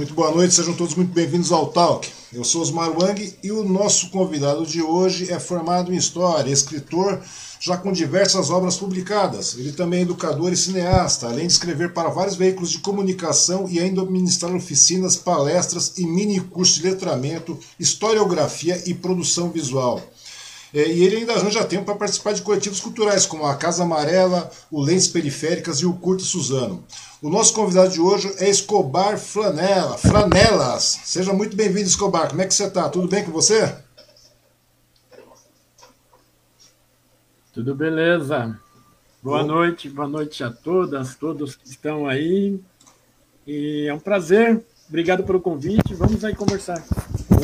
Muito boa noite, sejam todos muito bem-vindos ao Talk. Eu sou Osmar Wang e o nosso convidado de hoje é formado em História, escritor já com diversas obras publicadas. Ele também é educador e cineasta, além de escrever para vários veículos de comunicação e ainda ministrar oficinas, palestras e mini cursos de letramento, historiografia e produção visual. É, e ele ainda arranja tempo para participar de coletivos culturais, como a Casa Amarela, o Lentes Periféricas e o Curto Suzano. O nosso convidado de hoje é Escobar Flanela, Flanelas. Seja muito bem-vindo, Escobar. Como é que você está? Tudo bem com você? Tudo beleza. Boa Bom. noite, boa noite a todas, todos que estão aí. E é um prazer. Obrigado pelo convite. Vamos aí conversar.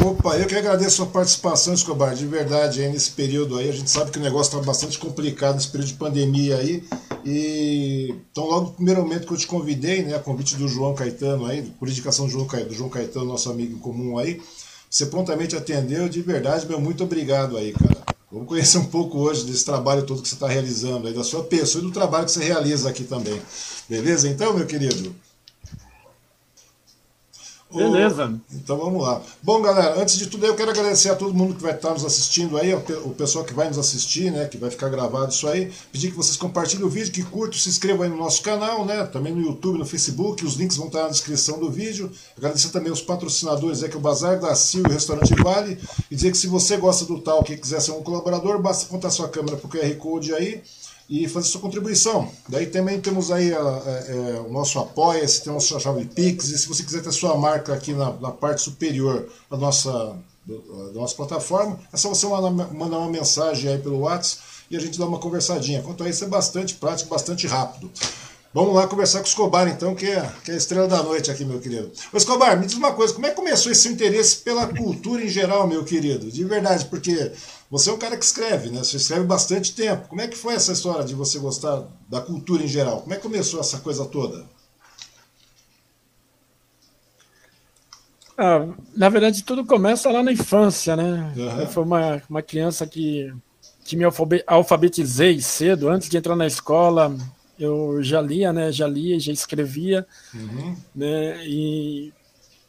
Opa, eu que agradeço a sua participação, Escobar, de verdade, aí nesse período aí. A gente sabe que o negócio está bastante complicado nesse período de pandemia aí. E então, logo no primeiro momento que eu te convidei, né, a convite do João Caetano aí, por indicação do João, Caetano, do João Caetano, nosso amigo em comum aí, você prontamente atendeu, de verdade, meu muito obrigado aí, cara. Vamos conhecer um pouco hoje desse trabalho todo que você está realizando aí, da sua pessoa e do trabalho que você realiza aqui também. Beleza, então, meu querido? Beleza. Então vamos lá. Bom, galera, antes de tudo eu quero agradecer a todo mundo que vai estar nos assistindo aí, o pessoal que vai nos assistir, né, que vai ficar gravado isso aí. Pedir que vocês compartilhem o vídeo, que curtam, se inscrevam aí no nosso canal, né, também no YouTube, no Facebook, os links vão estar na descrição do vídeo. Agradecer também os patrocinadores, é que o Bazar da Sil e o Restaurante Vale. E dizer que se você gosta do tal, que quiser ser um colaborador, basta apontar sua câmera para o QR Code aí e fazer sua contribuição. Daí também temos aí a, a, a, o nosso Apoia-se, tem a nossa chave Pix, e se você quiser ter sua marca aqui na, na parte superior da nossa, da nossa plataforma, é só você mandar, mandar uma mensagem aí pelo WhatsApp e a gente dá uma conversadinha. Quanto a isso é bastante prático, bastante rápido. Vamos lá conversar com o Escobar, então, que é, que é a estrela da noite aqui, meu querido. Ô, Escobar, me diz uma coisa, como é que começou esse interesse pela cultura em geral, meu querido? De verdade, porque você é um cara que escreve, né? Você escreve bastante tempo. Como é que foi essa história de você gostar da cultura em geral? Como é que começou essa coisa toda? Ah, na verdade, tudo começa lá na infância, né? Uhum. Eu fui uma, uma criança que, que me alfabetizei cedo, antes de entrar na escola. Eu já lia, né? Já lia, já escrevia, uhum. né? E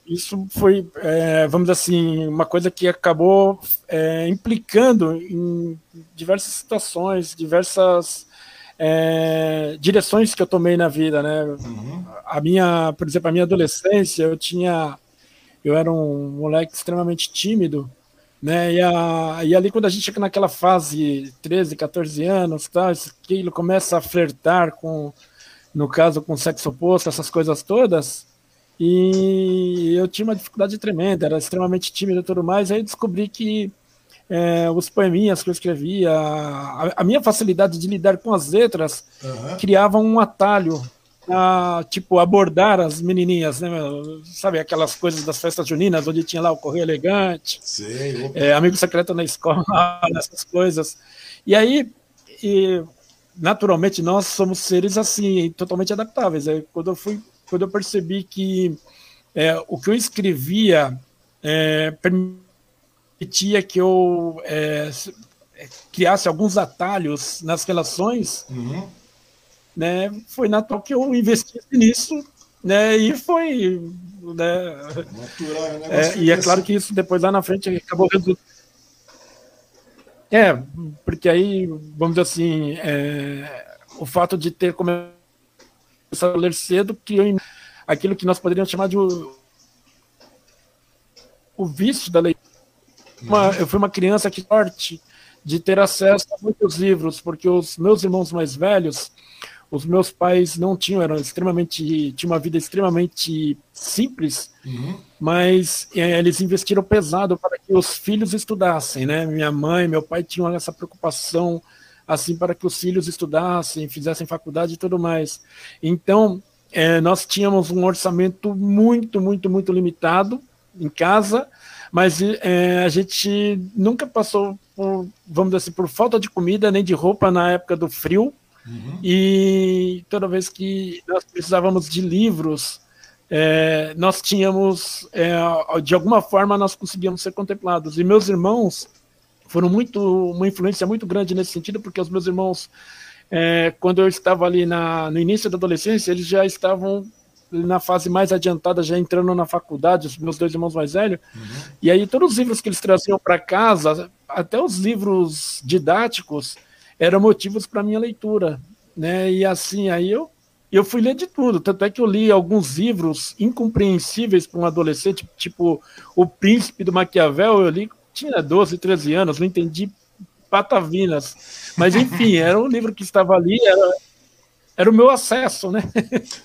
isso foi, é, vamos dizer assim, uma coisa que acabou é, implicando em diversas situações, diversas é, direções que eu tomei na vida, né? Uhum. A minha, por exemplo, a minha adolescência, eu tinha, eu era um moleque extremamente tímido, né? E, a, e ali quando a gente chega naquela fase 13, 14 anos, tá, aquilo começa a flertar com, no caso, com o sexo oposto, essas coisas todas, e eu tinha uma dificuldade tremenda, era extremamente tímido e tudo mais. Aí descobri que é, os poeminhas que eu escrevia, a, a, minha facilidade de lidar com as letras, uhum. criava um atalho a, tipo, abordar as menininhas, né? Sabe, aquelas coisas das festas juninas, onde tinha lá o correio elegante, Sei, é, amigo secreto na escola, essas coisas. E aí, e, naturalmente, nós somos seres assim, totalmente adaptáveis. Aí, quando eu fui quando eu percebi que é, o que eu escrevia é, permitia que eu é, criasse alguns atalhos nas relações, uhum. né, foi natural que eu investisse nisso, né, e foi... Né, Natural, é, e é claro que isso depois lá na frente acabou resultando é, porque aí, vamos dizer assim, é, o fato de ter começado começar a ler cedo, criou aquilo que nós poderíamos chamar de o, o vício da leitura. Uma, eu fui uma criança que sorte de ter acesso a muitos livros, porque os meus irmãos mais velhos, os meus pais não tinham, eram extremamente, tinham uma vida extremamente simples, uhum. mas é, eles investiram pesado para que os filhos estudassem, né? Minha mãe, meu pai tinham essa preocupação assim para que os filhos estudassem, fizessem faculdade e tudo mais. Então, é, nós tínhamos um orçamento muito, muito, muito limitado em casa, mas é, a gente nunca passou por, vamos dizer assim, por falta de comida nem de roupa na época do frio. Uhum. E toda vez que nós precisávamos de livros, é, nós tínhamos, é, de alguma forma, nós conseguíamos ser contemplados. E meus irmãos, foram muito uma influência muito grande nesse sentido, porque os meus irmãos, é, quando eu estava ali na, no início da adolescência, eles já estavam na fase mais adiantada, já entrando na faculdade, os meus dois irmãos mais velhos. Uhum. E aí todos os livros que eles traziam para casa, até os livros didáticos, eram motivos para minha leitura, né? E assim, aí eu eu fui ler de tudo, tanto é que eu li alguns livros incompreensíveis para um adolescente, tipo O Príncipe do Maquiavel, eu li, tinha 12, 13 anos, não entendi patavinas. Mas enfim, era um livro que estava ali, era, era o meu acesso, né?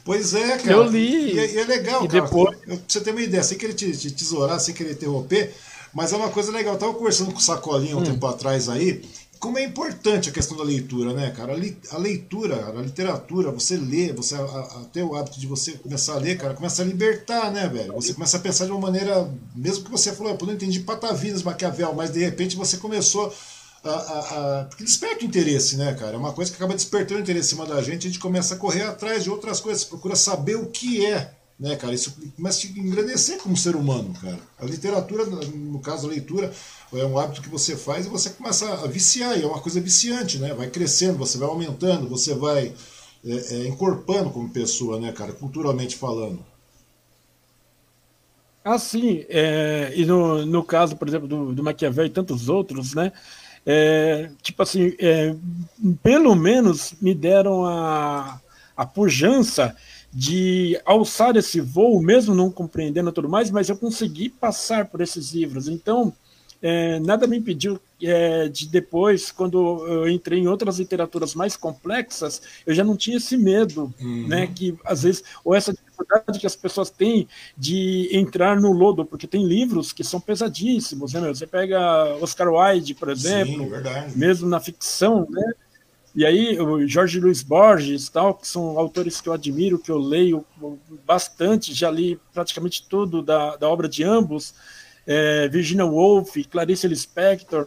Pois é, cara. Eu li. E, é, e é legal, e cara. Depois... Eu, pra você ter uma ideia, sem querer te, te tesourar, sem querer interromper, mas é uma coisa legal. Eu tava conversando com o Sacolinho um hum. tempo atrás aí, como é importante a questão da leitura, né, cara? A leitura, a literatura, você lê, você até o hábito de você começar a ler, cara, começa a libertar, né, velho? Você começa a pensar de uma maneira, mesmo que você falou, eu não entendi Patavinas, Maquiavel, mas de repente você começou a, a, a, porque desperta o interesse, né, cara? É uma coisa que acaba despertando o interesse em cima da gente, a gente começa a correr atrás de outras coisas, procura saber o que é né, cara? Isso começa a te engrandecer como ser humano, cara. A literatura, no caso a leitura, é um hábito que você faz e você começa a viciar, e é uma coisa viciante, né? Vai crescendo, você vai aumentando, você vai é, é, encorpando como pessoa, né, cara? Culturalmente falando. Ah, sim. É, e no, no caso, por exemplo, do, do Maquiavel e tantos outros, né? É, tipo assim, é, pelo menos me deram a, a pujança de alçar esse voo, mesmo não compreendendo tudo mais, mas eu consegui passar por esses livros. Então, é, nada me impediu é, de depois, quando eu entrei em outras literaturas mais complexas, eu já não tinha esse medo, uhum. né? Que às vezes, ou essa dificuldade que as pessoas têm de entrar no lodo, porque tem livros que são pesadíssimos, né? Meu? Você pega Oscar Wilde, por exemplo, Sim, mesmo na ficção, né? E aí, o Jorge Luiz Borges, tal, que são autores que eu admiro, que eu leio bastante, já li praticamente tudo da, da obra de ambos, é, Virginia Woolf, Clarice Lispector,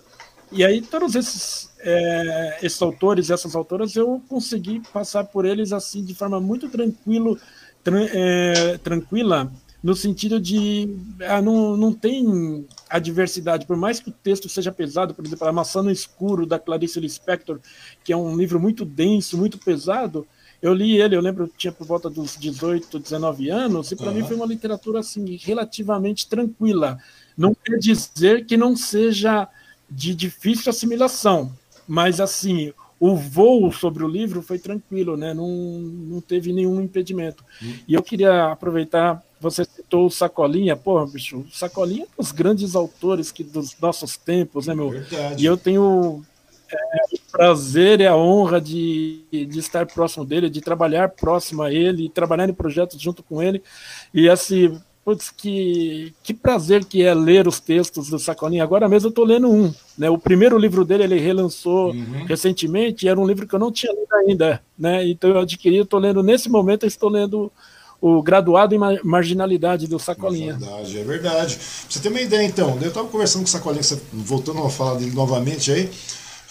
e aí todos esses, é, esses autores e essas autoras eu consegui passar por eles assim de forma muito tranquilo, tran, é, tranquila, no sentido de ah, não, não tem adversidade, por mais que o texto seja pesado, por exemplo, A Maçã no Escuro, da Clarice Lispector, que é um livro muito denso, muito pesado, eu li ele, eu lembro, tinha por volta dos 18, 19 anos, e para uhum. mim foi uma literatura assim relativamente tranquila. Não quer dizer que não seja de difícil assimilação, mas assim, o voo sobre o livro foi tranquilo, né? Não, não teve nenhum impedimento. Hum. E eu queria aproveitar, você citou o Sacolinha, porra, bicho, o Sacolinha é um dos grandes autores que, dos nossos tempos, né, meu? Verdade. E eu tenho é, o prazer e a honra de, de estar próximo dele, de trabalhar próximo a ele, trabalhar em projetos junto com ele. E assim, Putz, que, que prazer que é ler os textos do Sacolinha. Agora mesmo eu estou lendo um. Né? O primeiro livro dele ele relançou uhum. recentemente, era um livro que eu não tinha lido ainda. Né? Então eu adquiri, estou lendo, nesse momento estou lendo o Graduado em Marginalidade do Sacolinha. É verdade, é verdade. Pra você ter uma ideia então, eu estava conversando com o Sacolinha, voltando a falar dele novamente aí,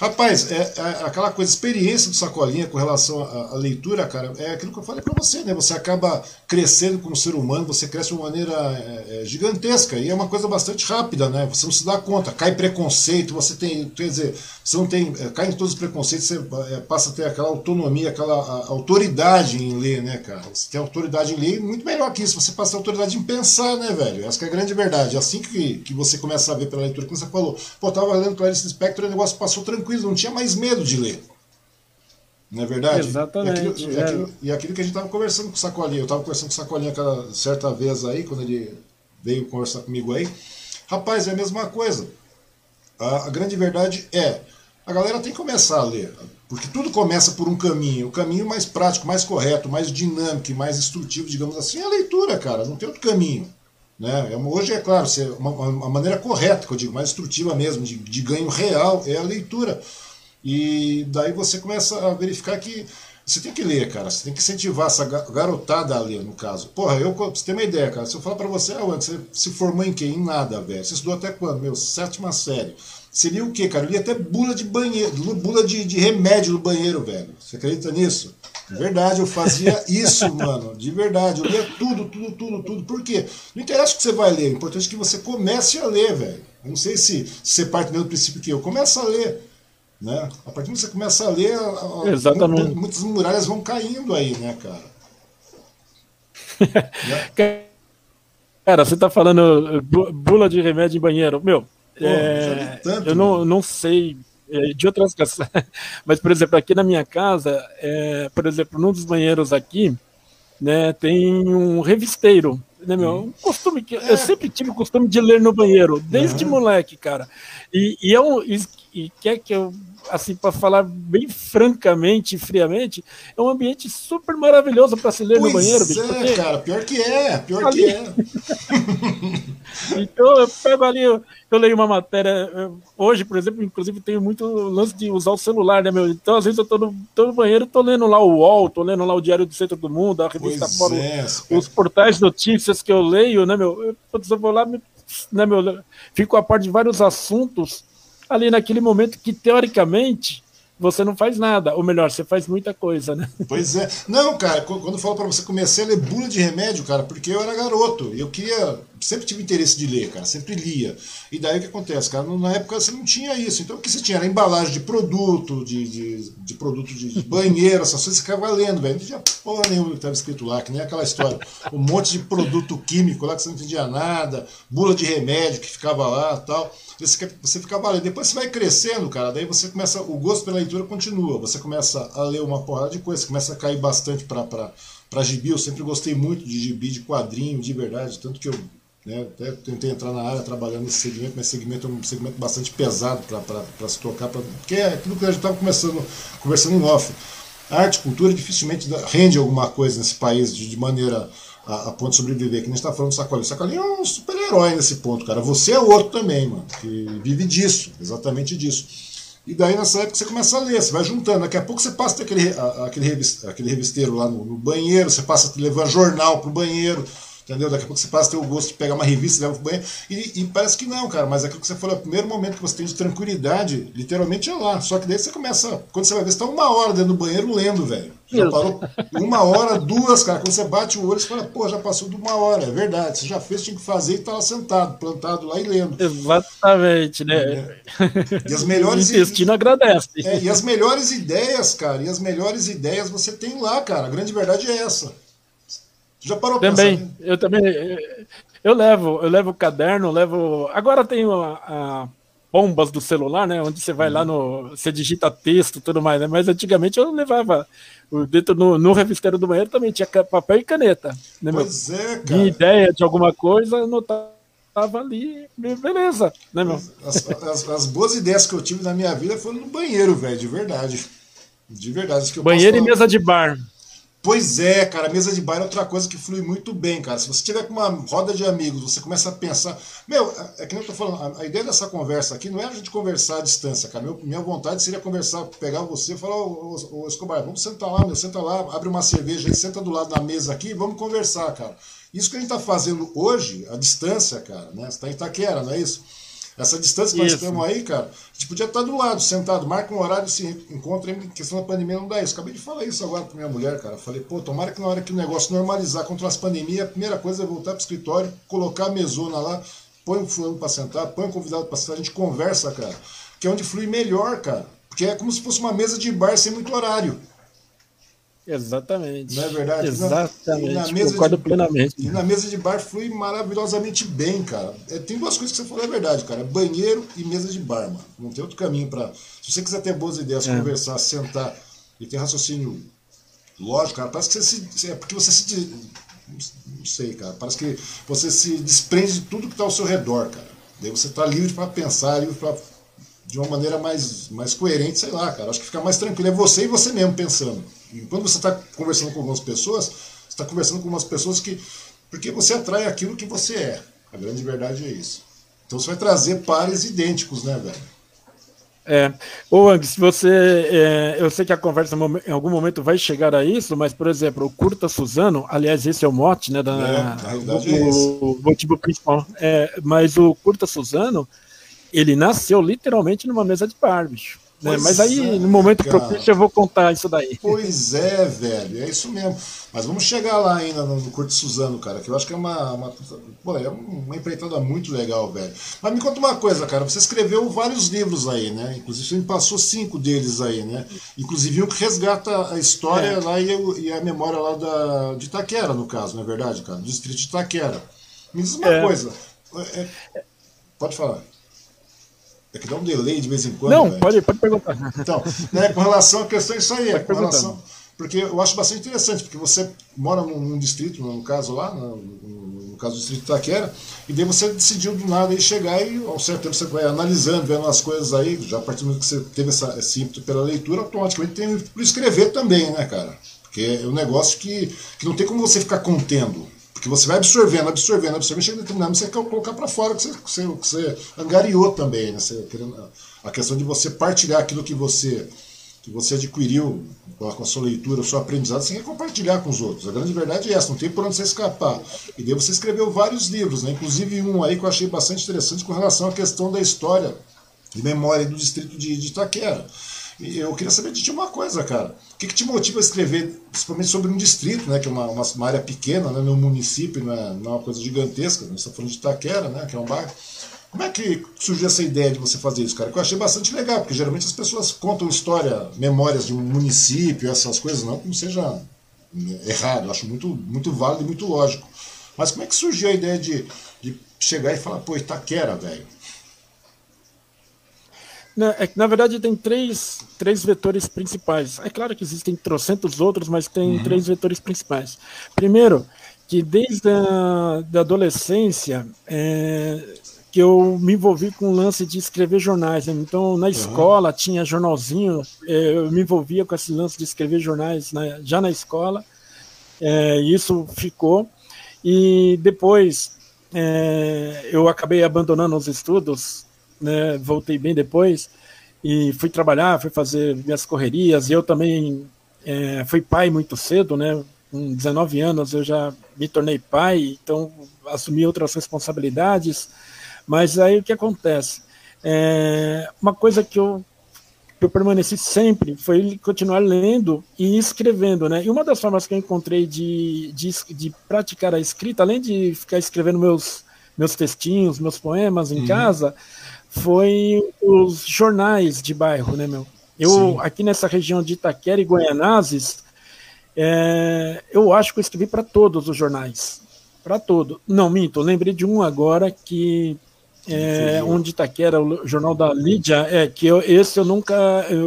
Rapaz, é, é, aquela coisa, experiência do Sacolinha com relação à, à, leitura, cara, é aquilo que eu falei para você, né? Você acaba crescendo como ser humano, você cresce de uma maneira é, é, gigantesca e é uma coisa bastante rápida, né? Você não se dá conta, cai preconceito, você tem, quer dizer, você não tem, é, cai em todos os preconceitos, você é, passa a ter aquela autonomia, aquela a, autoridade em ler, né, cara? Você tem autoridade em ler, muito melhor que isso, você passa a autoridade em pensar, né, velho? Essa é a grande verdade. É assim que, que você começa a ver pela leitura, como você falou, pô, tava lendo Clarice Spector e o negócio passou tranquilo tranquilo, não tinha mais medo de ler. Não é verdade? Exatamente. E aquilo, é. e aquilo, e aquilo que a gente estava conversando com o Sacolinha, eu estava conversando com o Sacolinha aquela certa vez aí, quando ele veio conversar comigo aí. Rapaz, é a mesma coisa. A, a grande verdade é, a galera tem que começar a ler. Porque tudo começa por um caminho. O caminho mais prático, mais correto, mais dinâmico e mais instrutivo, digamos assim, é a leitura, cara. Não tem outro caminho. Né? É hoje, é claro, uma, uma maneira correta, que eu digo, mais instrutiva mesmo, de, de ganho real, é a leitura. E daí você começa a verificar que você tem que ler, cara. Você tem que incentivar essa garotada a ler, no caso. Porra, eu, você ter uma ideia, cara. Se eu falar pra você, ah, você se formou em quê? Em nada, velho. Você estudou até quando? Meu, sétima série. Lia o quê, cara? Eu lia até bula de banheiro, bula de, de remédio no banheiro, velho. Você acredita nisso? De verdade, eu fazia isso, mano. De verdade. Eu lia tudo, tudo, tudo, tudo. Por quê? Não interessa o que você vai ler. O importante é que você comece a ler, velho. Eu não sei se, se você parte do mesmo princípio que eu. Começa a ler. Né? A partir que você começa a ler, Exatamente. muitas muralhas vão caindo aí, né, cara? Cara, você tá falando bula de remédio em banheiro. Meu, Pô, é, tanto, eu não, não sei é, de outras casas, mas, por exemplo, aqui na minha casa, é, por exemplo, num dos banheiros aqui, né, tem um revisteiro né, meu? Um costume que eu sempre tive o costume de ler no banheiro, desde uhum. moleque, cara. E, e, eu, e, e quer que eu, assim, para falar bem francamente e friamente, é um ambiente super maravilhoso para se ler pois no banheiro, bicho. É, porque... cara, pior que é, pior ali... que é. então eu pego ali, eu, eu leio uma matéria. Hoje, por exemplo, inclusive, tenho muito lance de usar o celular, né, meu? Então, às vezes, eu tô no, tô no banheiro, tô lendo lá o UOL, tô lendo lá o Diário do Centro do Mundo, a revista Fórum, é, os portais de notícias que eu leio, né, meu? Eu, eu vou lá, né, meu? Fico a par de vários assuntos ali naquele momento que, teoricamente, você não faz nada. Ou melhor, você faz muita coisa, né? Pois é. Não, cara, quando eu falo para você, comecei a ler bula de remédio, cara, porque eu era garoto. Eu queria. Sempre tive interesse de ler, cara, sempre lia. E daí o que acontece, cara? Na época você não tinha isso. Então o que você tinha? Era embalagem de produto, de, de, de produto de banheiro, essas coisas, você ficava lendo, velho. Não tinha porra nenhuma que estava escrito lá, que nem aquela história. Um monte de produto químico lá que você não entendia nada, bula de remédio que ficava lá tal você, você fica valendo. Depois você vai crescendo, cara, daí você começa, o gosto pela leitura continua, você começa a ler uma porrada de coisa, começa a cair bastante para gibi, eu sempre gostei muito de gibi, de quadrinho, de verdade, tanto que eu né, até tentei entrar na área trabalhando nesse segmento, mas segmento é um segmento bastante pesado para se tocar, pra, porque é aquilo que a gente estava conversando, conversando em off. Arte, cultura dificilmente rende alguma coisa nesse país de, de maneira a, a ponto de sobreviver, que nem está falando do Sacolinho. O Sacolinho é um super-herói nesse ponto, cara. Você é outro também, mano, que vive disso, exatamente disso. E daí nessa época você começa a ler, você vai juntando. Daqui a pouco você passa aquele, aquele, aquele revisteiro lá no, no banheiro, você passa a levar jornal pro banheiro, Entendeu? Daqui a pouco você passa a ter o gosto de pegar uma revista e leva pro banheiro. E, e, parece que não, cara. Mas aquilo que você falou, o primeiro momento que você tem de tranquilidade, literalmente é lá. Só que daí você começa. Quando você vai ver, você tá uma hora dentro do banheiro lendo, velho. Já parou uma hora, duas, cara. Quando você bate o olho, você fala, pô, já passou de uma hora. É verdade. Você já fez, tinha que fazer e tá lá sentado, plantado lá e lendo. Exatamente, né? É. E as melhores. o intestino agradece. É, e as melhores ideias, cara. E as melhores ideias você tem lá, cara. A grande verdade é essa. Já parou também, pensar, Eu também. Eu levo, eu levo o caderno, levo. Agora tem a, a bombas do celular, né? Onde você vai lá no. Você digita texto e tudo mais, né? Mas antigamente eu levava. Dentro no, no revisteiro do banheiro também tinha papel e caneta. Né, pois meu? é, cara. De ideia de alguma coisa, anotava ali, beleza, né, meu? As, as, as, boas ideias que eu tive na minha vida foram no banheiro, velho, de verdade. De verdade. Que banheiro e mesa de bar. Pois é, cara, mesa de bar é outra coisa que flui muito bem, cara. Se você tiver com uma roda de amigos, você começa a pensar. Meu, é, é que nem eu tô falando, a, ideia dessa conversa aqui não é a gente conversar à distância, cara. Meu, minha vontade seria conversar, pegar você e falar, ô, ô, ô, Escobar, vamos sentar lá, meu, senta lá, abre uma cerveja aí, senta do lado da mesa aqui e vamos conversar, cara. Isso que a gente tá fazendo hoje, à distância, cara, né? Você tá em Itaquera, não é isso? Essa distância que nós estamos aí, cara, a gente podia estar do lado, sentado, marca um horário, se encontra em questão da pandemia, não dá isso. Acabei de falar isso agora para minha mulher, cara. Falei, pô, tomara que na hora que o negócio normalizar contra as pandemias, a primeira coisa é voltar pro escritório, colocar a mesona lá, põe o fulano para sentar, põe o convidado para sentar, a gente conversa, cara. Que é onde flui melhor, cara. Porque é como se fosse uma mesa de bar sem muito horário. Exatamente. Não é verdade? Exatamente. Na, mesa Concordo de, plenamente. E na mesa de bar flui maravilhosamente bem, cara. É, tem duas coisas que você falou, é verdade, cara. Banheiro e mesa de bar, mano. Não tem outro caminho para. Se você quiser ter boas ideias, é. conversar, sentar e ter raciocínio lógico, cara, parece que você se. É porque você se. Não sei, cara. Parece que você se desprende de tudo que está ao seu redor, cara. Daí você está livre para pensar, livre para de uma maneira mais, mais coerente, sei lá, cara. Acho que fica mais tranquilo. É você e você mesmo pensando. E quando você está conversando com algumas pessoas, você está conversando com umas pessoas que. Porque você atrai aquilo que você é. A grande verdade é isso. Então você vai trazer pares idênticos, né, velho? É. Ô, Ang, se você. É, eu sei que a conversa em algum momento vai chegar a isso, mas, por exemplo, o Curta Suzano, aliás, esse é o mote, né? Da, é, o, é motivo principal. É, mas o Curta Suzano, ele nasceu literalmente numa mesa de bar, bicho. Né? Mas aí, é, no momento cara. propício, eu vou contar isso daí. Pois é, velho, é isso mesmo. Mas vamos chegar lá ainda no Corte Suzano, cara, que eu acho que é uma, uma, pô, é uma empreitada muito legal, velho. Mas me conta uma coisa, cara, você escreveu vários livros aí, né? Inclusive você me passou cinco deles aí, né? Inclusive um que resgata a história é. lá e, e, a memória lá da, de Itaquera, no caso, não é verdade, cara? Do distrito de Itaquera. Me diz uma é. coisa. É, é pode falar. É que dá um delay de vez em quando. Não, pode, pode perguntar. Então, né, com relação à questão, isso aí, é, com relação. Porque eu acho bastante interessante, porque você mora num, num distrito, no caso lá, no, no, caso do distrito Itaquera, e daí você decidiu do nada aí chegar e ao certo tempo você vai analisando, vendo as coisas aí, já a partir do momento que você teve essa, esse ímpeto pela leitura, automaticamente tem para escrever também, né, cara? Porque é um negócio que, que não tem como você ficar contendo. Porque você vai absorvendo, absorvendo, absorvendo, chega determinado, você quer colocar para fora que você, que você, que angariou também, né? Você, a questão de você partilhar aquilo que você que você adquiriu com a sua leitura, o seu aprendizado, você quer compartilhar com os outros. A grande verdade é essa, não tem por onde você escapar. E daí você escreveu vários livros, né? inclusive um aí que eu achei bastante interessante com relação à questão da história e memória do distrito de, de Itaquera. Eu queria saber de ti uma coisa, cara. O que, que, te motiva a escrever, principalmente sobre um distrito, né, que é uma, uma área pequena, né, no município, não é, não é uma coisa gigantesca, nós estamos falando de Itaquera, né, que é um bairro. Como é que surgiu essa ideia de você fazer isso, cara? Que eu achei bastante legal, porque geralmente as pessoas contam história, memórias de um município, essas coisas, não como seja errado, eu acho muito, muito válido e muito lógico. Mas como é que surgiu a ideia de, de chegar e falar, pô, Itaquera, velho? É que, na verdade, tem três, três vetores principais. É claro que existem trocentos outros, mas tem uhum. três vetores principais. Primeiro, que desde a da adolescência, é, que eu me envolvi com o lance de escrever jornais. Né? Então, na escola uhum. tinha jornalzinho, é, eu me envolvia com esse lance de escrever jornais né, já na escola, é, isso ficou. E depois é, eu acabei abandonando os estudos, né, voltei bem depois e fui trabalhar, fui fazer minhas correrias. E eu também é, fui pai muito cedo, né? Com 19 anos eu já me tornei pai, então assumi outras responsabilidades mas aí o que acontece? É, uma coisa que eu, que eu permaneci sempre foi continuar lendo e escrevendo, né? E uma das formas que eu encontrei de, de, de praticar a escrita, além de ficar escrevendo meus, meus textinhos, meus poemas em uhum. casa, foi os jornais de bairro, né, meu? Eu, Sim. aqui nessa região de Itaquera e Goianazes, é, eu acho que eu escrevi para todos os jornais. Para todo. Não, minto, lembrei de um agora que é, onde Itaquera, o jornal da Lídia, é que eu, esse eu nunca,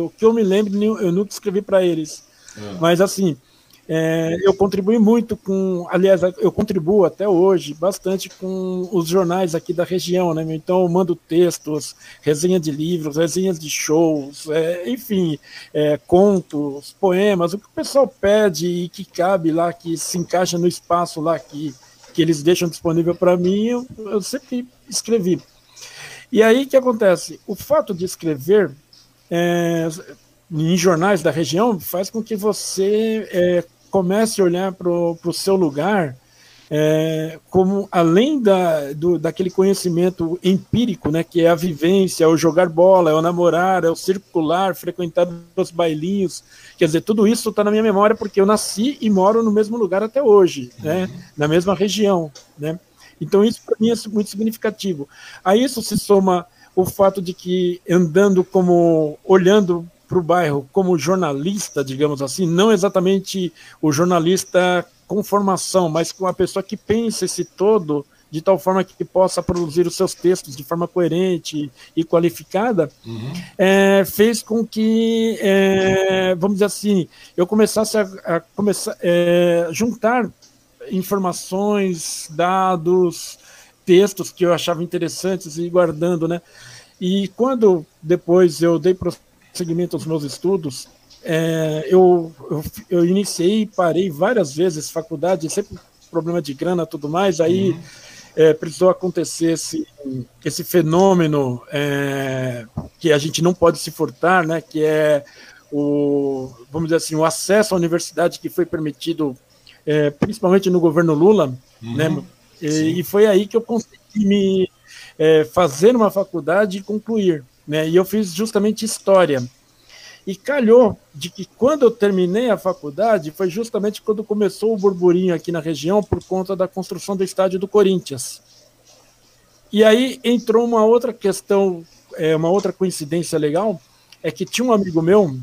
o que eu me lembro, eu nunca escrevi para eles. É. Mas assim, é, eu contribuí muito com, aliás, eu contribuo até hoje bastante com os jornais aqui da região, né? Então eu mando textos, resenha de livros, resenhas de shows, é, enfim, é, contos, poemas, o que o pessoal pede e que cabe lá, que se encaixa no espaço lá que que eles deixam disponível para mim, eu, eu, sempre escrevi. E aí o que acontece? O fato de escrever é, em jornais da região faz com que você é, comece a olhar para o seu lugar é, como além da, do, daquele conhecimento empírico, né, que é a vivência, é o jogar bola, é o namorar, é o circular, frequentar os bailinhos, quer dizer, tudo isso está na minha memória porque eu nasci e moro no mesmo lugar até hoje, né, na mesma região, né. Então isso para mim é muito significativo. A isso se soma o fato de que andando como olhando para o bairro como jornalista, digamos assim, não exatamente o jornalista com formação, mas com a pessoa que pensa esse todo de tal forma que possa produzir os seus textos de forma coerente e qualificada, uhum. é, fez com que, é, vamos dizer assim, eu começasse a, a começar, é, juntar informações, dados, textos que eu achava interessantes e guardando, né? E quando depois eu dei prosseguimento aos meus estudos, é, eu, eu, eu, iniciei e parei várias vezes faculdade, sempre problema de grana tudo mais, aí uhum. é, precisou acontecer esse, esse fenômeno é, que a gente não pode se furtar, né, que é o, vamos dizer assim, o acesso à universidade que foi permitido é, principalmente no governo Lula, uhum. né, e, e, foi aí que eu consegui me é, fazer uma faculdade e concluir, né, e eu fiz justamente História, E calhou de que quando eu terminei a faculdade foi justamente quando começou o burburinho aqui na região por conta da construção do estádio do Corinthians. E aí entrou uma outra questão, é, uma outra coincidência legal, é que tinha um amigo meu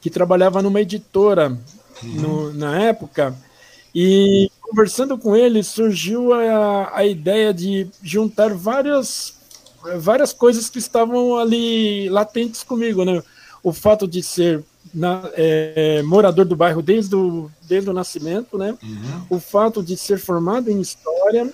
que trabalhava numa editora uhum. no, na época, e conversando com ele surgiu a, a ideia de juntar várias, várias coisas que estavam ali latentes comigo, né? O fato de ser na, é, morador do bairro desde o, desde o nascimento, né? Uhum. O fato de ser formado em história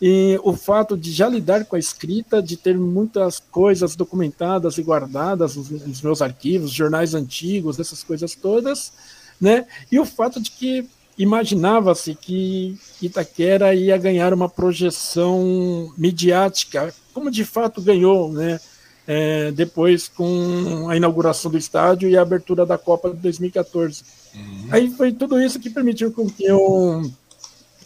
e o fato de já lidar com a escrita, de ter muitas coisas documentadas e guardadas nos, meus arquivos, jornais antigos, essas coisas todas, né? E o fato de que imaginava-se que Itaquera ia ganhar uma projeção midiática, como de fato ganhou, né? É, depois com a inauguração do estádio e a abertura da Copa de 2014. Uhum. Aí foi tudo isso que permitiu com que eu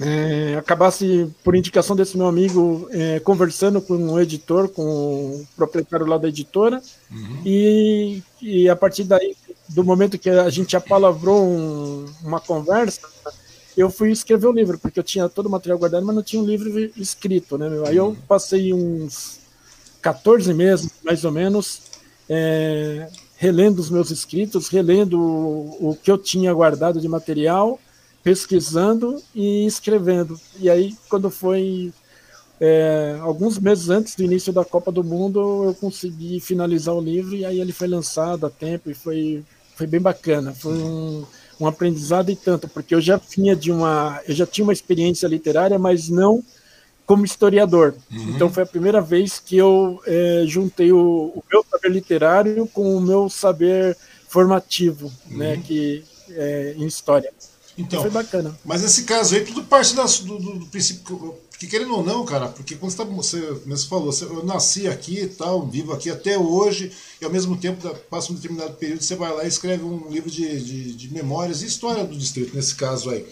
é, acabasse, por indicação desse meu amigo, é, conversando com um editor, com o proprietário lá da editora, uhum. e, e a partir daí, do momento que a gente apalavrou um, uma conversa, eu fui escrever o livro, porque eu tinha todo o material guardado, mas não tinha um livro escrito, né, meu? Aí eu passei uns 14 meses, mais ou menos, é, relendo os meus escritos, relendo o, o que eu tinha guardado de material, pesquisando e escrevendo. E aí, quando foi é, alguns meses antes do início da Copa do Mundo, eu consegui finalizar o livro e aí ele foi lançado a tempo e foi, foi bem bacana. Foi um, um aprendizado e tanto, porque eu já vinha de uma, eu já tinha uma experiência literária, mas não como historiador. Uhum. Então foi a primeira vez que eu é, juntei o, o, meu saber literário com o meu saber formativo, né, uhum. né, que é, em história. Então, foi bacana. Mas esse caso aí, tudo parte da, do, do, do, princípio. Porque querendo ou não, cara, porque quando você, tá, você mesmo falou, você, eu nasci aqui e tal, vivo aqui até hoje, e ao mesmo tempo passa um determinado período, você vai lá e escreve um livro de, de, de memórias e história do distrito, nesse caso aí.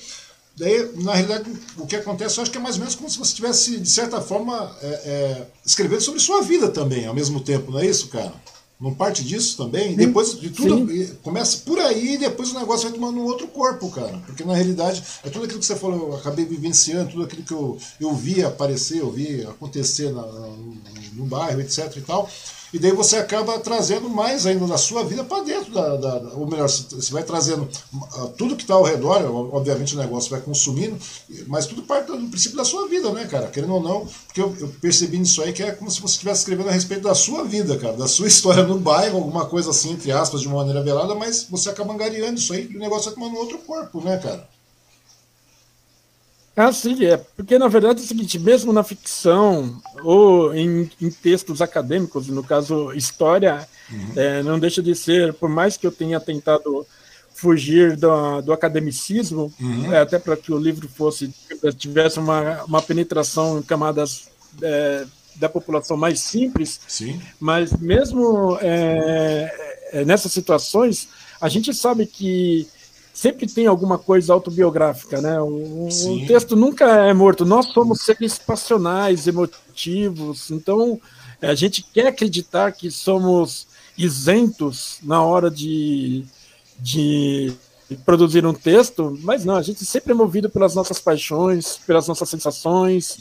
Daí, na realidade, o que acontece, eu acho que é mais ou menos como se você estivesse, de certa forma, é, é, escrevendo sobre sua vida também, ao mesmo tempo, não é isso, cara? Não parte disso também? Sim, depois de tudo, sim. começa por aí e depois o negócio vai tomando um outro corpo, cara. Porque na realidade, é tudo aquilo que você falou, eu acabei vivenciando, tudo aquilo que eu, eu vi aparecer, eu vi acontecer na, no, no bairro, etc e tal. E daí você acaba trazendo mais ainda da sua vida para dentro da, da, Ou melhor, você vai trazendo uh, tudo que está ao redor, obviamente o negócio vai consumindo, mas tudo parte do princípio da sua vida, né, cara? Querendo ou não, porque eu, eu percebi nisso aí que é como se você estivesse escrevendo a respeito da sua vida, cara, da sua história no bairro, alguma coisa assim, entre aspas, de uma maneira velada, mas você acaba angariando isso aí e o negócio vai tomando outro corpo, né, cara? Ah, sim, é. Porque, na verdade, é o seguinte, mesmo na ficção ou em, em textos acadêmicos, no caso, história, uhum. é, não deixa de ser, por mais que eu tenha tentado fugir do, do academicismo, uhum. é, até para que o livro fosse tivesse uma, uma penetração em camadas é, da população mais simples, Sim. mas mesmo é, é, nessas situações, a gente sabe que sempre tem alguma coisa autobiográfica, né? O, o, texto nunca é morto. Nós somos seres passionais, emotivos, então a gente quer acreditar que somos isentos na hora de, de produzir um texto, mas não, a gente sempre é movido pelas nossas paixões, pelas nossas sensações,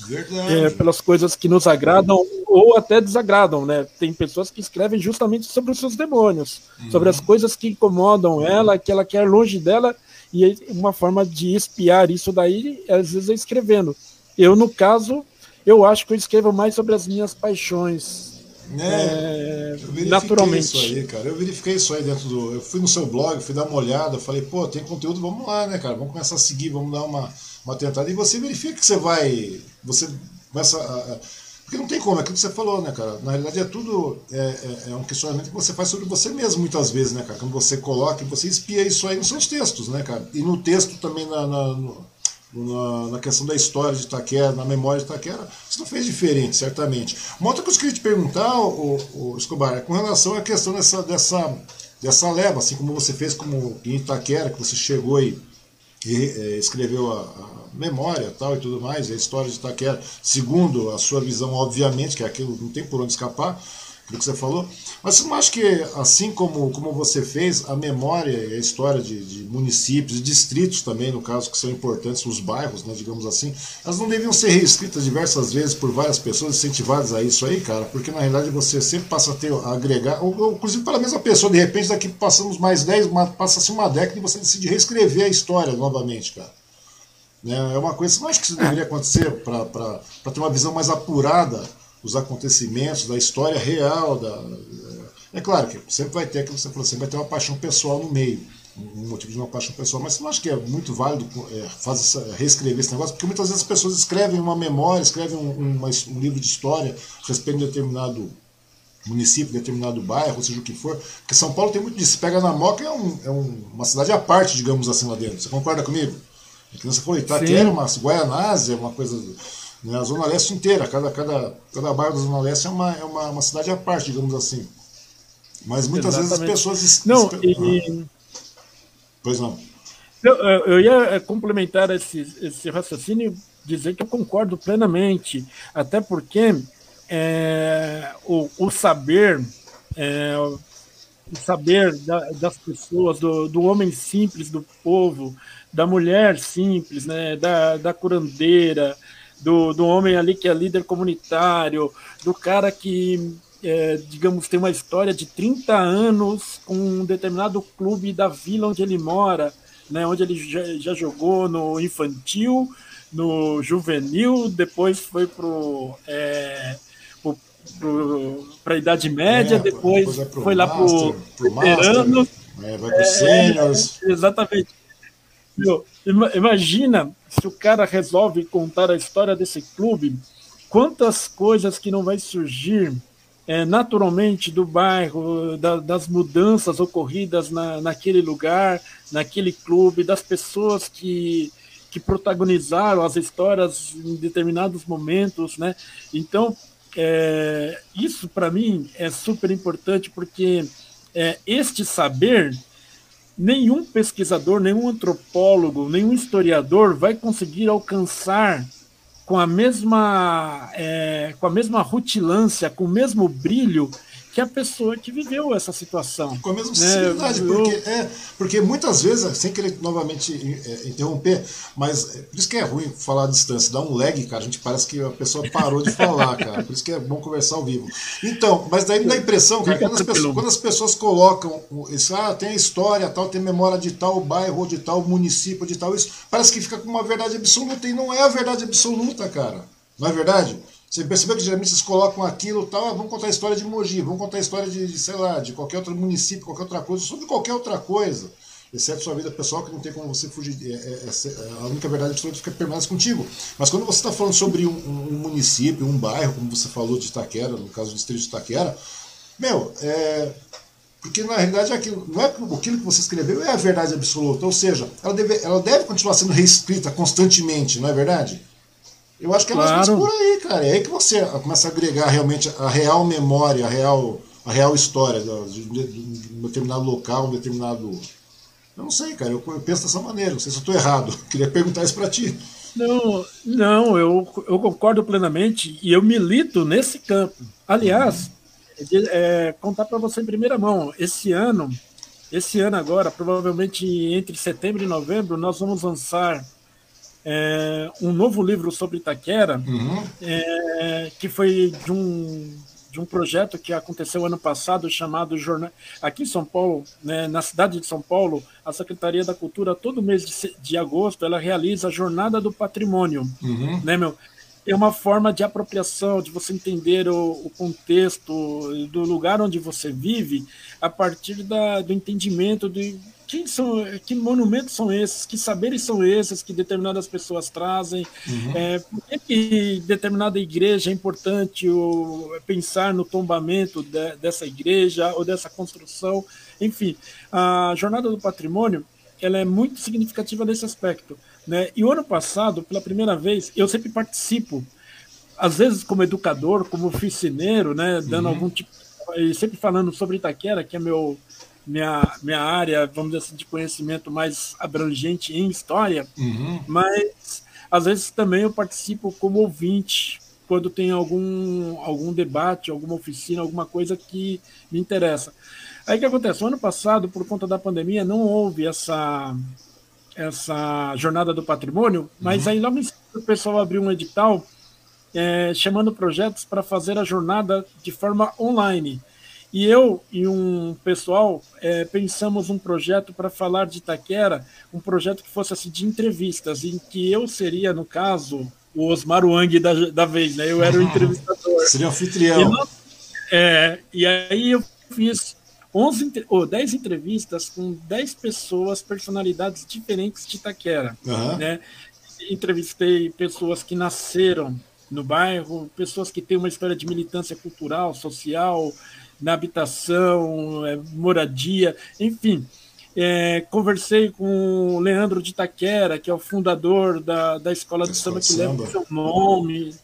é, pelas coisas que nos agradam ou até desagradam, né? Tem pessoas que escrevem justamente sobre os seus demônios, uhum. sobre as coisas que incomodam ela, que ela quer longe dela, e uma forma de espiar isso daí, às vezes, é escrevendo. Eu, no caso, eu acho que eu escrevo mais sobre as minhas paixões, é, eu naturalmente. Isso aí, cara. Eu verifiquei isso aí dentro do. Eu fui no seu blog, fui dar uma olhada, falei, pô, tem conteúdo, vamos lá, né, cara? Vamos começar a seguir, vamos dar uma, uma tentada. E você verifica que você vai. Você começa a. Porque não tem como, é aquilo que você falou, né, cara? Na realidade é tudo. É, é, é, um questionamento que você faz sobre você mesmo muitas vezes, né, cara? Quando você coloca, você espia isso aí nos seus textos, né, cara? E no texto também na, na no na, na, questão da história de Itaquera, na memória de Itaquera, você não fez diferente, certamente. Uma outra coisa que eu queria te perguntar, o, o Escobar, é com relação à questão dessa, dessa, dessa leva, assim como você fez como em Itaquera, que você chegou e, e é, escreveu a, a, memória tal e tudo mais, a história de Itaquera, segundo a sua visão, obviamente, que é aquilo não tem por onde escapar. Aquilo que você falou. Mas você não acha que, assim como, como você fez, a memória e a história de, de municípios e distritos também, no caso, que são importantes, os bairros, né, digamos assim, elas não deviam ser reescritas diversas vezes por várias pessoas incentivadas a isso aí, cara? Porque na realidade você sempre passa a ter, a agregar, ou, ou inclusive pela mesma pessoa, de repente daqui passamos mais 10, passa-se uma década e você decide reescrever a história novamente, cara. Né? É uma coisa, não acha que isso deveria acontecer para ter uma visão mais apurada dos acontecimentos, da história real? Da... É claro que sempre vai ter aquilo que você falou, sempre vai ter uma paixão pessoal no meio, um motivo de uma paixão pessoal, mas você não acha que é muito válido é, fazer essa, reescrever esse negócio? Porque muitas vezes as pessoas escrevem uma memória, escrevem um, uma, um livro de história a respeito de determinado município, determinado bairro, ou seja o que for. Porque São Paulo tem muito disso. Pega na Moca é, um, é um, uma cidade à parte, digamos assim, lá dentro. Você concorda comigo? É que você falou, Itaquera, uma Guaianásia, uma coisa. Né, a Zona Leste inteira, cada, cada, cada bairro da Zona Leste é uma, é uma, uma cidade à parte, digamos assim. Mas muitas Exatamente. vezes as pessoas. Não, e... ah. Pois não. Eu, eu ia é, complementar esse, esse raciocínio dizer que eu concordo plenamente, até porque é, o, o, saber, é, o saber da, das pessoas, do, do homem simples, do povo, da mulher simples, né, da, da curandeira, do, do homem ali que é líder comunitário, do cara que, é, digamos, tem uma história de 30 anos com um determinado clube da vila onde ele mora, né, onde ele já, já jogou no infantil, no juvenil, depois foi pro, é, para a Idade Média, é, depois, depois foi lá para o veterano. É, vai para os seniors. Exatamente. Meu, imagina se o cara resolve contar a história desse clube, quantas coisas que não vai surgir é, naturalmente do bairro, da, das mudanças ocorridas na, naquele lugar, naquele clube, das pessoas que, que protagonizaram as histórias em determinados momentos, né? Então, é, isso para mim é super importante porque é, este saber nenhum pesquisador, nenhum antropólogo, nenhum historiador vai conseguir alcançar com a mesma, é, com a mesma rutilância, com o mesmo brilho que a pessoa que viveu essa situação. Com a mesma sensibilidade, né? porque, é, porque muitas vezes, sem querer novamente é, interromper, mas é, por isso que é ruim falar à distância, dá um lag, cara, a gente parece que a pessoa parou de falar, cara, por isso que é bom conversar ao vivo. Então, mas daí me dá a impressão, cara, quando as, pessoas, quando as pessoas colocam isso, ah, tem a história, tal, tem memória de tal bairro, de tal município, de tal isso, parece que fica com uma verdade absoluta, e não é a verdade absoluta, cara, não é verdade? Você percebeu que geralmente vocês colocam aquilo tal, ah, vamos contar a história de Mogi, vamos contar a história de, de, sei lá, de qualquer outro município, qualquer outra coisa, sobre qualquer outra coisa, exceto sua vida pessoal, que não tem como você fugir, é, é, é, é a única verdade absoluta fica permanece contigo. Mas quando você está falando sobre um, um, município, um bairro, como você falou de Itaquera, no caso do distrito de Itaquera, meu, é, porque na realidade aquilo, não é aquilo que você escreveu é a verdade absoluta, ou seja, ela deve, ela deve continuar sendo reescrita constantemente, não é verdade? Eu acho que é claro. mais por aí, cara. É aí que você começa a agregar realmente a real memória, a real, a real história de, um determinado local, um determinado. Eu não sei, cara. Eu, eu penso dessa maneira. Não sei se eu estou errado. Queria perguntar isso para ti. Não, não, eu, eu concordo plenamente e eu milito nesse campo. Aliás, é, contar para você em primeira mão, esse ano, esse ano agora, provavelmente entre setembro e novembro, nós vamos lançar é, um novo livro sobre Itaquera, uhum. é, que foi de um, de um projeto que aconteceu ano passado chamado Jornal. Aqui em São Paulo, né, na cidade de São Paulo, a Secretaria da Cultura, todo mês de, de agosto, ela realiza a Jornada do Patrimônio. Uhum. Né, meu? É uma forma de apropriação, de você entender o, o contexto do lugar onde você vive a partir da, do entendimento de quem são, que monumentos são esses, que saberes são esses que determinadas pessoas trazem, uhum. é, por que determinada igreja é importante o, pensar no tombamento de, dessa igreja ou dessa construção, enfim, a Jornada do Patrimônio ela é muito significativa nesse aspecto. Né? E o ano passado, pela primeira vez, eu sempre participo, às vezes como educador, como oficineiro, né, dando uhum. algum tipo, sempre falando sobre Itaquera, que é meu minha, minha área, vamos dizer assim, de conhecimento mais abrangente em história, uhum. mas às vezes também eu participo como ouvinte, quando tem algum, algum debate, alguma oficina, alguma coisa que me interessa. Aí o que acontece? O ano passado, por conta da pandemia, não houve essa, essa jornada do patrimônio, mas uhum. aí logo em seguida o pessoal abriu um edital é, chamando projetos para fazer a jornada de forma online. E eu e um pessoal é, pensamos um projeto para falar de Itaquera, um projeto que fosse assim de entrevistas, em que eu seria, no caso, o Osmar Wang da, da vez, né? Eu era o entrevistador. seria anfitrião. E, nós, é, e aí eu fiz 11 ou 10 entrevistas com 10 pessoas, personalidades diferentes de Itaquera. Uhum. Né? Entrevistei pessoas que nasceram no bairro, pessoas que têm uma história de militância cultural, social, na habitação, é, moradia, enfim. É, conversei com o Leandro de Taquera, que é o fundador da, da escola de samba que leva o seu nome.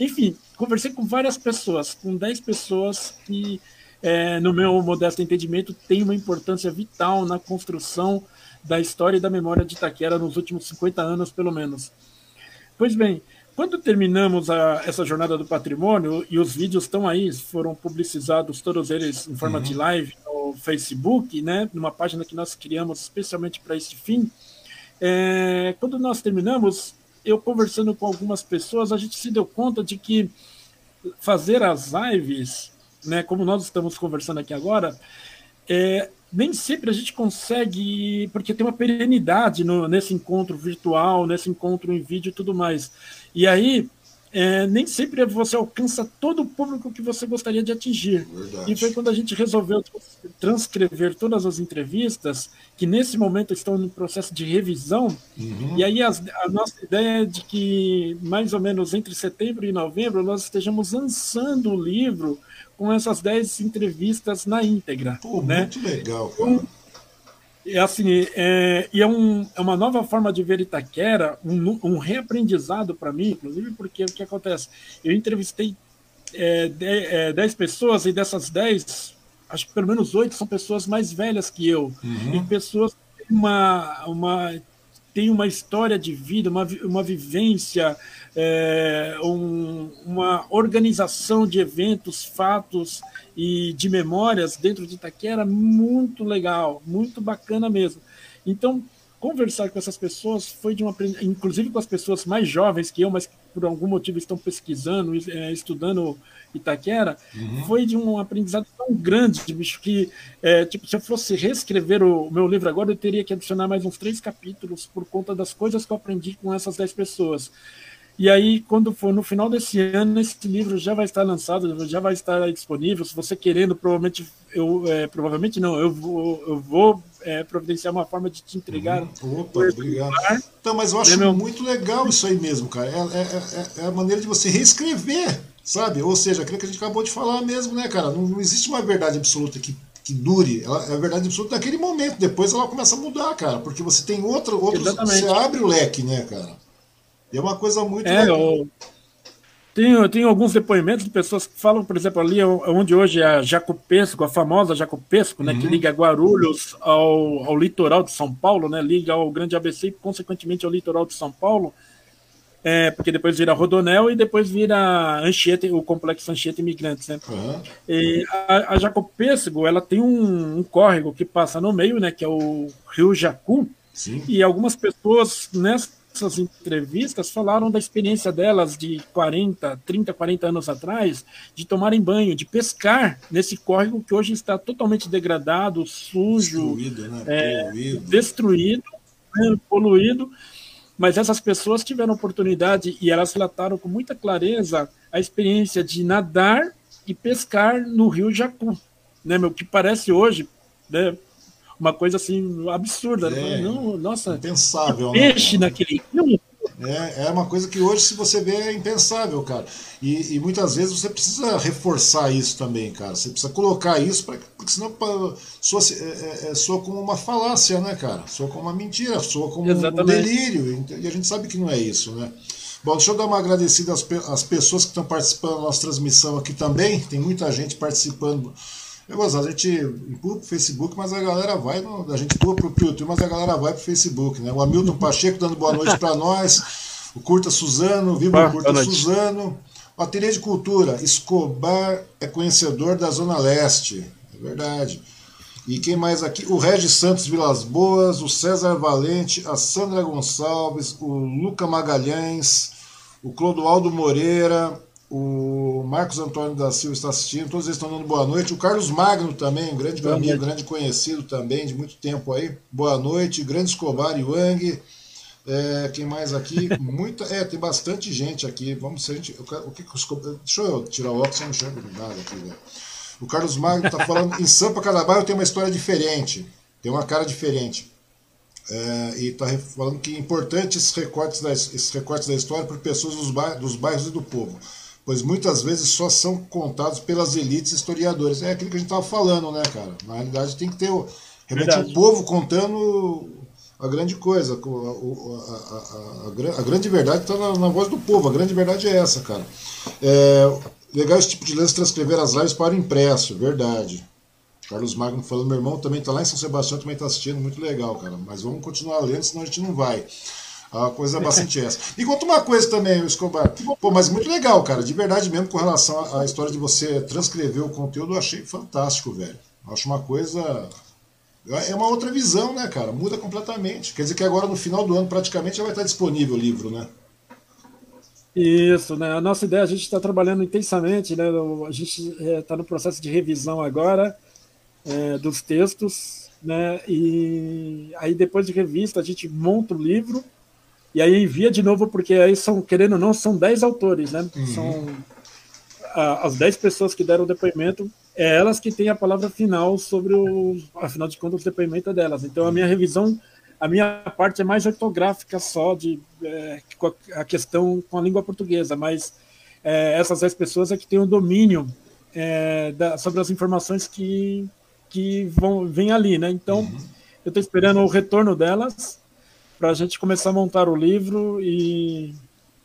Enfim, conversei com várias pessoas, com 10 pessoas que, é, no meu modesto entendimento, têm uma importância vital na construção da história e da memória de Itaquera nos últimos 50 anos, pelo menos. Pois bem, quando terminamos a, essa jornada do patrimônio, e os vídeos estão aí, foram publicizados todos eles em forma uhum. de live no Facebook, né, numa página que nós criamos especialmente para este fim. É, quando nós terminamos, eu conversando com algumas pessoas, a gente se deu conta de que fazer as lives, né, como nós estamos conversando aqui agora, é, nem sempre a gente consegue, porque tem uma perenidade no, nesse encontro virtual, nesse encontro em vídeo e tudo mais. E aí, é, nem sempre você alcança todo o público que você gostaria de atingir. Verdade. E foi quando a gente resolveu transcrever todas as entrevistas, que nesse momento estão no processo de revisão. Uhum. E aí as, a nossa ideia é de que mais ou menos entre setembro e novembro nós estejamos lançando o livro com essas 10 entrevistas na íntegra. Pô, né? muito legal, cara. É assim, é, e é, um, é uma nova forma de ver Itaquera, um, um reaprendizado para mim, inclusive, porque o que acontece? Eu entrevistei é, 10 é, pessoas e dessas 10, acho que pelo menos 8 são pessoas mais velhas que eu, uhum. e pessoas que têm uma, uma, têm uma história de vida, uma, uma vivência, é, um, uma organização de eventos, fatos e de memórias dentro de Itaquera muito legal, muito bacana mesmo. Então, conversar com essas pessoas foi de uma inclusive com as pessoas mais jovens que eu, mas que por algum motivo estão pesquisando, é, estudando Itaquera, uhum. foi de um aprendizado tão grande, bicho, que é, tipo, se eu fosse reescrever o meu livro agora, eu teria que adicionar mais uns três capítulos por conta das coisas que eu aprendi com essas dez pessoas. E aí, quando for no final desse ano, esse livro já vai estar lançado, já vai estar disponível. Se você querendo, provavelmente, eu é, provavelmente não, eu vou, eu vou é, providenciar uma forma de te entregar. Uhum. Opa, obrigado. Então, mas eu acho é muito legal isso aí mesmo, cara. É, é, é, é, a maneira de você reescrever, sabe? Ou seja, aquilo que a gente acabou de falar mesmo, né, cara? Não, não existe uma verdade absoluta que que dure, ela é a verdade absoluta naquele momento. Depois ela começa a mudar, cara, porque você tem outra, outros, você abre o leque, né, cara? E é uma coisa muito. É, eu tenho, tenho alguns depoimentos de pessoas que falam, por exemplo, ali onde hoje é a Jacopesco, a famosa Jacopesco, né, uhum. que liga Guarulhos ao, ao litoral de São Paulo, né, liga ao Grande ABC e, consequentemente, ao litoral de São Paulo, é, porque depois vira Rodonel e depois vira Anchieta, o complexo Anchieta Imigrantes. Né? Uhum. E a, a Jacopesco, ela tem um, um, córrego que passa no meio, né, que é o Rio Jacu, Sim. e algumas pessoas nessa essas entrevistas falaram da experiência delas de 40, 30, 40 anos atrás, de tomarem banho, de pescar nesse córrego que hoje está totalmente degradado, sujo, destruído, né? é, poluído, destruído né? poluído. Mas essas pessoas tiveram oportunidade e elas relataram com muita clareza a experiência de nadar e pescar no rio Jacu, né, meu, que parece hoje, né, uma coisa assim absurda. É, não, nossa, impensável. Né, peixe né, naquele. É, é uma coisa que hoje, se você vê, é impensável, cara. E, e muitas vezes você precisa reforçar isso também, cara. Você precisa colocar isso, pra, porque senão pra, soa, é, é, é, soa como uma falácia, né, cara? Soa como uma mentira, soa como Exatamente. um delírio. E a gente sabe que não é isso, né? Bom, deixa eu dar uma agradecida às, às pessoas que estão participando da nossa transmissão aqui também. Tem muita gente participando eu gosto, a gente empurra pro Facebook, mas a galera vai, no, a gente empurra pro YouTube, mas a galera vai pro Facebook, né? O Hamilton Pacheco dando boa noite para nós. O Curta Suzano, Viva o Curta Suzano. Ateliê de Cultura, Escobar é conhecedor da Zona Leste. É verdade. E quem mais aqui? O Regis Santos Vilas Boas, o César Valente, a Sandra Gonçalves, o Luca Magalhães, o Clodoaldo Moreira, o Marcos Antônio da Silva está assistindo, todos eles estão dando boa noite. O Carlos Magno também, um grande boa amigo, noite. grande conhecido também, de muito tempo aí. Boa noite. Grande Escobar Wang. É, quem mais aqui? Muita, é, tem bastante gente aqui. Vamos a gente. O que, deixa eu tirar o óculos, eu não enxergo nada aqui, velho. O Carlos Magno está falando, em Sampa Cadabaio tem uma história diferente, tem uma cara diferente. É, e está falando que é importante esses recortes, da, esses recortes da história por pessoas dos bairros, dos bairros e do povo, pois muitas vezes só são contados pelas elites historiadoras. É aquilo que a gente estava falando, né, cara? Na realidade tem que ter o, realmente o povo contando a grande coisa, a, a, a, a grande verdade está na, na, voz do povo, a grande verdade é essa, cara. É, Legal esse tipo de lance transcrever as lives para o impresso, verdade. Carlos Magno falando, meu irmão também está lá em São Sebastião, também está assistindo, muito legal, cara. Mas vamos continuar lendo, senão a gente não vai. A coisa é bastante essa. E conta uma coisa também, Escobar. Pô, mas muito legal, cara. De verdade mesmo, com relação à história de você transcrever o conteúdo, eu achei fantástico, velho. Acho uma coisa. É uma outra visão, né, cara? Muda completamente. Quer dizer que agora no final do ano praticamente já vai estar disponível o livro, né? Isso, né? A nossa ideia, a gente está trabalhando intensamente, né? A gente está é, no processo de revisão agora é, dos textos, né? E aí depois de revista a gente monta o livro e aí envia de novo, porque aí são, querendo ou não, são 10 autores, né? Uhum. São a, as 10 pessoas que deram o depoimento, é elas que têm a palavra final sobre o, afinal de contas, o depoimento é delas. Então a minha revisão a minha parte é mais ortográfica só, de é, a questão com a língua portuguesa, mas é, essas 10 pessoas é que têm o domínio é, da, sobre as informações que, que vão, vêm ali, né? Então, uhum. eu estou esperando o retorno delas para a gente começar a montar o livro e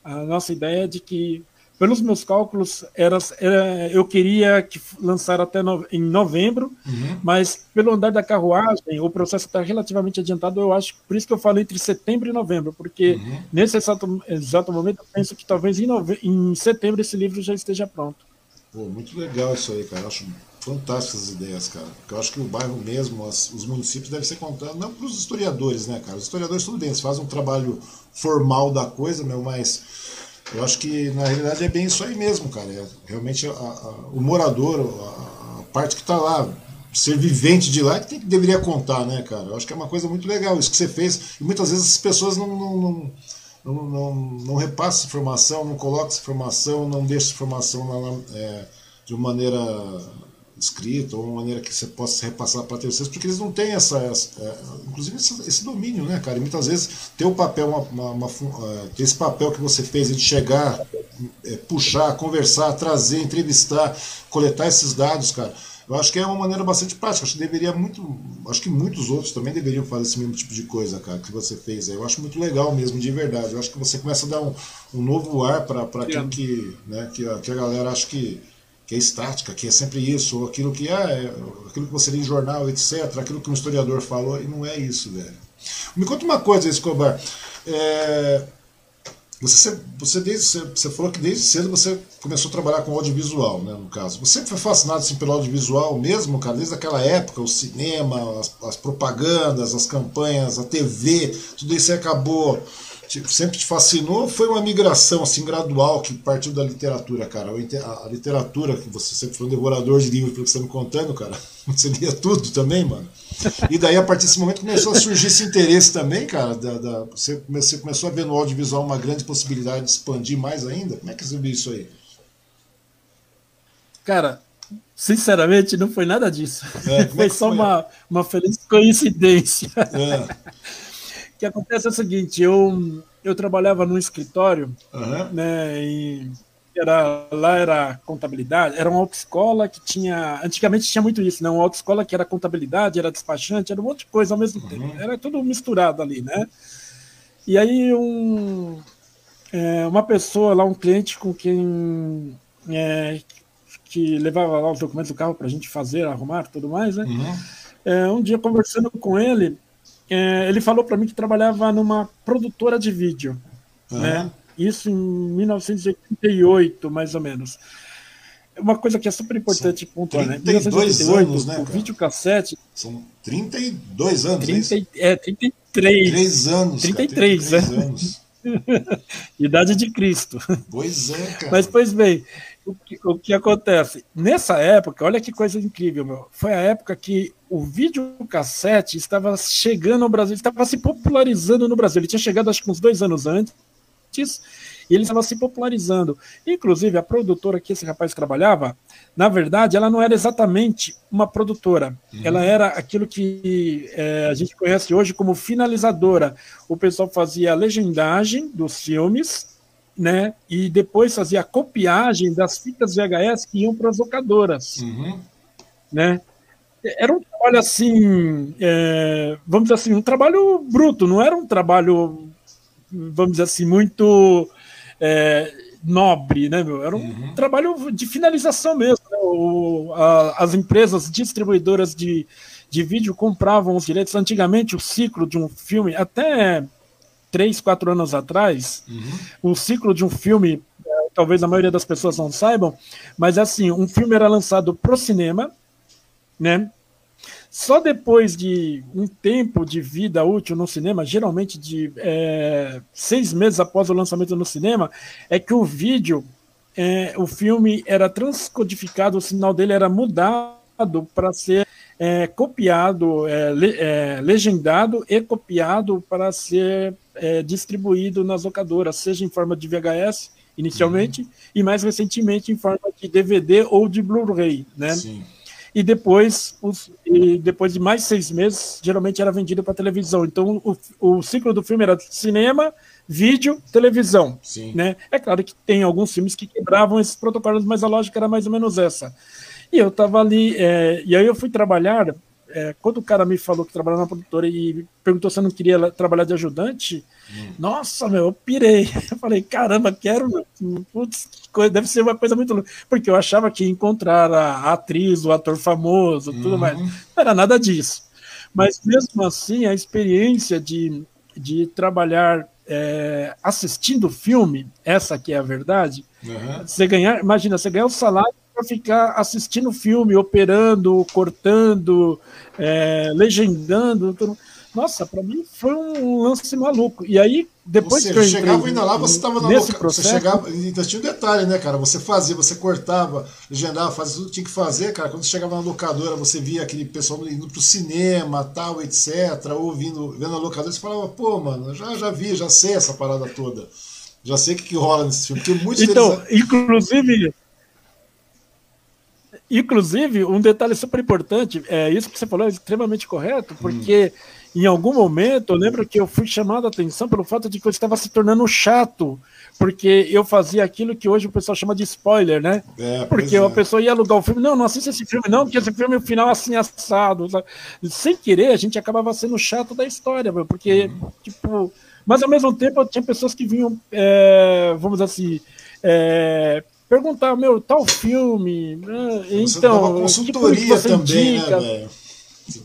a nossa ideia é de que pelos meus cálculos, era, era, eu queria que lançar até no, em novembro, uhum. mas pelo andar da carruagem, o processo está relativamente adiantado, eu acho, por isso que eu falo entre setembro e novembro, porque uhum. nesse exato, exato momento eu penso que talvez em, nove, em setembro esse livro já esteja pronto. Pô, muito legal isso aí, cara. Acho fantásticas as ideias, cara. Porque eu acho que o bairro mesmo, as, os municípios devem ser contados, não para os historiadores, né, cara? Os historiadores, tudo bem, eles fazem um trabalho formal da coisa, meu, mas eu acho que na realidade é bem isso aí mesmo, cara. É realmente a, a, o morador, a, a parte que está lá, ser vivente de lá, é que, tem, que deveria contar, né, cara? Eu acho que é uma coisa muito legal isso que você fez. E muitas vezes as pessoas não, não, não, não, não, não repassam informação, não colocam essa informação, não deixam essa informação lá, é, de uma maneira escrita ou uma maneira que você possa repassar para terceiros, porque eles não têm essa, essa é, inclusive esse, esse, domínio, né, cara? E muitas vezes ter o papel, uma, uma, uma, é, ter esse papel que você fez de chegar, é, puxar, conversar, trazer, entrevistar, coletar esses dados, cara. Eu acho que é uma maneira bastante prática. Acho que deveria muito, acho que muitos outros também deveriam fazer esse mesmo tipo de coisa, cara, que você fez. Aí. Eu acho muito legal mesmo, de verdade. Eu acho que você começa a dar um, um novo ar para aquilo que, né, que, que a galera acha que que é estática, que é sempre isso, ou aquilo que ah, é, aquilo que você lê em jornal, etc., aquilo que um historiador falou, e não é isso, velho. Me conta uma coisa, Escobar. É, você, você, desde, você falou que desde cedo você começou a trabalhar com audiovisual, né, no caso. Você foi fascinado assim, pelo audiovisual mesmo, cara, desde aquela época, o cinema, as, as propagandas, as campanhas, a TV, tudo isso acabou sempre te fascinou foi uma migração assim gradual que partiu da literatura, cara? A, literatura, que você sempre foi um devorador de livros, pelo que você está me contando, cara. Você lia tudo também, mano. E daí, a partir desse momento, começou a surgir esse interesse também, cara. Da, da, você, você começou a ver no audiovisual uma grande possibilidade de expandir mais ainda? Como é que você viu isso aí? Cara, sinceramente, não foi nada disso. É, foi é só foi? Uma, uma feliz coincidência. É que acontece é o seguinte, eu, eu trabalhava num escritório, uhum. né, e era, lá era contabilidade, era uma autoescola que tinha, antigamente tinha muito isso, né, uma autoescola que era contabilidade, era despachante, era um monte de coisa ao mesmo uhum. tempo, era tudo misturado ali, né, e aí um, é, uma pessoa lá, um cliente com quem, é, que levava lá os documentos do carro para a gente fazer, arrumar, tudo mais, né, uhum. é, um dia conversando com ele, é, ele falou para mim que trabalhava numa produtora de vídeo, uhum. né? isso em 1988, mais ou menos. Uma coisa que é super importante pontuar, né? 1988, anos, né, o vídeo-cassete. São 32 anos, 30, é, é 33. 3 anos. 33, cara, 33 né? anos. Idade de Cristo. Pois é, cara. Mas, pois bem, o que, o que acontece? Nessa época, olha que coisa incrível, meu. Foi a época que o videocassete estava chegando ao Brasil, estava se popularizando no Brasil. Ele tinha chegado, acho que uns dois anos antes, e ele estava se popularizando. Inclusive, a produtora que esse rapaz trabalhava, na verdade, ela não era exatamente uma produtora. Uhum. Ela era aquilo que é, a gente conhece hoje como finalizadora. O pessoal fazia a legendagem dos filmes, né? E depois fazia a copiagem das fitas VHS que iam para as locadoras, uhum. né? Era um trabalho assim, é, vamos dizer assim, um trabalho bruto, não era um trabalho, vamos dizer assim, muito é, nobre, né, meu? Era um uhum. trabalho de finalização mesmo. Né? O, a, as empresas distribuidoras de, de vídeo compravam os direitos. Antigamente, o ciclo de um filme, até três, quatro anos atrás, uhum. o ciclo de um filme, é, talvez a maioria das pessoas não saibam, mas assim, um filme era lançado para o cinema, né? Só depois de um tempo de vida útil no cinema, geralmente de é, seis meses após o lançamento no cinema, é que o vídeo, é, o filme era transcodificado, o sinal dele era mudado para ser é, copiado, é, le, é, legendado e copiado para ser é, distribuído nas locadoras, seja em forma de VHS inicialmente uhum. e mais recentemente em forma de DVD ou de Blu-ray, né? Sim. E depois, os, e depois de mais seis meses, geralmente era vendido para televisão. Então, o, o ciclo do filme era cinema, vídeo, televisão. Sim. Né? É claro que tem alguns filmes que quebravam esses protocolos, mas a lógica era mais ou menos essa. E eu estava ali, é, e aí eu fui trabalhar é, quando o cara me falou que trabalhava na produtora e perguntou se eu não queria trabalhar de ajudante, hum. nossa, meu, eu pirei. Eu falei, caramba, quero, putz, coisa, deve ser uma coisa muito louca. Porque eu achava que ia encontrar a atriz, o ator famoso, tudo mais. Uhum. Não era nada disso. Mas mesmo assim, a experiência de, de trabalhar é, assistindo o filme, essa que é a verdade, uhum. você ganhar, imagina, você ganhar o salário para ficar assistindo o filme, operando, cortando, é, legendando. Tudo. Nossa, para mim foi um lance maluco. E aí, depois seja, que eu entrei, chegava ainda lá, você estava na nesse loca... processo. Você chegava, ainda tinha um detalhe, né, cara? Você fazia, você cortava, legendava, fazia tudo que tinha que fazer, cara. Quando você chegava na locadora, você via aquele pessoal indo pro cinema, tal, etc., ouvindo, vendo a locadora, você falava, pô, mano, já, já vi, já sei essa parada toda. Já sei o que, que rola nesse filme. Porque muitos então, deles... inclusive, Inclusive, um detalhe super importante, é isso que você falou é extremamente correto, porque hum. em algum momento eu lembro que eu fui chamado a atenção pelo fato de que eu estava se tornando chato, porque eu fazia aquilo que hoje o pessoal chama de spoiler, né? É, porque é. a pessoa ia alugar o filme, não, não assista esse filme, não, porque esse filme o final é assim assado. Sabe? Sem querer, a gente acabava sendo chato da história, porque, hum. tipo. Mas ao mesmo tempo tinha pessoas que vinham, é, vamos dizer assim. É, perguntar, meu, tal filme. Né? Você então, dá uma consultoria que também, né, indica? né, velho?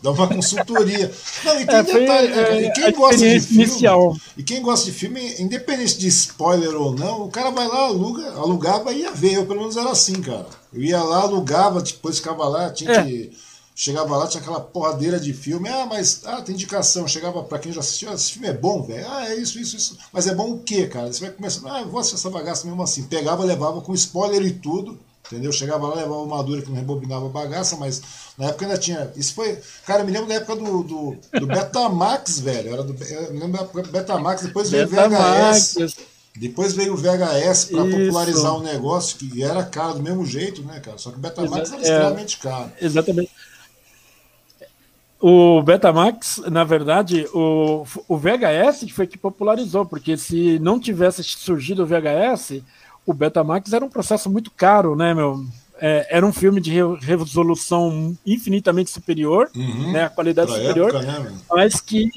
Dá uma consultoria. Não, e tem é, detalhe, né, cara? E quem gosta de filme, inicial. e quem gosta de filme, independente de spoiler ou não, o cara vai lá, aluga, alugava e ia ver. Eu pelo menos era assim, cara. Eu ia lá, alugava, depois ficava lá, tinha é. que Chegava lá, tinha aquela porradeira de filme. Ah, mas ah, tem indicação. Chegava para quem já assistiu, ah, esse filme é bom, velho. Ah, é isso, isso, isso. Mas é bom o quê, cara? Você vai começando, ah, eu vou assistir essa bagaça mesmo assim. Pegava, levava com spoiler e tudo. Entendeu? Chegava lá, levava uma dura que não rebobinava bagaça, mas na época ainda tinha. Isso foi. Cara, eu me lembro da época do, do, do Betamax, velho. Era do, eu me lembro da época do Betamax, depois veio o VHS. Depois veio o VHS para popularizar o negócio, que era caro do mesmo jeito, né, cara? Só que o Betamax Exa era extremamente caro. Exatamente. O Betamax, na verdade, o, o VHS foi que popularizou, porque se não tivesse surgido o VHS, o Betamax era um processo muito caro, né, meu? É, era um filme de resolução infinitamente superior, uhum, né, a qualidade superior, época, né, mas que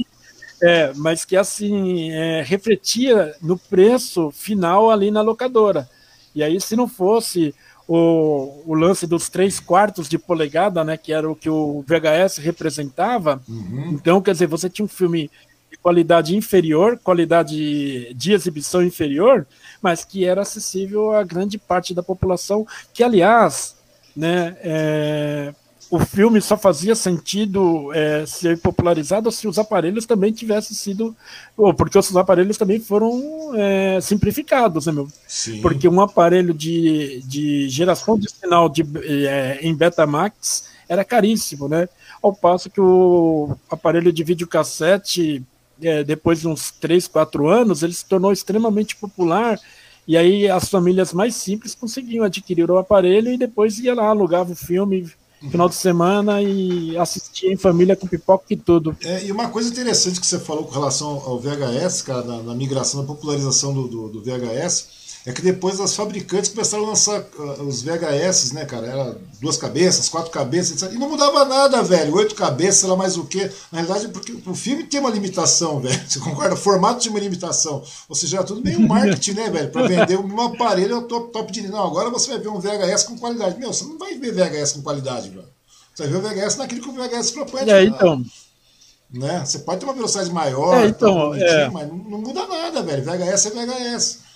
é, mas que assim é, refletia no preço final ali na locadora. E aí, se não fosse o, o lance dos três quartos de polegada, né, que era o que o VHS representava. Uhum. Então, quer dizer, você tinha um filme de qualidade inferior, qualidade de exibição inferior, mas que era acessível a grande parte da população, que aliás, né, é, o filme só fazia sentido é, ser popularizado se os aparelhos também tivessem sido. Ou porque os aparelhos também foram é, simplificados, né, meu? Sim. Porque um aparelho de, de geração de sinal de, é, em Betamax era caríssimo, né? Ao passo que o aparelho de videocassete, é, depois de uns 3, 4 anos, ele se tornou extremamente popular. E aí as famílias mais simples conseguiam adquirir o aparelho e depois ia lá, alugava o filme final de semana e assistia em família com pipoca e tudo. É, e uma coisa interessante que você falou com relação ao VHS, cara, na, na migração, na popularização do, do, do, VHS, é que depois as fabricantes começaram a lançar uh, os VHS, né, cara? Era duas cabeças, quatro cabeças, etc. E não mudava nada, velho. Oito cabeças, sei lá mais o quê. Na realidade, porque o filme tem uma limitação, velho. Você concorda? O formato tinha uma limitação. Ou seja, era tudo meio marketing, né, velho? Pra vender um aparelho é top, top de. Não, agora você vai ver um VHS com qualidade. Meu, você não vai ver VHS com qualidade, velho. Você vai ver o VHS naquilo que o VHS propõe. É, então. Né? Você pode ter uma velocidade maior, é, então, é. mas não, não muda nada, velho. VHS é VHS.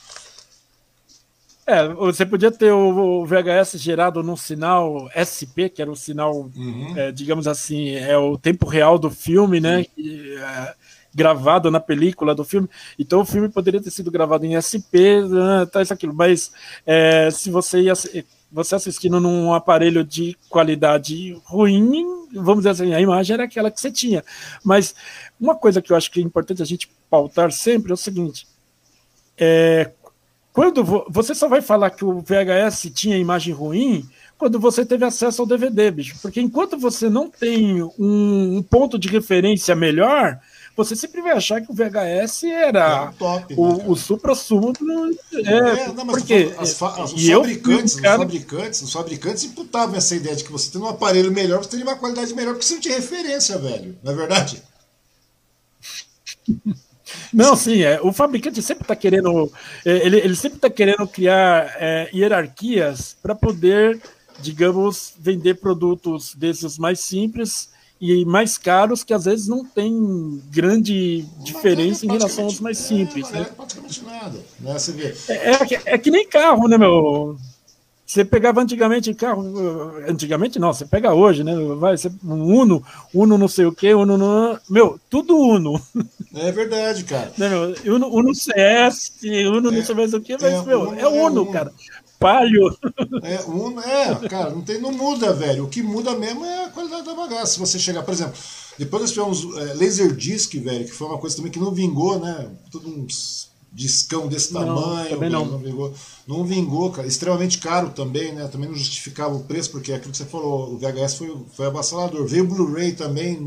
É, você podia ter o VHS gerado num sinal SP, que era o sinal, uhum. é, digamos assim, é o tempo real do filme, né? É, gravado na película do filme. Então o filme poderia ter sido gravado em SP, né, tá isso aquilo. Mas é, se você ia você assistindo num aparelho de qualidade ruim, vamos dizer assim, a imagem era aquela que você tinha. Mas uma coisa que eu acho que é importante a gente pautar sempre é o seguinte: é, quando você só vai falar que o VHS tinha imagem ruim quando você teve acesso ao DVD, bicho. Porque enquanto você não tem um, um ponto de referência melhor, você sempre vai achar que o VHS era é top, o, né, o supra-sumo do. É, é, não, porque, as, os, fabricantes, eu, cara... os, fabricantes, os fabricantes imputavam essa ideia de que você tendo um aparelho melhor, você teria uma qualidade melhor, porque você não tinha referência, velho. Não é verdade? Não, sim, é, o fabricante sempre está querendo, é, ele, ele sempre está querendo criar é, hierarquias para poder, digamos, vender produtos desses mais simples e mais caros que às vezes não tem grande diferença em relação aos mais simples. É, né? é nada. Né? É, é, é, que nem carro, né, meu? Você pegava antigamente carro, antigamente não, você pega hoje, né? Vai ser um Uno, Uno não sei o que, Uno, não, meu, tudo Uno. É verdade, cara. Né, meu, Uno, Uno CS, Uno é, não sei mais o que, mas, é, meu, Uno, é Uno, é cara. Palio. É, Uno, é, cara, não, tem, não muda, velho. O que muda mesmo é a qualidade da bagaça. Se você chegar, por exemplo, depois nós tivemos é, Laserdisc, velho, que foi uma coisa também que não vingou, né? Tudo uns discão desse não, tamanho, não. não. vingou. Não vingou, cara. Extremamente caro também, né? Também não justificava o preço, porque aquilo que você falou, o VHS foi, foi avassalador. Veio o Blu-ray também,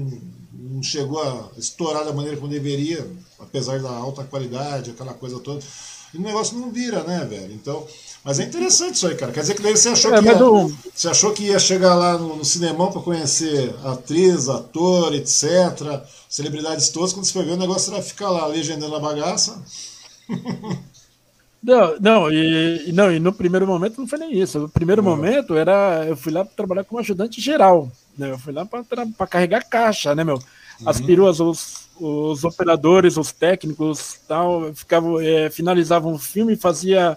não chegou a estourar da maneira como deveria, apesar da alta qualidade, aquela coisa toda. E o negócio não vira, né, velho? Então. Mas é interessante isso aí, cara. Quer dizer que daí você achou, é, que, ia, do... você achou que ia chegar lá no, no cinemão para conhecer atriz, ator, etc., celebridades todas, quando você foi ver o negócio era ficar lá legendando a bagaça. Não, não e, não, e no primeiro momento não foi nem isso. No primeiro não. momento era. Eu fui lá trabalhar como ajudante geral. Né? Eu fui lá para carregar caixa, né, meu? As uhum. peruas, os, os operadores, os técnicos tal, ficavam, é, finalizavam o filme, fazia.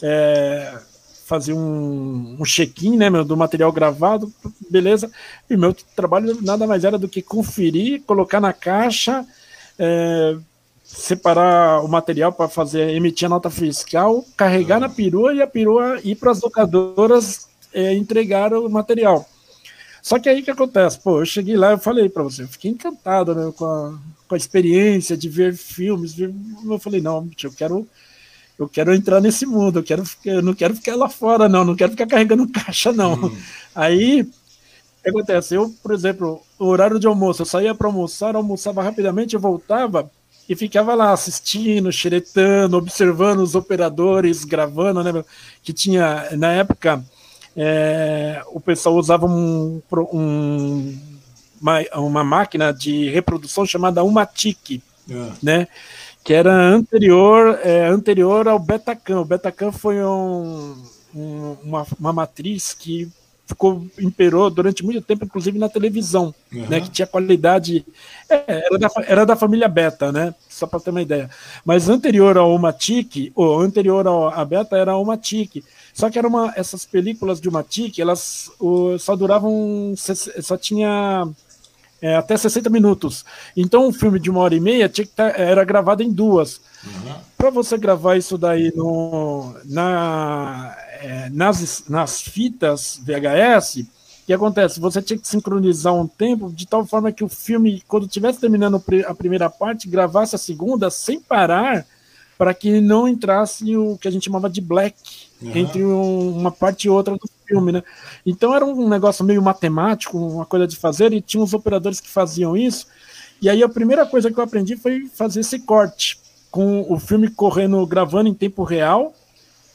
É, fazia um, um check-in né, meu, do material gravado, beleza. E meu trabalho nada mais era do que conferir, colocar na caixa, é, separar o material para fazer emitir a nota fiscal, carregar uhum. na perua e a perua ir para as locadoras é, entregar o material. Só que aí que acontece? Pô, eu cheguei lá, eu falei para você, eu fiquei encantado né, com, a, com a experiência de ver filmes. Ver, eu falei, não, eu quero eu quero entrar nesse mundo, eu, quero, eu não quero ficar lá fora, não, não quero ficar carregando caixa, não. Hum. Aí, o que acontece? Eu, por exemplo, o horário de almoço, eu saía para almoçar, almoçava rapidamente, eu voltava e ficava lá assistindo, xeretando, observando os operadores, gravando, né? Que tinha, na época, é, o pessoal usava um, um, uma, uma, máquina de reprodução chamada Umatic, é. né? Que era anterior, é, anterior ao Betacam. O Betacam foi um, um, uma, uma matriz que ficou imperou durante muito tempo, inclusive na televisão, uhum. né, que tinha qualidade é, era, da, era da família Beta, né, só para ter uma ideia. Mas anterior ao Matic, ou anterior à Beta era o Matic. Só que era uma essas películas de Matic, elas o, só duravam só tinha é, até 60 minutos. Então, um filme de uma hora e meia tinha que tá, era gravado em duas. Uhum. Para você gravar isso daí no, na, é, nas, nas fitas VHS, o que acontece? Você tinha que sincronizar um tempo de tal forma que o filme, quando estivesse terminando a primeira parte, gravasse a segunda sem parar, para que não entrasse o que a gente chamava de black uhum. entre um, uma parte e outra do filme, né? Então era um negócio meio matemático, uma coisa de fazer, e tinha uns operadores que faziam isso. E aí a primeira coisa que eu aprendi foi fazer esse corte, com o filme correndo, gravando em tempo real,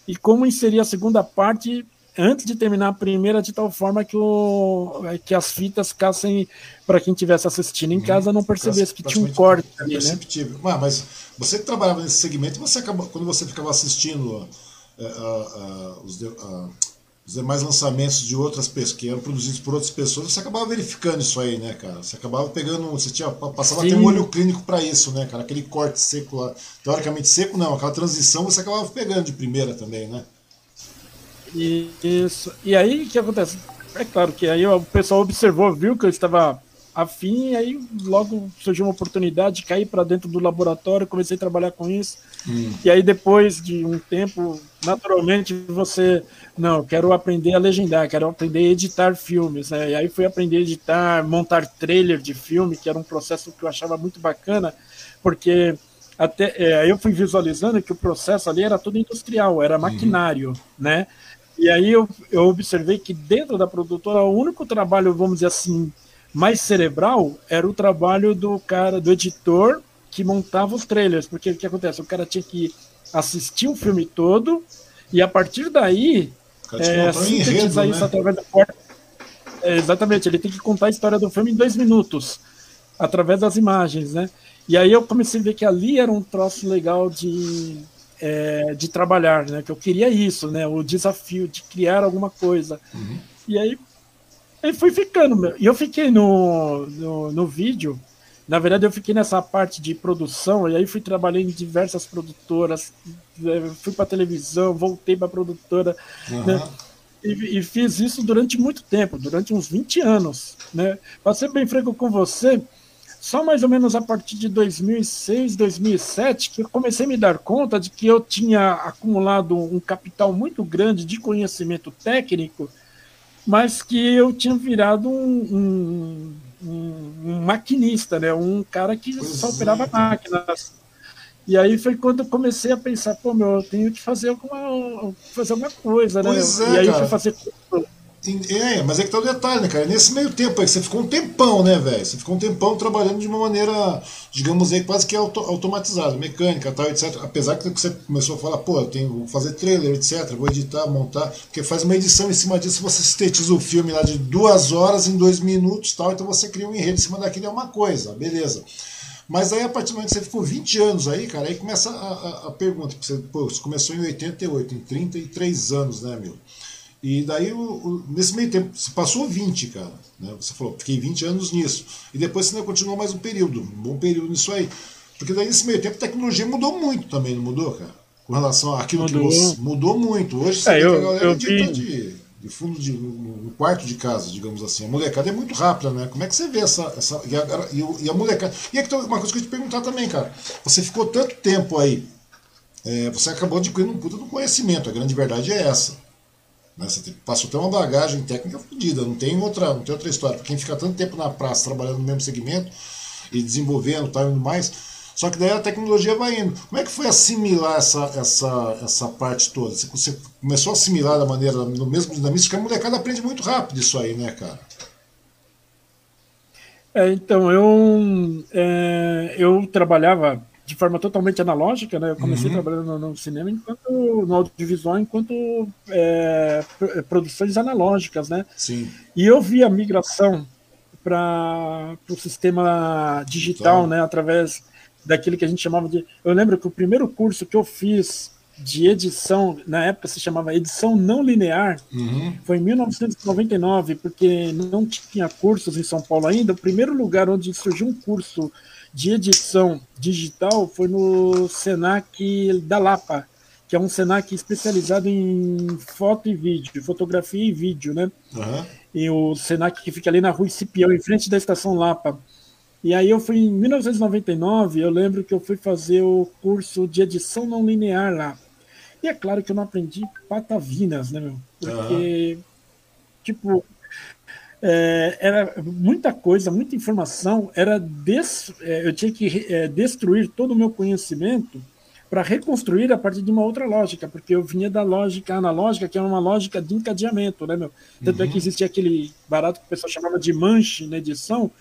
e como inserir a segunda parte antes de terminar a primeira, de tal forma que, o, que as fitas ficassem, para quem estivesse assistindo em casa, não percebesse que tinha um corte. É né? Ah, mas você que trabalhava nesse segmento, você acabou, quando você ficava assistindo uh, uh, uh, os, os demais lançamentos de outras pessoas que eram produzidos por outras pessoas, você acabava verificando isso aí, né, cara? Você acabava pegando, você tinha passava Sim. a ter um olho clínico para isso, né, cara? Aquele corte seco lá, teoricamente seco não, aquela transição você acabava pegando de primeira também, né? Isso. E aí o que acontece? É claro que aí o pessoal observou, viu que eu estava afim, e aí logo surgiu uma oportunidade, caí para dentro do laboratório, comecei a trabalhar com isso. Hum. E aí depois de um tempo, naturalmente você, não, quero aprender a legendar, quero aprender a editar filmes, né? E aí fui aprender a editar, montar trailer de filme, que era um processo que eu achava muito bacana, porque até é, eu fui visualizando que o processo ali era tudo industrial, era maquinário, uhum. né? E aí eu, eu observei que dentro da produtora o único trabalho, vamos dizer assim, mais cerebral era o trabalho do cara, do editor que montava os trailers, porque o que acontece? O cara tinha que assistir o filme todo e a partir daí é, sintetizar isso né? através da porta. É, exatamente, ele tem que contar a história do filme em dois minutos, através das imagens, né? E aí eu comecei a ver que ali era um troço legal de, é, de trabalhar, né? Que eu queria isso, né? O desafio de criar alguma coisa. Uhum. E aí e fui ficando, E eu fiquei no, no, no, vídeo. Na verdade, eu fiquei nessa parte de produção, e aí fui trabalhar em diversas produtoras, é, fui para televisão, voltei para produtora, uhum. né? E, e, fiz isso durante muito tempo, durante uns 20 anos, né? Para ser bem franco com você, só mais ou menos a partir de 2006, 2007, que eu comecei a me dar conta de que eu tinha acumulado um capital muito grande de conhecimento técnico mas que eu tinha virado um, um, um maquinista, né? um cara que pois só operava é. máquinas. E aí foi quando eu comecei a pensar, pô, meu, eu tenho que fazer alguma, fazer alguma coisa, né? Pois é, e aí cara. fui fazer é, mas é que tá o detalhe, né, cara? Nesse meio tempo aí, você ficou um tempão, né, velho? Você ficou um tempão trabalhando de uma maneira, digamos aí, quase que auto automatizada, mecânica tal, etc. Apesar que você começou a falar, pô, eu tenho vou fazer trailer, etc. Vou editar, montar, porque faz uma edição em cima disso, você sintetiza o filme lá de duas horas em dois minutos tal, então você cria um enredo em cima daquilo, é uma coisa, beleza. Mas aí, a partir do momento que você ficou 20 anos aí, cara, aí começa a, a, a pergunta, você, pô, você começou em 88, em 33 anos, né, meu? E daí, o, o, nesse meio tempo, você passou 20, cara. Né? Você falou, fiquei 20 anos nisso. E depois você continuou mais um período, um bom período nisso aí. Porque daí, nesse meio tempo, a tecnologia mudou muito também, não mudou, cara? Com relação àquilo mudou. que você. Mudou muito. Hoje você é, eu, a galera eu vi... de, de fundo de. no quarto de casa, digamos assim. A molecada é muito rápida, né? Como é que você vê essa. essa e, a, e, a molecada. E aqui uma coisa que eu te perguntar também, cara. Você ficou tanto tempo aí. É, você acabou adquirindo um puta do conhecimento. A grande verdade é essa. Né? Você passou até uma bagagem técnica fodida, não tem outra, não tem outra história. Quem fica tanto tempo na praça trabalhando no mesmo segmento e desenvolvendo tal e mais, só que daí a tecnologia vai indo. Como é que foi assimilar essa, essa, essa parte toda? Você, você começou a assimilar da maneira, no mesmo dinamismo, porque a molecada aprende muito rápido isso aí, né, cara? É, então, eu, é, eu trabalhava de forma totalmente analógica, né? Eu comecei uhum. trabalhando no, cinema enquanto no audiovisual enquanto é, é, produções analógicas, né? Sim. E eu vi a migração para o sistema digital, então. né? Através daquilo que a gente chamava de. Eu lembro que o primeiro curso que eu fiz de edição, na época se chamava edição não linear, uhum. foi em 1999, porque não tinha cursos em São Paulo ainda. O primeiro lugar onde surgiu um curso de edição digital foi no Senac da Lapa, que é um Senac especializado em foto e vídeo, fotografia e vídeo, né? Uhum. E o Senac que fica ali na rua Cipião, em frente da estação Lapa. E aí eu fui em 1999, eu lembro que eu fui fazer o curso de edição não linear lá. E é claro que eu não aprendi patavinas, né, meu? Porque, uhum. tipo, é, era muita coisa, muita informação, era des, é, eu tinha que é, destruir todo o meu conhecimento para reconstruir a partir de uma outra lógica, porque eu vinha da lógica analógica, que é uma lógica de encadeamento, né, meu? Tanto uhum. é que uhum. existia aquele barato que o pessoal chamava de manche na edição,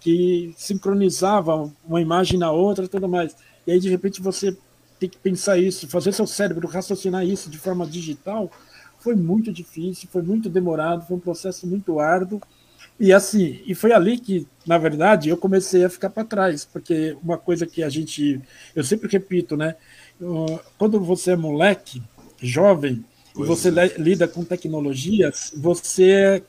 que sincronizava uma imagem na outra e tudo mais. E aí, de repente, você tem que pensar isso, fazer seu cérebro raciocinar isso de forma digital, foi muito difícil, foi muito demorado, foi um processo muito árduo. E assim, e foi ali que, na verdade, eu comecei a ficar para trás, porque uma coisa que a gente, eu sempre repito, né? Quando você é moleque, jovem, e você é. lida com tecnologias, você é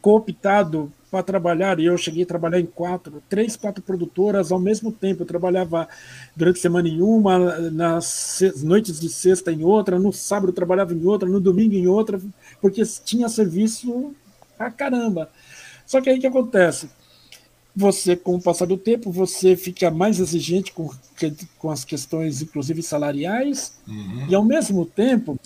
cooptado para trabalhar, e eu cheguei a trabalhar em quatro, três, quatro produtoras ao mesmo tempo. Eu trabalhava durante a semana em uma, nas noites de sexta em outra, no sábado eu trabalhava em outra, no domingo em outra, porque tinha serviço a caramba. Só que aí o que acontece? Você, com o passar do tempo, você fica mais exigente com, com as questões, inclusive salariais, uhum. e ao mesmo tempo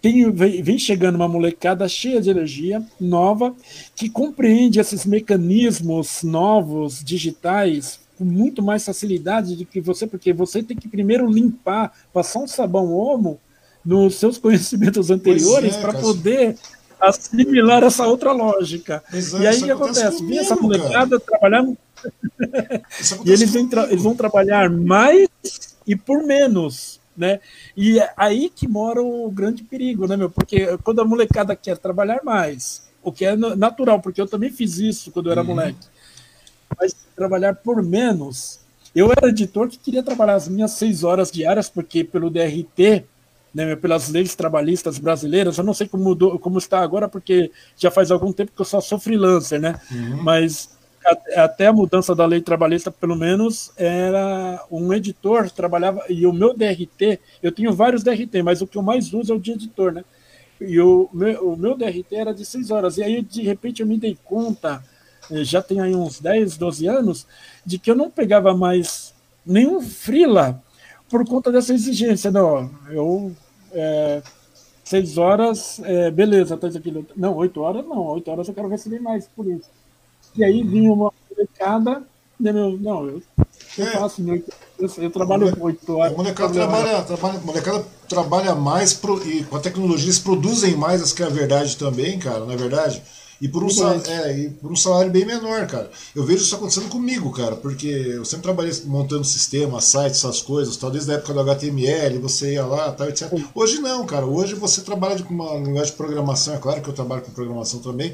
tem, vem chegando uma molecada cheia de energia, nova, que compreende esses mecanismos novos, digitais, com muito mais facilidade do que você, porque você tem que primeiro limpar, passar um sabão homo nos seus conhecimentos anteriores é, para poder assimilar essa outra lógica. Exato, e aí o que acontece? Vem essa molecada trabalhando. e eles, eles vão trabalhar mais e por menos né? E é aí que mora o grande perigo, né, meu? Porque quando a molecada quer trabalhar mais, o que é natural, porque eu também fiz isso quando eu era uhum. moleque, mas trabalhar por menos. Eu era editor que queria trabalhar as minhas seis horas diárias, porque pelo DRT, né, pelas leis trabalhistas brasileiras, eu não sei como, mudou, como está agora, porque já faz algum tempo que eu só sou freelancer, né? Uhum. Mas até a mudança da lei trabalhista, pelo menos, era um editor trabalhava e o meu DRT, eu tenho vários DRT, mas o que eu mais uso é o de editor, né? E o meu, o meu DRT era de 6 horas. E aí, de repente, eu me dei conta, eh, já tem aí uns 10, 12 anos, de que eu não pegava mais nenhum frila por conta dessa exigência. Não, eu. É, seis horas, é, beleza, tá aqui. Não, oito horas não, oito horas eu quero receber mais por isso. E aí vinha uma molecada, né, não, eu, eu é. faço meu, eu, eu trabalho oito horas. A molecada trabalha, trabalha, molecada trabalha mais pro, e com a tecnologia eles produzem mais, essa que é a verdade também, cara, não é verdade? E por, um salário, é, e por um salário bem menor, cara. Eu vejo isso acontecendo comigo, cara, porque eu sempre trabalhei montando sistema, sites, essas coisas, tal, desde a época do HTML, você ia lá, tal, etc. Hoje não, cara. Hoje você trabalha com uma linguagem de programação, é claro que eu trabalho com programação também,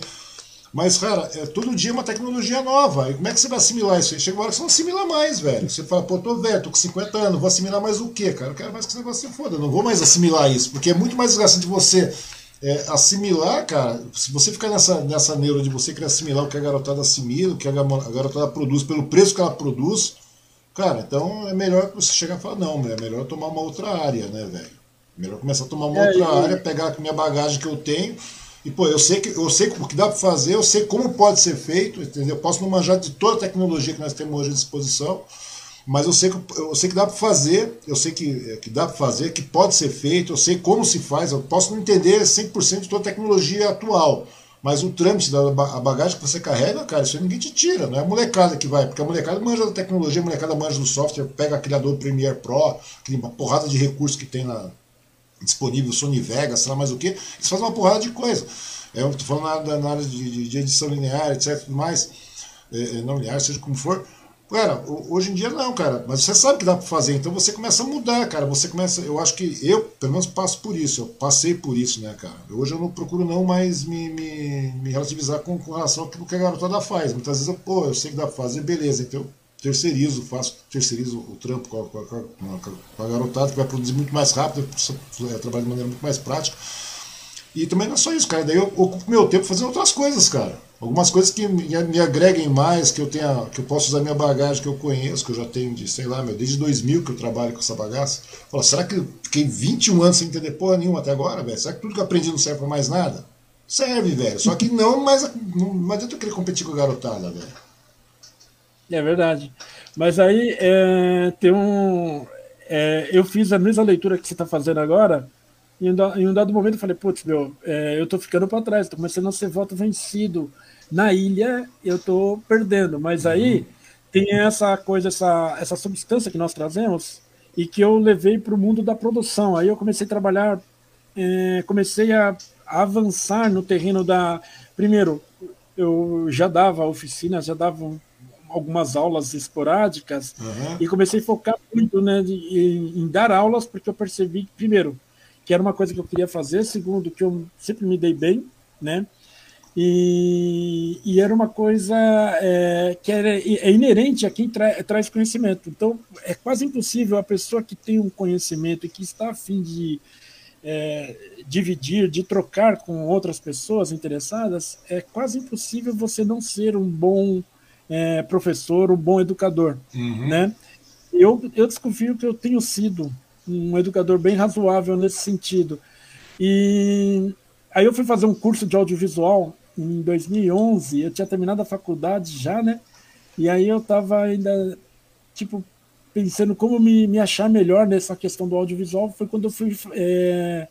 mas, cara, é, todo dia é uma tecnologia nova. E como é que você vai assimilar isso aí? Chega uma hora que você não assimila mais, velho. Você fala, pô, tô velho, tô com 50 anos, vou assimilar mais o quê, cara? Eu quero mais que esse negócio se foda. Eu não vou mais assimilar isso. Porque é muito mais desgastante você é, assimilar, cara. Se você ficar nessa, nessa neura de você querer assimilar o que a garotada assimila, o que a garotada produz, pelo preço que ela produz, cara, então é melhor que você chegar e falar, não, é melhor tomar uma outra área, né, velho? Melhor começar a tomar uma é, outra área, pegar a minha bagagem que eu tenho e, pô, eu sei, que, eu sei o que dá para fazer, eu sei como pode ser feito, entendeu? Eu posso não manjar de toda a tecnologia que nós temos hoje à disposição, mas eu sei que, eu sei que dá para fazer, eu sei que, que dá para fazer, que pode ser feito, eu sei como se faz, eu posso não entender 100% de toda a tecnologia atual, mas o trâmite da a bagagem que você carrega, cara, isso aí ninguém te tira, não é a molecada que vai, porque a molecada manja da tecnologia, a molecada manja do software, pega Adobe Premiere Pro, aquela porrada de recursos que tem na, disponível, Sony Vegas, sei lá mais o que, eles fazem uma porrada de coisa. Eu estou falando na, na área de, de, edição linear, etc. Tudo mais, é, é, não linear, seja como for. Cara, hoje em dia não, cara, mas você sabe que dá para fazer, então você começa a mudar, cara. Você começa, eu acho que eu, pelo menos, passo por isso, eu passei por isso, né, cara. Hoje eu não procuro não mais me, me, me relativizar com, com relação àquilo que a garotada faz. Muitas vezes eu, pô, eu sei que dá para fazer, beleza, então terceirizo, faço, terceirizo o trampo com a, com, a, com a, garotada, que vai produzir muito mais rápido, é, trabalho de maneira muito mais prática. E também não é só isso, cara. Daí eu ocupo meu tempo fazendo outras coisas, cara. Algumas coisas que me, me agreguem mais, que eu tenha, que eu possa usar minha bagagem que eu conheço, que eu já tenho de, sei lá, meu, desde 2000 que eu trabalho com essa bagaça. Fala, será que eu fiquei 21 anos sem entender porra nenhuma até agora, velho? Será que tudo que eu aprendi não serve pra mais nada? Serve, velho. Só que não, mas não, não adianta eu querer competir com a garotada, velho. É verdade. Mas aí é, tem um. É, eu fiz a mesma leitura que você está fazendo agora, e em um dado momento eu falei, putz, meu, é, eu tô ficando para trás, tô começando a ser voto vencido. Na ilha eu tô perdendo, mas aí uhum. tem essa coisa, essa, essa substância que nós trazemos e que eu levei para o mundo da produção. Aí eu comecei a trabalhar, é, comecei a, a avançar no terreno da. Primeiro, eu já dava oficinas, já dava algumas aulas esporádicas uhum. e comecei a focar muito né, em, em, dar aulas, porque eu percebi, primeiro, que era uma coisa que eu queria fazer, segundo, que eu sempre me dei bem, né? E, e era uma coisa é, que era, é inerente a quem tra, traz conhecimento. Então, é quase impossível a pessoa que tem um conhecimento e que está a fim de é, dividir, de trocar com outras pessoas interessadas, é quase impossível você não ser um bom é, professor, um bom educador, uhum. né? Eu, eu desconfio que eu tenho sido um educador bem razoável nesse sentido. E aí eu fui fazer um curso de audiovisual em 2011, eu tinha terminado a faculdade já, né? E aí eu estava ainda, tipo, pensando como me, me achar melhor nessa questão do audiovisual. Foi quando eu fui, é,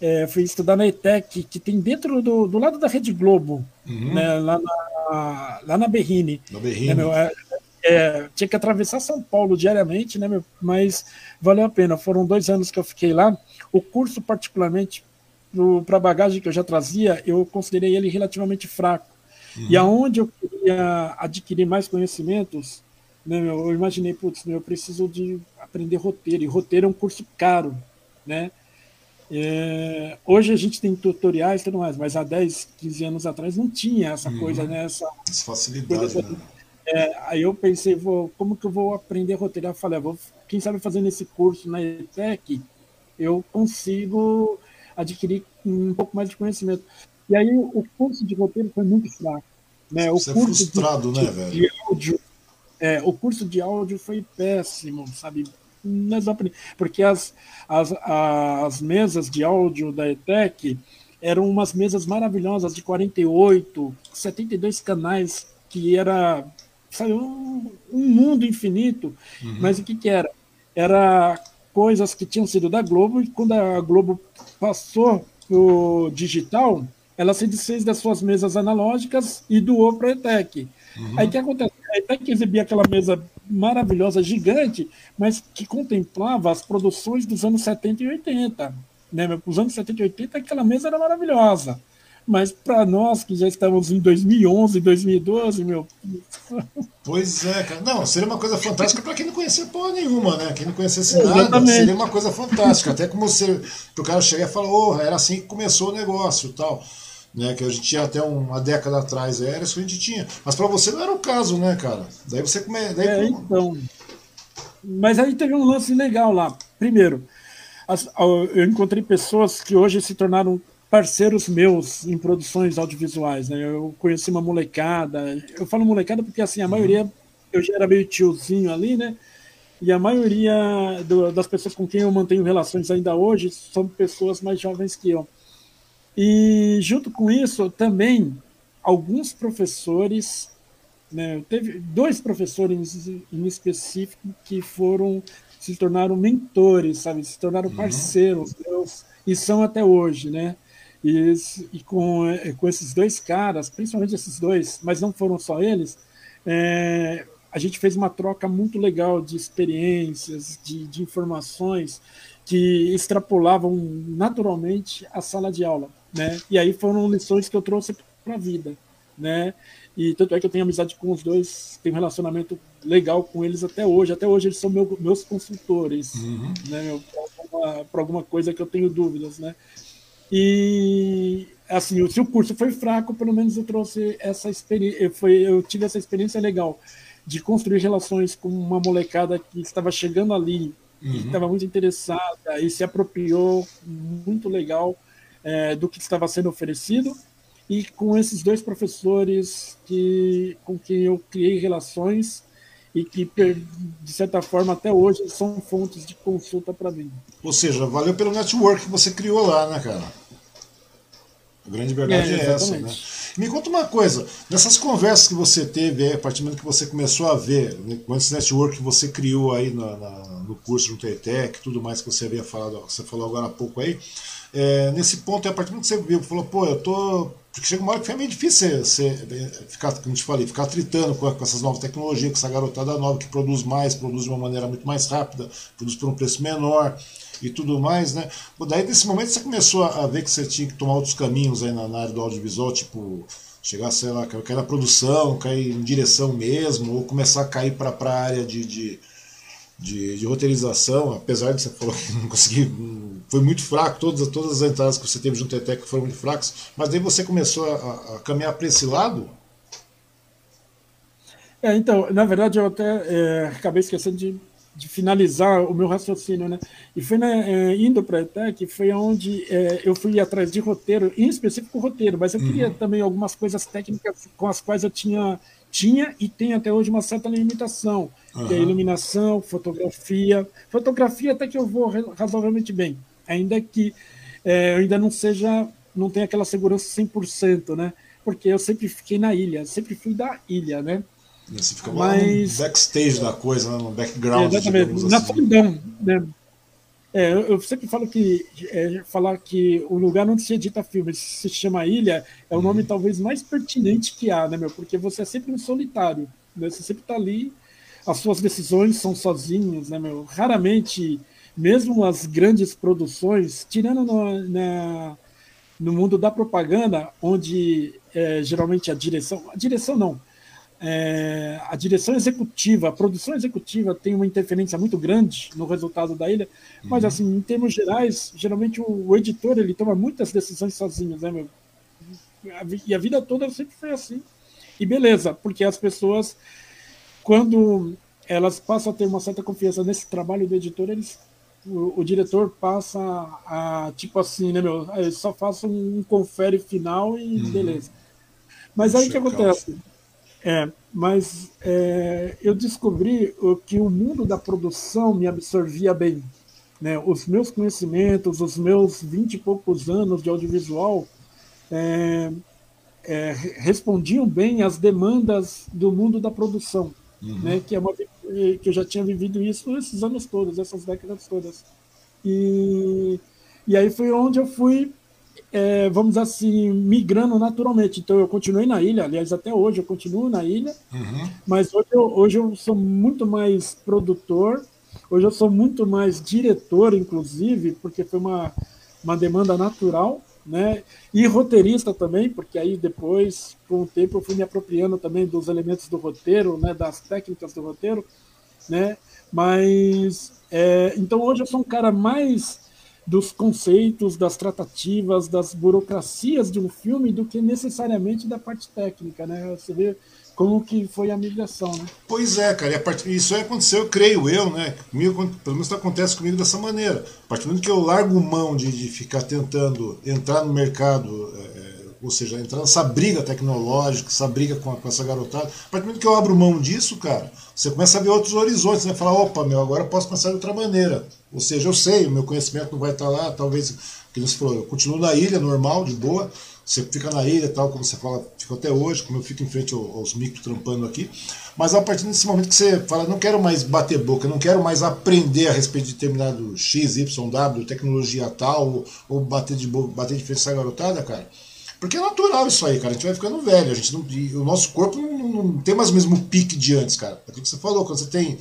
é, fui estudar na ETEC, que tem dentro do, do lado da Rede Globo, uhum. né? Lá na, lá na Berrine. No Berrine. Né, meu, é, é, tinha que atravessar São Paulo diariamente, né, meu, mas valeu a pena. Foram dois anos que eu fiquei lá. O curso, particularmente, para a bagagem que eu já trazia, eu considerei ele relativamente fraco. Uhum. E aonde eu queria adquirir mais conhecimentos, né, meu, eu imaginei, putz, meu, eu preciso de aprender roteiro, e roteiro é um curso caro, né? É, hoje a gente tem tutoriais e tudo mais, mas há 10, 15 anos atrás não tinha essa uhum. coisa, né? Essa, essa facilidade, coisa, né? É, aí eu pensei, vou, como que eu vou aprender a roteirar? Eu falei, ah, vou, quem sabe fazendo esse curso na ETEC, eu consigo adquirir um pouco mais de conhecimento. E aí o curso de roteiro foi muito fraco. Né? O Você é curso é frustrado, de, né, velho? De áudio, é, o curso de áudio foi péssimo, sabe? Porque as, as, as mesas de áudio da ETEC eram umas mesas maravilhosas de 48, 72 canais, que era sabe, um, um mundo infinito. Uhum. Mas o que, que era? Era coisas que tinham sido da Globo, e quando a Globo passou o digital, ela se desfez das suas mesas analógicas e doou para a ETEC. Uhum. Aí o que acontece? A ETEC exibia aquela mesa maravilhosa, gigante, mas que contemplava as produções dos anos 70 e 80. Né? Os anos 70 e 80, aquela mesa era maravilhosa. Mas para nós que já estamos em 2011, 2012, meu. Pois é, cara. Não, seria uma coisa fantástica para quem não conhecia porra nenhuma, né? Quem não conhecesse nada, seria uma coisa fantástica. Até como você, o cara chegar e falar, oh, era assim que começou o negócio e tal. Né, que a gente tinha até uma década atrás, era isso que a gente tinha. Mas para você não era o caso, né, cara? Daí você come... Daí é, então. Mas aí teve um lance legal lá. Primeiro, as, eu encontrei pessoas que hoje se tornaram parceiros meus em produções audiovisuais, né? Eu conheci uma molecada. Eu falo molecada porque assim a uhum. maioria eu já era meio tiozinho ali, né? E a maioria do, das pessoas com quem eu mantenho relações ainda hoje são pessoas mais jovens que eu. E junto com isso também alguns professores, né? Teve dois professores em específico que foram se tornaram mentores, sabe? Se tornaram uhum. parceiros meus e são até hoje, né? E, e com, eh, com esses dois caras, principalmente esses dois, mas não foram só eles, é, a gente fez uma troca muito legal de experiências, de, de informações que extrapolavam naturalmente a sala de aula, né? E aí foram lições que eu trouxe para a vida, né? E tanto é que eu tenho amizade com os dois, tenho um relacionamento legal com eles até hoje. Até hoje eles são meu, meus consultores, uhum. né? Para alguma, coisa que eu tenho dúvidas, né? E assim, se o curso foi fraco, pelo menos eu trouxe essa experiência, foi, eu tive essa experiência legal de construir relações com uma molecada que estava chegando ali, uhum. que estava muito interessada e se apropriou muito legal é, do que estava sendo oferecido e com esses dois professores que, com quem eu criei relações e que, de certa forma, até hoje são fontes de consulta para mim. Ou seja, valeu pelo network que você criou lá, né, cara? A grande verdade é, é essa, né? Me conta uma coisa, nessas conversas que você teve aí, a partir do momento que você começou a ver, né, com esse network que você criou aí na, na, no curso no TETEC, tudo mais que você havia falado, você falou agora há pouco aí, é, nesse ponto, a partir do que você viu, falou, pô, eu tô porque chega uma hora que é meio difícil você, ficar, como eu te falei, ficar tritando com, com, essas novas tecnologias, com essa garotada nova que produz mais, produz de uma maneira muito mais rápida, produz por um preço menor e tudo mais, né? Daí, nesse momento, você começou a ver que você tinha que tomar outros caminhos aí na, na área do audiovisual, tipo, chegar, sei lá, cair na produção, cair em direção mesmo, ou começar a cair para a área de, de de, de, roteirização, apesar de você falar que não consegui, foi muito fraco, todas, todas as entradas que você teve junto ao ETEC foram muito fracas, mas daí você começou a, a caminhar para esse lado? É, então, na verdade, eu até é, acabei esquecendo de, de, finalizar o meu raciocínio, né? E foi né, é, indo para a ETEC, foi onde é, eu fui atrás de roteiro, em específico roteiro, mas eu queria uhum. também algumas coisas técnicas com as quais eu tinha tinha e tem até hoje uma certa limitação, uhum. que é iluminação, fotografia. Fotografia até que eu vou razoavelmente bem, ainda que é, eu ainda não seja, não tenha aquela segurança 100%, né? Porque eu sempre fiquei na ilha, sempre fui da ilha, né? Você fica Mas, no backstage da coisa, né? no background. Exatamente, na assim. solidão, né? É, eu sempre falo que é, falar que o lugar onde se edita filme se chama ilha é o nome uhum. talvez mais pertinente que há, né, meu? Porque você é sempre um solitário, né? Você sempre está ali, as suas decisões são sozinhas, né, meu? Raramente, mesmo as grandes produções, tirando no, na, no mundo da propaganda, onde é, geralmente a direção, a direção não, é, a direção executiva, a produção executiva tem uma interferência muito grande no resultado da ilha, uhum. mas assim, em termos gerais, geralmente o, o, editor ele toma muitas decisões sozinho, né, meu? E a vida toda sempre foi assim. E beleza, porque as pessoas, quando elas passam a ter uma certa confiança nesse trabalho do editor, eles o, o, diretor passa a, tipo assim, né, meu? Eu só faço um confere final e uhum. beleza. Mas aí o que acontece? É, mas é, eu descobri que o mundo da produção me absorvia bem. Né? Os meus conhecimentos, os meus vinte e poucos anos de audiovisual é, é, respondiam bem às demandas do mundo da produção, uhum. né? que, é uma, que eu já tinha vivido isso esses anos todos, essas décadas todas. E, e aí foi onde eu fui é, vamos assim, migrando naturalmente. Então, eu continuei na ilha, aliás, até hoje eu continuo na ilha, uhum. mas hoje eu, hoje eu sou muito mais produtor, hoje eu sou muito mais diretor, inclusive, porque foi uma, uma demanda natural, né? E roteirista também, porque aí depois, com o tempo, eu fui me apropriando também dos elementos do roteiro, né? Das técnicas do roteiro, né? Mas, é, então hoje eu sou um cara mais dos conceitos, das tratativas, das burocracias de um filme do que necessariamente da parte técnica, né? Você vê como que foi a migração, né? Pois é, cara, part... isso aí aconteceu, creio eu, né? Comigo, pelo menos acontece comigo dessa maneira. A partir do momento que eu largo mão de, de ficar tentando entrar no mercado, é, ou seja, entrar nessa briga tecnológica, essa briga com, a, com, essa garotada, a partir do momento que eu abro mão disso, cara, você começa a ver outros horizontes, né? Falar, opa, meu, agora eu posso pensar de outra maneira. Ou seja, eu sei, o meu conhecimento não vai estar lá, talvez, que você falou, eu continuo na ilha, normal, de boa, você fica na ilha tal, como você fala, fica até hoje, como eu fico em frente aos micros trampando aqui. Mas a partir desse momento que você fala, não quero mais bater boca, não quero mais aprender a respeito de determinado X, Y, W, tecnologia tal, ou, ou bater, de, bater de frente essa garotada, cara. Porque é natural isso aí, cara. A gente vai ficando velho. A gente não, o nosso corpo não, não, tem mais o mesmo pique de antes, cara. É o que você falou, quando você tem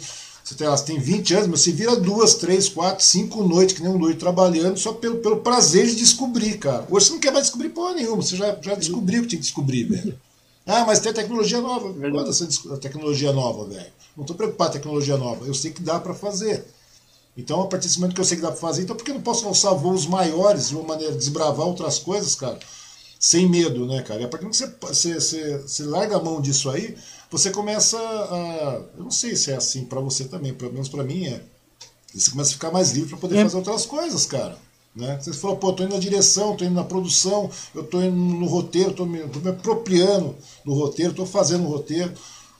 você tem, você tem 20 anos, mas você vira duas, três, quatro, cinco noites, que nem um doido, trabalhando só pelo, pelo prazer de descobrir, cara. Hoje você não quer mais descobrir porra nenhuma, você já, já descobriu o que tinha que descobrir, velho. Ah, mas tem tecnologia nova. Manda essa tecnologia nova, velho. Não estou preocupado com a tecnologia nova. Eu sei que dá para fazer. Então, a partir desse momento que eu sei que dá para fazer, então por que eu não posso alçar voos maiores de uma maneira, desbravar outras coisas, cara? Sem medo, né, cara? E a partir que você, você, você, você larga a mão disso aí, você começa a. Eu não sei se é assim para você também, pelo menos para mim é. Você começa a ficar mais livre para poder é. fazer outras coisas, cara. Né? Você falou, pô, tô indo na direção, tô indo na produção, eu tô indo no roteiro, tô me, tô me apropriando do roteiro, tô fazendo o roteiro.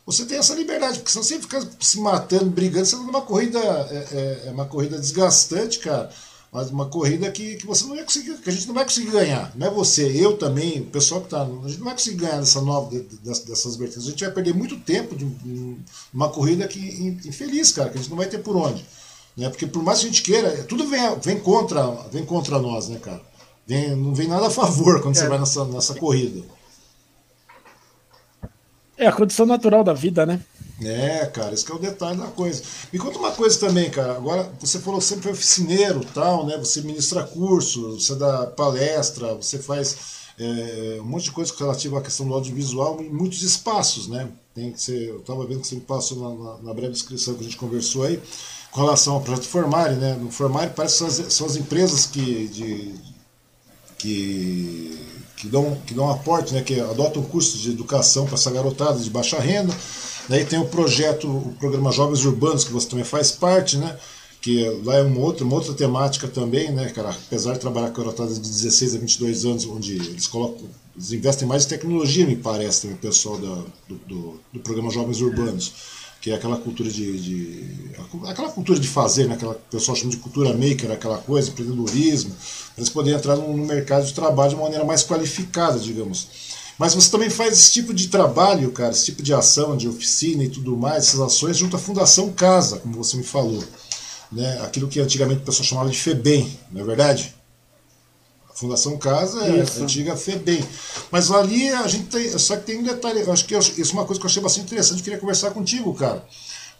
Você tem essa liberdade, porque senão você fica se matando, brigando, você tá numa corrida, é, é, é uma corrida desgastante, cara mas uma corrida que, que você não vai conseguir, que a gente não vai conseguir ganhar. Não é você, eu também, o pessoal que está. A gente não vai conseguir ganhar dessa nova, dessas, dessas vertentes. A gente vai perder muito tempo de uma corrida que infeliz, cara, que a gente não vai ter por onde. Né? Porque por mais que a gente queira, tudo vem, vem, contra, vem contra nós, né, cara? Vem, não vem nada a favor quando é. você vai nessa, nessa corrida. É a condição natural da vida, né? É, cara, esse é o detalhe da coisa. Me conta uma coisa também, cara. Agora, você falou sempre foi oficineiro tal, né? Você ministra curso, você dá palestra, você faz é, um monte de coisa relativa à questão do audiovisual em muitos espaços, né? Tem que ser, eu estava vendo que você me passou na, na, na, breve descrição que a gente conversou aí, com relação ao projeto Formare, né? No Formare parece que são as, são as empresas que, de, que, que, dão, que dão aporte, né? Que adotam cursos de educação para essa garotada de baixa renda Daí tem o projeto, o programa Jovens Urbanos, que você também faz parte, né? Que lá é uma outra, uma outra temática também, né, cara? Apesar de trabalhar com garotada de 16 a 22 anos, onde eles colocam, eles investem mais em tecnologia, me parece, também, o pessoal da, do, do, do programa Jovens Urbanos que é aquela cultura de, de, aquela cultura de fazer, né? aquela que o pessoal chama de cultura maker, aquela coisa, empreendedorismo, para eles poderem entrar no, no, mercado de trabalho de uma maneira mais qualificada, digamos. Mas você também faz esse tipo de trabalho, cara, esse tipo de ação, de oficina e tudo mais, essas ações junto à Fundação Casa, como você me falou. Né? Aquilo que antigamente o pessoal chamava de FEBEM, não é verdade? A Fundação Casa é Isso. a antiga FEBEM. Mas ali a gente tem. Só que tem um detalhe, eu acho que isso é uma coisa que eu achei bastante interessante, eu queria conversar contigo, cara.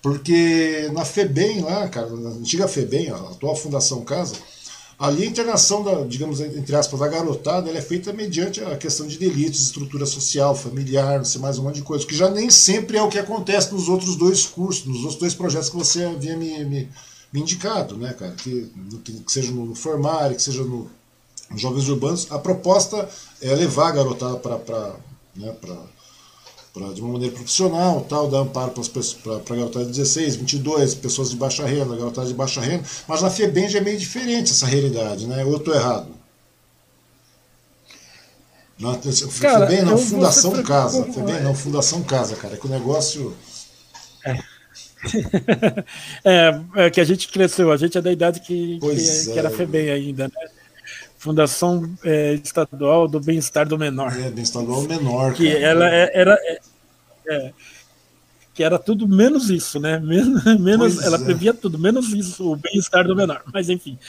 Porque na FEBEM lá, cara, na antiga FEBEM, a atual Fundação Casa, Ali a internação, da, digamos, entre aspas, da garotada, ela é feita mediante a questão de delitos, estrutura social, familiar, não sei mais um monte de coisa, que já nem sempre é o que acontece nos outros dois cursos, nos outros dois projetos que você havia me, me, me indicado, né, cara? Que, que, seja no Formare, que seja no, Jovens Urbanos, a proposta é levar a garotada para né, pra, de uma maneira profissional, tal, dar amparo para a garotada de 16, 22, pessoas de baixa renda, garotada de baixa renda, mas na FEBEM já é meio diferente essa realidade, né? Ou eu estou errado? Na, cara, FEBEM não, Fundação. Casa. FEBEM não, Fundação Casa, cara, é que o negócio... É. é, é, que a gente cresceu, a gente é da idade que, que, é, que era FEBEM ainda, né? Fundação é, Estadual do Bem-Estar do Menor. É, Bem-Estar do Menor. Que cara. ela é, era. É, é, que era tudo menos isso, né? Menos, menos ela é. previa tudo, menos isso, o bem-estar do menor. Mas enfim.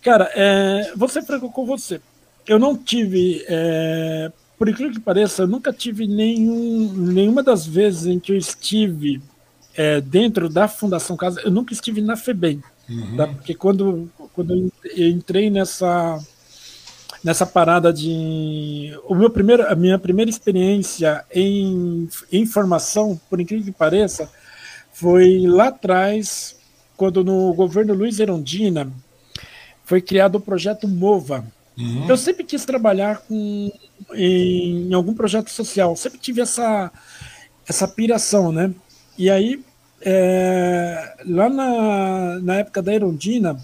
Cara, é, você fragou com você. Eu não tive. É, por incrível que pareça, eu nunca tive nenhum, nenhuma das vezes em que eu estive dentro da Fundação Casa, eu nunca estive na FEBEM. Uhum. Tá? Porque quando, quando eu entrei nessa nessa parada de o meu primeiro a minha primeira experiência em, em formação, por incrível que pareça, foi lá atrás, quando no governo Luiz Erondina foi criado o projeto Mova. Uhum. Eu sempre quis trabalhar com, em, em algum projeto social, sempre tive essa essa piração, né? E aí é, lá na, na época da Erondina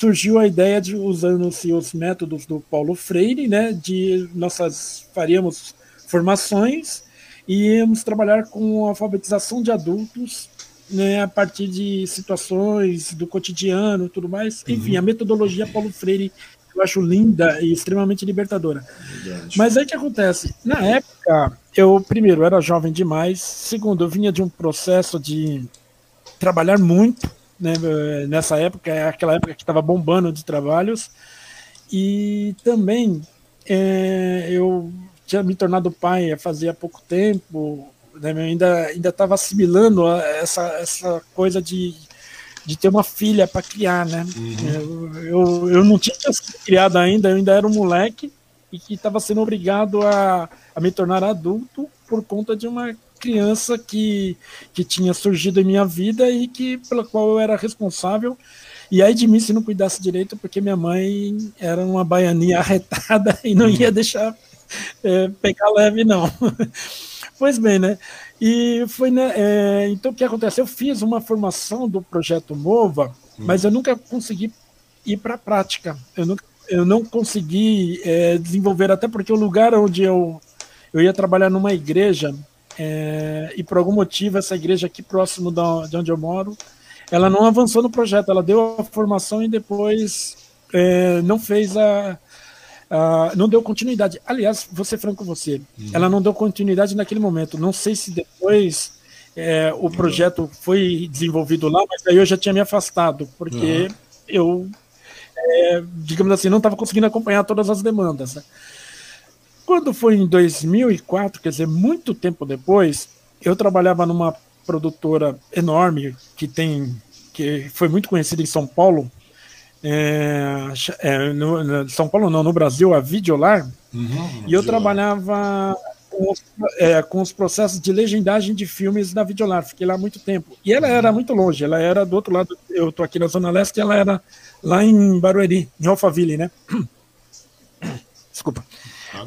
surgiu a ideia de, usando-se os métodos do Paulo Freire, né, de nós faríamos formações e íamos trabalhar com alfabetização de adultos né, a partir de situações do cotidiano tudo mais. Uhum. Enfim, a metodologia Paulo Freire eu acho linda e extremamente libertadora. Verdade. Mas aí o que acontece? Na época, eu, primeiro, era jovem demais, segundo, eu vinha de um processo de trabalhar muito, né, nessa época, é aquela época que estava bombando de trabalhos, e também é, eu tinha me tornado pai fazia pouco tempo, né, ainda ainda estava assimilando essa, essa coisa de, de ter uma filha para criar, né? Uhum. Eu, eu, eu não tinha criado ainda, eu ainda era um moleque e que estava sendo obrigado a, a me tornar adulto por conta de uma criança que, que tinha surgido em minha vida e que pela qual eu era responsável. E aí de mim se não cuidasse direito, porque minha mãe era uma baianinha arretada e não ia deixar é, pegar leve, não. pois bem, né? E foi, né? É, então, o que aconteceu? Eu fiz uma formação do projeto Mova, hum. mas eu nunca consegui ir para a prática. Eu, nunca, eu não consegui é, desenvolver, até porque o lugar onde eu, eu ia trabalhar numa igreja, é, e por algum motivo essa igreja aqui próximo da, de onde eu moro, ela não avançou no projeto, ela deu a formação e depois é, não fez a, a, não deu continuidade. Aliás, vou ser franco com você, uhum. ela não deu continuidade naquele momento. Não sei se depois é, o projeto foi desenvolvido lá, mas aí eu já tinha me afastado, porque uhum. eu, é, digamos assim, não estava conseguindo acompanhar todas as demandas. Né? Quando foi em 2004, quer dizer, muito tempo depois, eu trabalhava numa produtora enorme que tem que foi muito conhecida em São Paulo. É, é, no, no, São Paulo não, no Brasil, a Videolar. Uhum, e eu trabalhava com os, é, com os, processos de legendagem de filmes da Videolar. Fiquei lá muito tempo. E ela uhum. era muito longe, ela era do outro lado. Eu estou aqui na Zona Leste, ela era lá em Barueri, em Alphaville, né? Desculpa.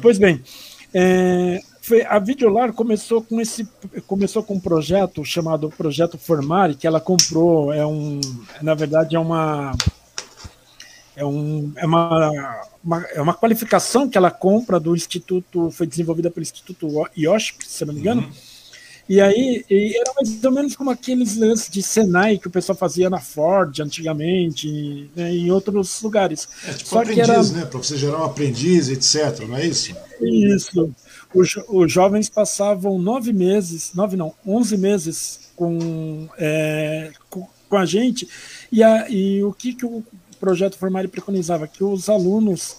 Pois bem, é, foi, a Videolar começou com esse começou com um projeto chamado Projeto Formare, que ela comprou, é um, na verdade é uma é, um, é uma, uma, é uma qualificação que ela compra do Instituto, foi desenvolvida pelo Instituto IOSP, se não me engano, uhum. E aí e era mais ou menos como aqueles lances de Senai que o pessoal fazia na Ford antigamente, né, em outros lugares. É tipo Só aprendiz, que era... né? Para você gerar um aprendiz, etc., não é isso? Isso. Os, os jovens passavam nove meses, nove não, onze meses com, é, com, com, a gente, e, a, e o que, que o projeto Formar preconizava? Que os alunos,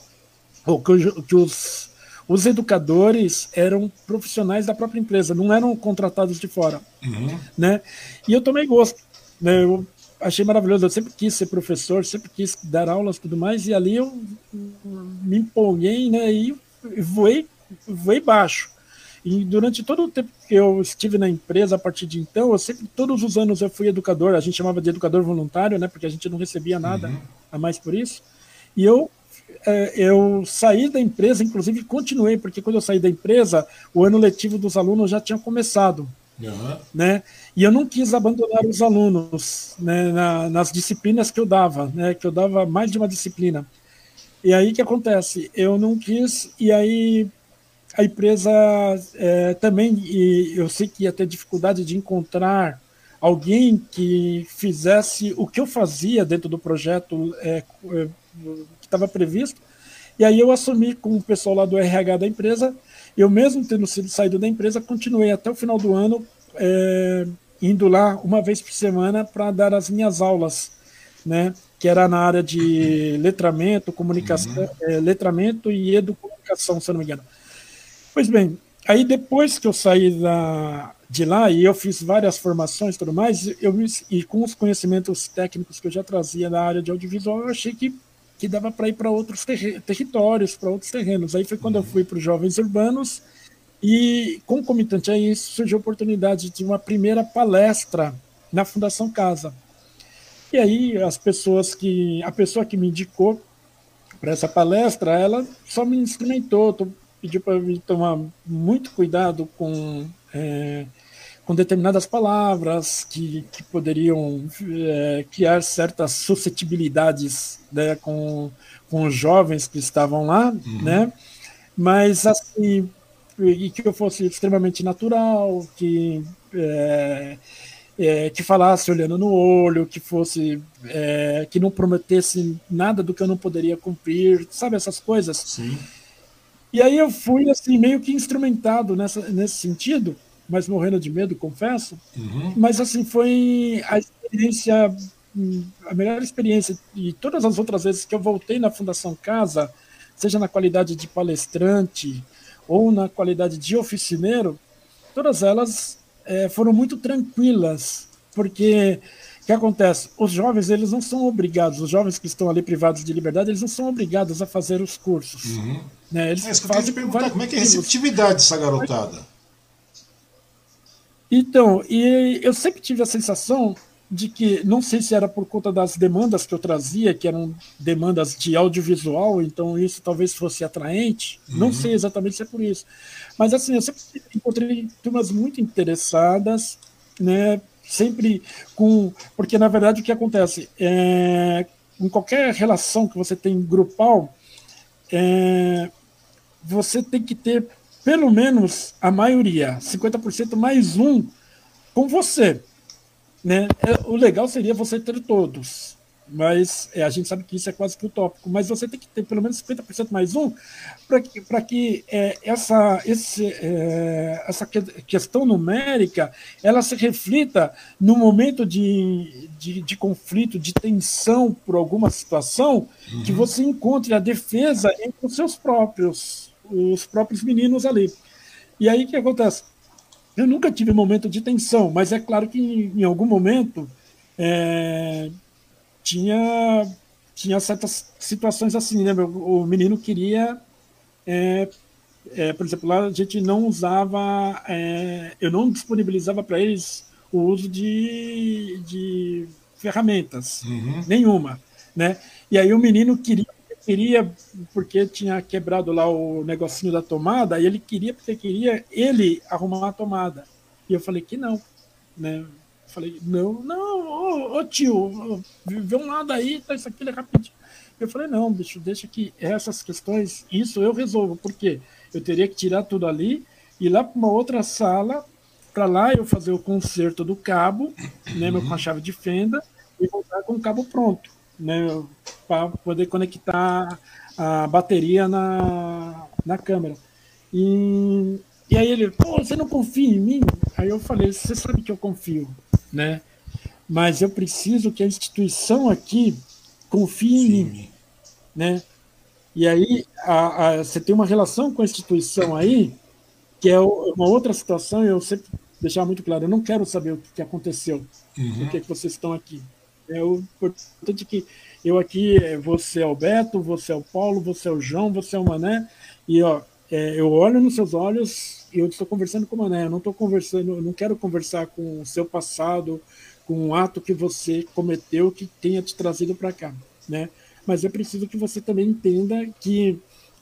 ou que, que os os educadores eram profissionais da própria empresa, não eram contratados de fora. Uhum. Né? E eu tomei gosto. Né? Eu achei maravilhoso. Eu sempre quis ser professor, sempre quis dar aulas e tudo mais, e ali eu me empolguei né? e voei, voei baixo. E durante todo o tempo que eu estive na empresa, a partir de então, eu sempre, todos os anos eu fui educador, a gente chamava de educador voluntário, né? Porque a gente não recebia nada uhum. a mais por isso. E eu eu saí da empresa, inclusive continuei, porque quando eu saí da empresa, o ano letivo dos alunos já tinha começado. Uhum. Né? E eu não quis abandonar os alunos né, na, nas disciplinas que eu dava, né, que eu dava mais de uma disciplina. E aí que acontece? Eu não quis, e aí a empresa é, também, eu sei que ia ter dificuldade de encontrar alguém que fizesse o que eu fazia dentro do projeto é, estava previsto. E aí eu assumi com o pessoal lá do RH da empresa. Eu mesmo tendo sido saído da empresa, continuei até o final do ano é, indo lá uma vez por semana para dar as minhas aulas, né? Que era na área de letramento, comunicação, uhum. é, letramento e educomunicação, se não me engano. Pois bem, aí depois que eu saí da, de lá e eu fiz várias formações e tudo mais, eu, e com os conhecimentos técnicos que eu já trazia na área de audiovisual, eu achei que que dava para ir para outros ter territórios, para outros terrenos. Aí foi quando eu fui para os Jovens Urbanos e, concomitante a isso, surgiu a oportunidade de uma primeira palestra na Fundação Casa. E aí as pessoas que, a pessoa que me indicou para essa palestra, ela só me instrumentou, pediu para me tomar muito cuidado com é, com determinadas palavras que, que poderiam é, criar certas suscetibilidades né, com, com os jovens que estavam lá, uhum. né? Mas assim, e que eu fosse extremamente natural, que é, é, que falasse olhando no olho, que fosse é, que não prometesse nada do que eu não poderia cumprir, sabe essas coisas. Sim. E aí eu fui assim meio que instrumentado nessa, nesse sentido mas morrendo de medo, confesso. Uhum. Mas assim, foi a experiência, a melhor experiência. E todas as outras vezes que eu voltei na Fundação Casa, seja na qualidade de palestrante ou na qualidade de oficineiro, todas elas é, foram muito tranquilas, porque o que acontece? Os jovens eles não são obrigados, os jovens que estão ali privados de liberdade, eles não são obrigados a fazer os cursos. Uhum. Né? Eles é, fazem como é que é a receptividade dessa garotada? Então, e eu sempre tive a sensação de que, não sei se era por conta das demandas que eu trazia, que eram demandas de audiovisual, então isso talvez fosse atraente, uhum. não sei exatamente se é por isso. Mas assim, eu sempre encontrei turmas muito interessadas, né, sempre com. Porque, na verdade, o que acontece? É, em qualquer relação que você tem grupal, é, você tem que ter pelo menos a maioria, 50% mais um, com você. Né? É, o legal seria você ter todos, mas é, a gente sabe que isso é quase que utópico, mas você tem que ter pelo menos 50% mais um para que, pra que é, essa, esse, é, essa questão numérica ela se reflita no momento de, de, de conflito, de tensão por alguma situação, uhum. que você encontre a defesa entre os seus próprios, os próprios meninos ali. E aí o que acontece? Eu nunca tive momento de tensão, mas é claro que em, algum momento é, tinha, tinha certas situações assim, né? O menino queria, é, é, por exemplo, lá a gente não usava, é, eu não disponibilizava para eles o uso de, de ferramentas, uhum. nenhuma, né? E aí o menino queria queria, porque tinha quebrado lá o negocinho da tomada, e ele queria, porque queria ele arrumar a tomada. E eu falei que não, né? Eu falei, não, não, ô, ô tio, vê um lado aí, tá isso aqui é rapidinho. Eu falei, não, bicho, deixa que essas questões, isso eu resolvo, porque eu teria que tirar tudo ali, ir lá para uma outra sala, para lá eu fazer o conserto do cabo, né, com a chave de fenda, e voltar com o cabo pronto né, para poder conectar a bateria na, na câmera. E, e aí ele, pô, você não confia em mim? Aí eu falei, você sabe que eu confio, né? Mas eu preciso que a instituição aqui confie em Sim. mim, né? E aí a, a, você tem uma relação com a instituição aí que é uma outra situação. Eu sempre deixar muito claro, eu não quero saber o que aconteceu, uhum. por que, que vocês estão aqui. É o importante que eu aqui, você é o Beto, você é o Paulo, você é o João, você é o Mané, e ó, é, eu olho nos seus olhos e eu estou conversando com o Mané, eu não estou conversando, eu não quero conversar com o seu passado, com um ato que você cometeu que tenha te trazido para cá, né? Mas é preciso que você também entenda que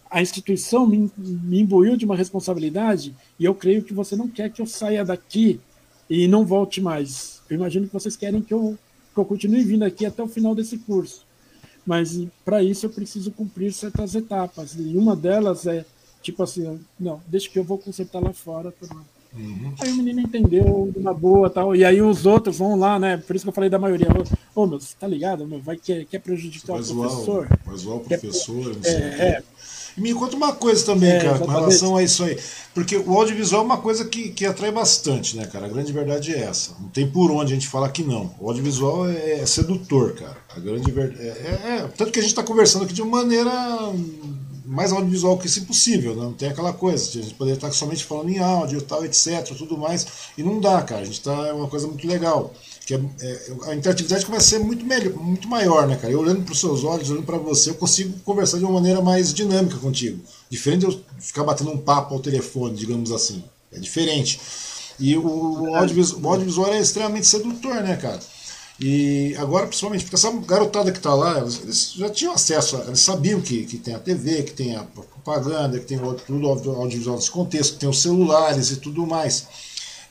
a instituição me, me imbuiu de uma responsabilidade e eu creio que você não quer que eu saia daqui e não volte mais. Eu imagino que vocês querem que eu que eu continue vindo aqui até o final desse curso. Mas para isso eu preciso cumprir certas etapas. E uma delas é, tipo assim, não, deixa que eu vou consertar lá fora. Tá uhum. Aí o menino entendeu, uma boa tal. E aí os outros vão lá, né? Por isso que eu falei da maioria. Ô, meu, você tá ligado? Meu, vai, quer, quer prejudicar o professor? Vai zoar o professor, quer, é, é, e me conta uma coisa também, é, cara, com relação a isso aí. Porque o audiovisual é uma coisa que, que atrai bastante, né, cara? A grande verdade é essa. Não tem por onde a gente falar que não. O audiovisual é, é sedutor, cara. A grande verdade. É, é, é, tanto que a gente está conversando aqui de uma maneira mais audiovisual que isso possível, né? não tem aquela coisa, a gente poderia estar somente falando em áudio, tal, etc, tudo mais, e não dá, cara, a gente está é uma coisa muito legal que é, é, a interatividade começa a ser muito, melhor, muito maior, né, cara? Eu olhando para os seus olhos, olhando para você, eu consigo conversar de uma maneira mais dinâmica contigo. Diferente de eu ficar batendo um papo ao telefone, digamos assim. É diferente. E o, o, audiovisual, o audiovisual é extremamente sedutor, né, cara? E agora, principalmente, porque essa garotada que está lá, eles já tinham acesso, eles sabiam que, que tem a TV, que tem a propaganda, que tem tudo audiovisual nesse contexto, que tem os celulares e tudo mais.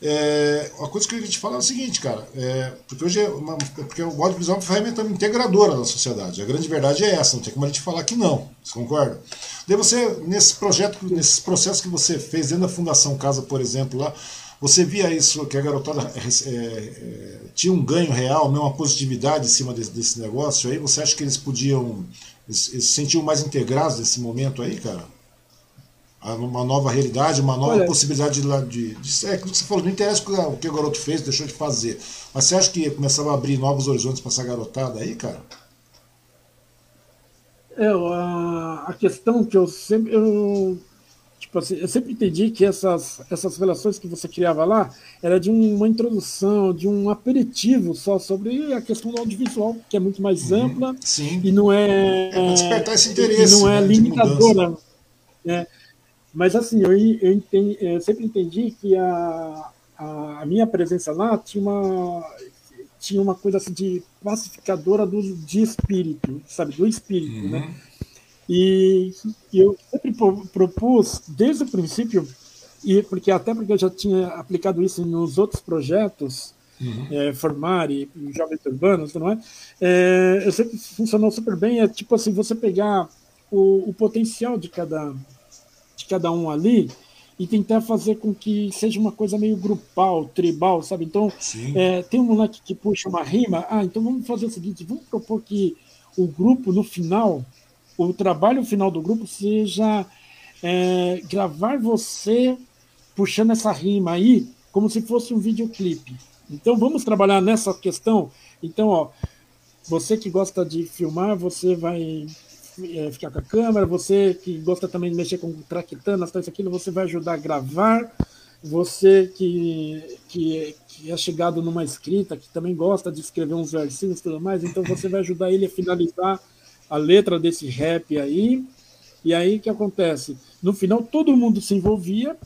É, a coisa que eu queria te falar é o seguinte, cara, é, porque hoje é uma, porque o audiovisual é uma ferramenta integradora da sociedade. A grande verdade é essa, não tem como a gente falar que não. Você concorda? Daí você, nesse projeto, nesses processos que você fez dentro da Fundação Casa, por exemplo, lá, você via isso, que a garotada é, é, tinha um ganho real, uma positividade em cima desse, desse negócio aí? Você acha que eles podiam. Eles, eles se sentiam mais integrados nesse momento aí, cara? Uma nova realidade, uma nova Olha, possibilidade de, de, de, É aquilo que você falou, não interessa o que o garoto fez, deixou de fazer. Mas você acha que começava a abrir novos horizontes para essa garotada aí, cara? É, a, a questão que eu sempre. Eu, tipo assim, eu sempre entendi que essas, essas relações que você criava lá era de uma introdução, de um aperitivo só sobre a questão do audiovisual, que é muito mais uhum, ampla sim. e não é. É despertar esse interesse. E não é né, limitadora. É, mas assim, eu, eu, entendi, eu sempre entendi que a, a, minha presença lá tinha uma, tinha uma coisa assim de pacificadora do, de espírito, sabe, do espírito, né? uhum. né? E, e eu sempre propus, desde o princípio, e porque até porque eu já tinha aplicado isso nos outros projetos, uhum. é, formar e, jovens urbanos, não é? é? Eu sempre funcionou super bem. É tipo assim, você pegar o, o potencial de cada cada um ali e tentar fazer com que seja uma coisa meio grupal, tribal, sabe? Então, é, tem um moleque que puxa uma rima, ah, então vamos fazer o seguinte, vamos propor que o grupo, no final, o trabalho final do grupo seja é, gravar você puxando essa rima aí como se fosse um videoclipe. Então, vamos trabalhar nessa questão. Então, ó, você que gosta de filmar, você vai é, ficar com a câmera, você que gosta também de mexer com traquitanas, isso aquilo, você vai ajudar a gravar, você que, que, que, é chegado numa escrita, que também gosta de escrever uns versinhos e tudo mais, então você vai ajudar ele a finalizar a letra desse rap aí, e aí o que acontece? No final todo mundo se envolvia,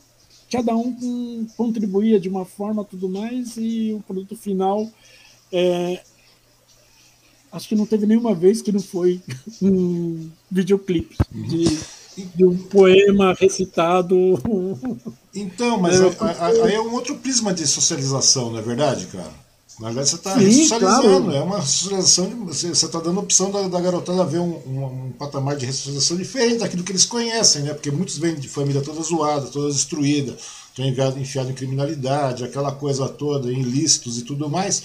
cada um contribuía de uma forma tudo mais, e o produto final é, acho que não teve nenhuma vez que não foi um videoclipe de, de, um poema recitado. Então, mas é, aí é um outro prisma de socialização, não é verdade, cara? Na verdade, você está socializando, claro. é uma socialização, você está dando a opção da, da garotada ver um, um, um, patamar de socialização diferente daquilo que eles conhecem, né? Porque muitos vêm de família toda zoada, toda destruída, estão enfiados enfiado em criminalidade, aquela coisa toda, em ilícitos e tudo mais.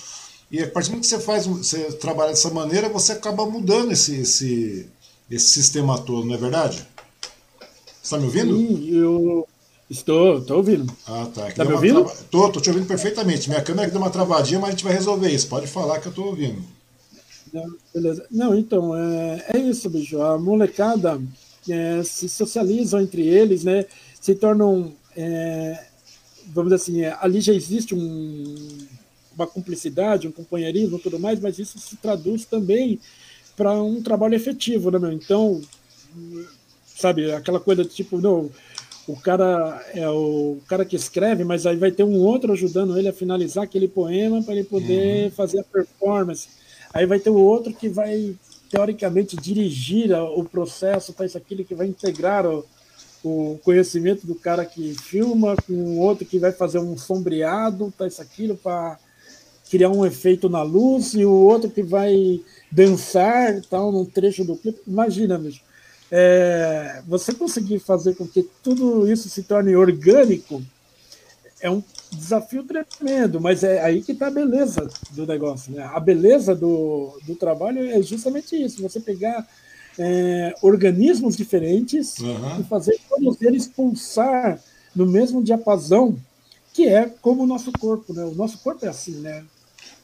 E a partir do momento que você faz, você trabalha dessa maneira, você acaba mudando esse, esse, esse sistema todo, não é verdade? Você está me ouvindo? Sim, eu estou, estou ouvindo. Ah, tá. Está me ouvindo? Estou, trava... tô te ouvindo perfeitamente. Minha câmera deu uma travadinha, mas a gente vai resolver isso. Pode falar que eu estou ouvindo. Não, beleza. Não, então, é, é isso, bicho. A molecada é, se socializam entre eles, né? Se tornam, é, vamos dizer assim, é, ali já existe um uma cumplicidade, um companheirismo, tudo mais, mas isso se traduz também para um trabalho efetivo, né, meu? Então, sabe, aquela coisa tipo, não, o cara é o cara que escreve, mas aí vai ter um outro ajudando ele a finalizar aquele poema para ele poder uhum. fazer a performance. Aí vai ter o outro que vai teoricamente dirigir o processo, tá isso aquilo que vai integrar o, o conhecimento do cara que filma com o outro que vai fazer um sombreado, tá isso aquilo para criar um efeito na luz e o outro que vai dançar tal num trecho do clipe. Imagina, mesmo. É, você conseguir fazer com que tudo isso se torne orgânico é um desafio tremendo, mas é aí que está a beleza do negócio. Né? A beleza do, do trabalho é justamente isso: você pegar é, organismos diferentes uhum. e fazer todos eles pulsar no mesmo diapasão, que é como o nosso corpo. Né? O nosso corpo é assim, né?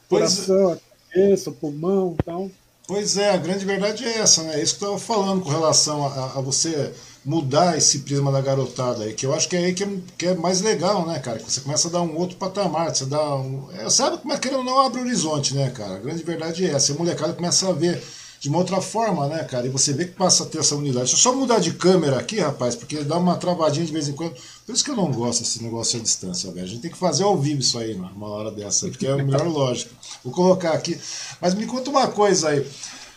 Coração, a cabeça, o pulmão e tal. Pois é, a grande verdade é essa, né? É isso que eu estava falando com relação a, a, você mudar esse prisma da garotada aí, que eu acho que é aí que é, que é mais legal, né, cara? Que você começa a dar um outro patamar, você dá um. É, sabe como é que ele não abre o horizonte, né, cara? A grande verdade é essa. A molecada começa a ver de uma outra forma, né, cara? E você vê que passa a ter essa unidade. Deixa eu só mudar de câmera aqui, rapaz, porque dá uma travadinha de vez em quando. Por isso que eu não gosto desse negócio à distância, velho. A gente tem que fazer ao vivo isso aí, mano, uma hora dessa, porque é a melhor lógica. Vou colocar aqui. Mas me conta uma coisa aí.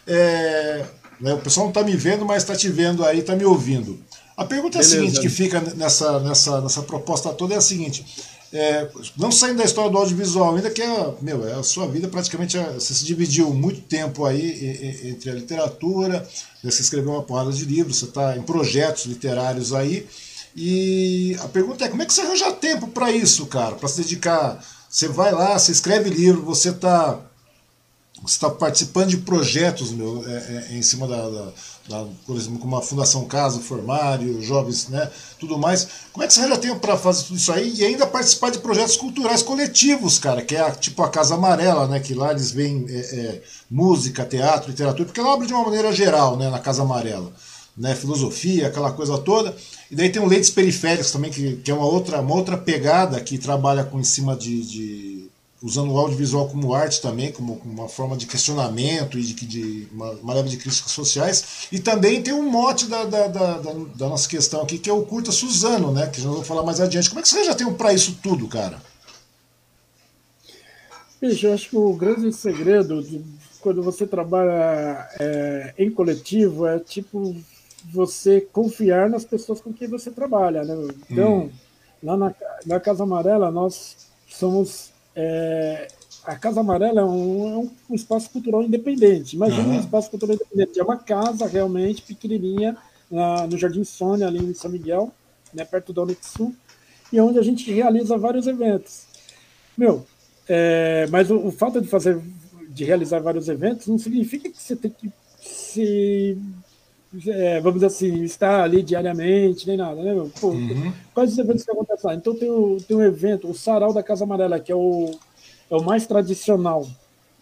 É, né, o pessoal não está me vendo, mas está te vendo aí, está me ouvindo. A pergunta Beleza. é a seguinte, que fica nessa, nessa, nessa proposta toda, é a seguinte. É, não saindo da história do audiovisual, ainda que é, meu, é a sua vida praticamente é, você se dividiu muito tempo aí entre a literatura, você escreveu uma porrada de livros, você está em projetos literários aí. E a pergunta é como é que você arranja tempo para isso, cara? Para se dedicar. Você vai lá, você escreve livro, você está você está participando de projetos meu, é, é, em cima da, da, da, por exemplo, como a Fundação Casa, Formário, Jovens, né, tudo mais. Como é que você já tem para fazer tudo isso aí e ainda participar de projetos culturais coletivos, cara, que é a, tipo a Casa Amarela, né, que lá eles veem é, é, música, teatro, literatura, porque ela abre de uma maneira geral, né, na Casa Amarela, né, filosofia, aquela coisa toda. E daí tem o Leites Periféricos também, que, que é uma outra, uma outra pegada que trabalha com em cima de, de usando o audiovisual como arte também, como uma forma de questionamento e de, de uma, uma leva de críticas sociais. E também tem um mote da, da, da, da, nossa questão aqui, que é o Curta Suzano, né? Que já vou falar mais adiante. Como é que você já tem para isso tudo, cara? Bicho, eu acho que o grande segredo de quando você trabalha é, em coletivo é tipo você confiar nas pessoas com quem você trabalha, né? Então, hum. lá na, na Casa Amarela, nós somos. É, a Casa Amarela é um, é um, espaço cultural independente. Imagina uhum. um espaço cultural independente. É uma casa realmente pequenininha na, no Jardim Sônia, ali em São Miguel, né, perto da Unixul, e onde a gente realiza vários eventos. Meu, é, mas o, o, fato de fazer, de realizar vários eventos não significa que você tem que se é, vamos assim, estar ali diariamente, nem nada, né, meu? Pô, uhum. Quais os eventos que acontecem lá? Então tem, o, tem um evento, o Sarau da Casa Amarela, que é o, é o mais tradicional,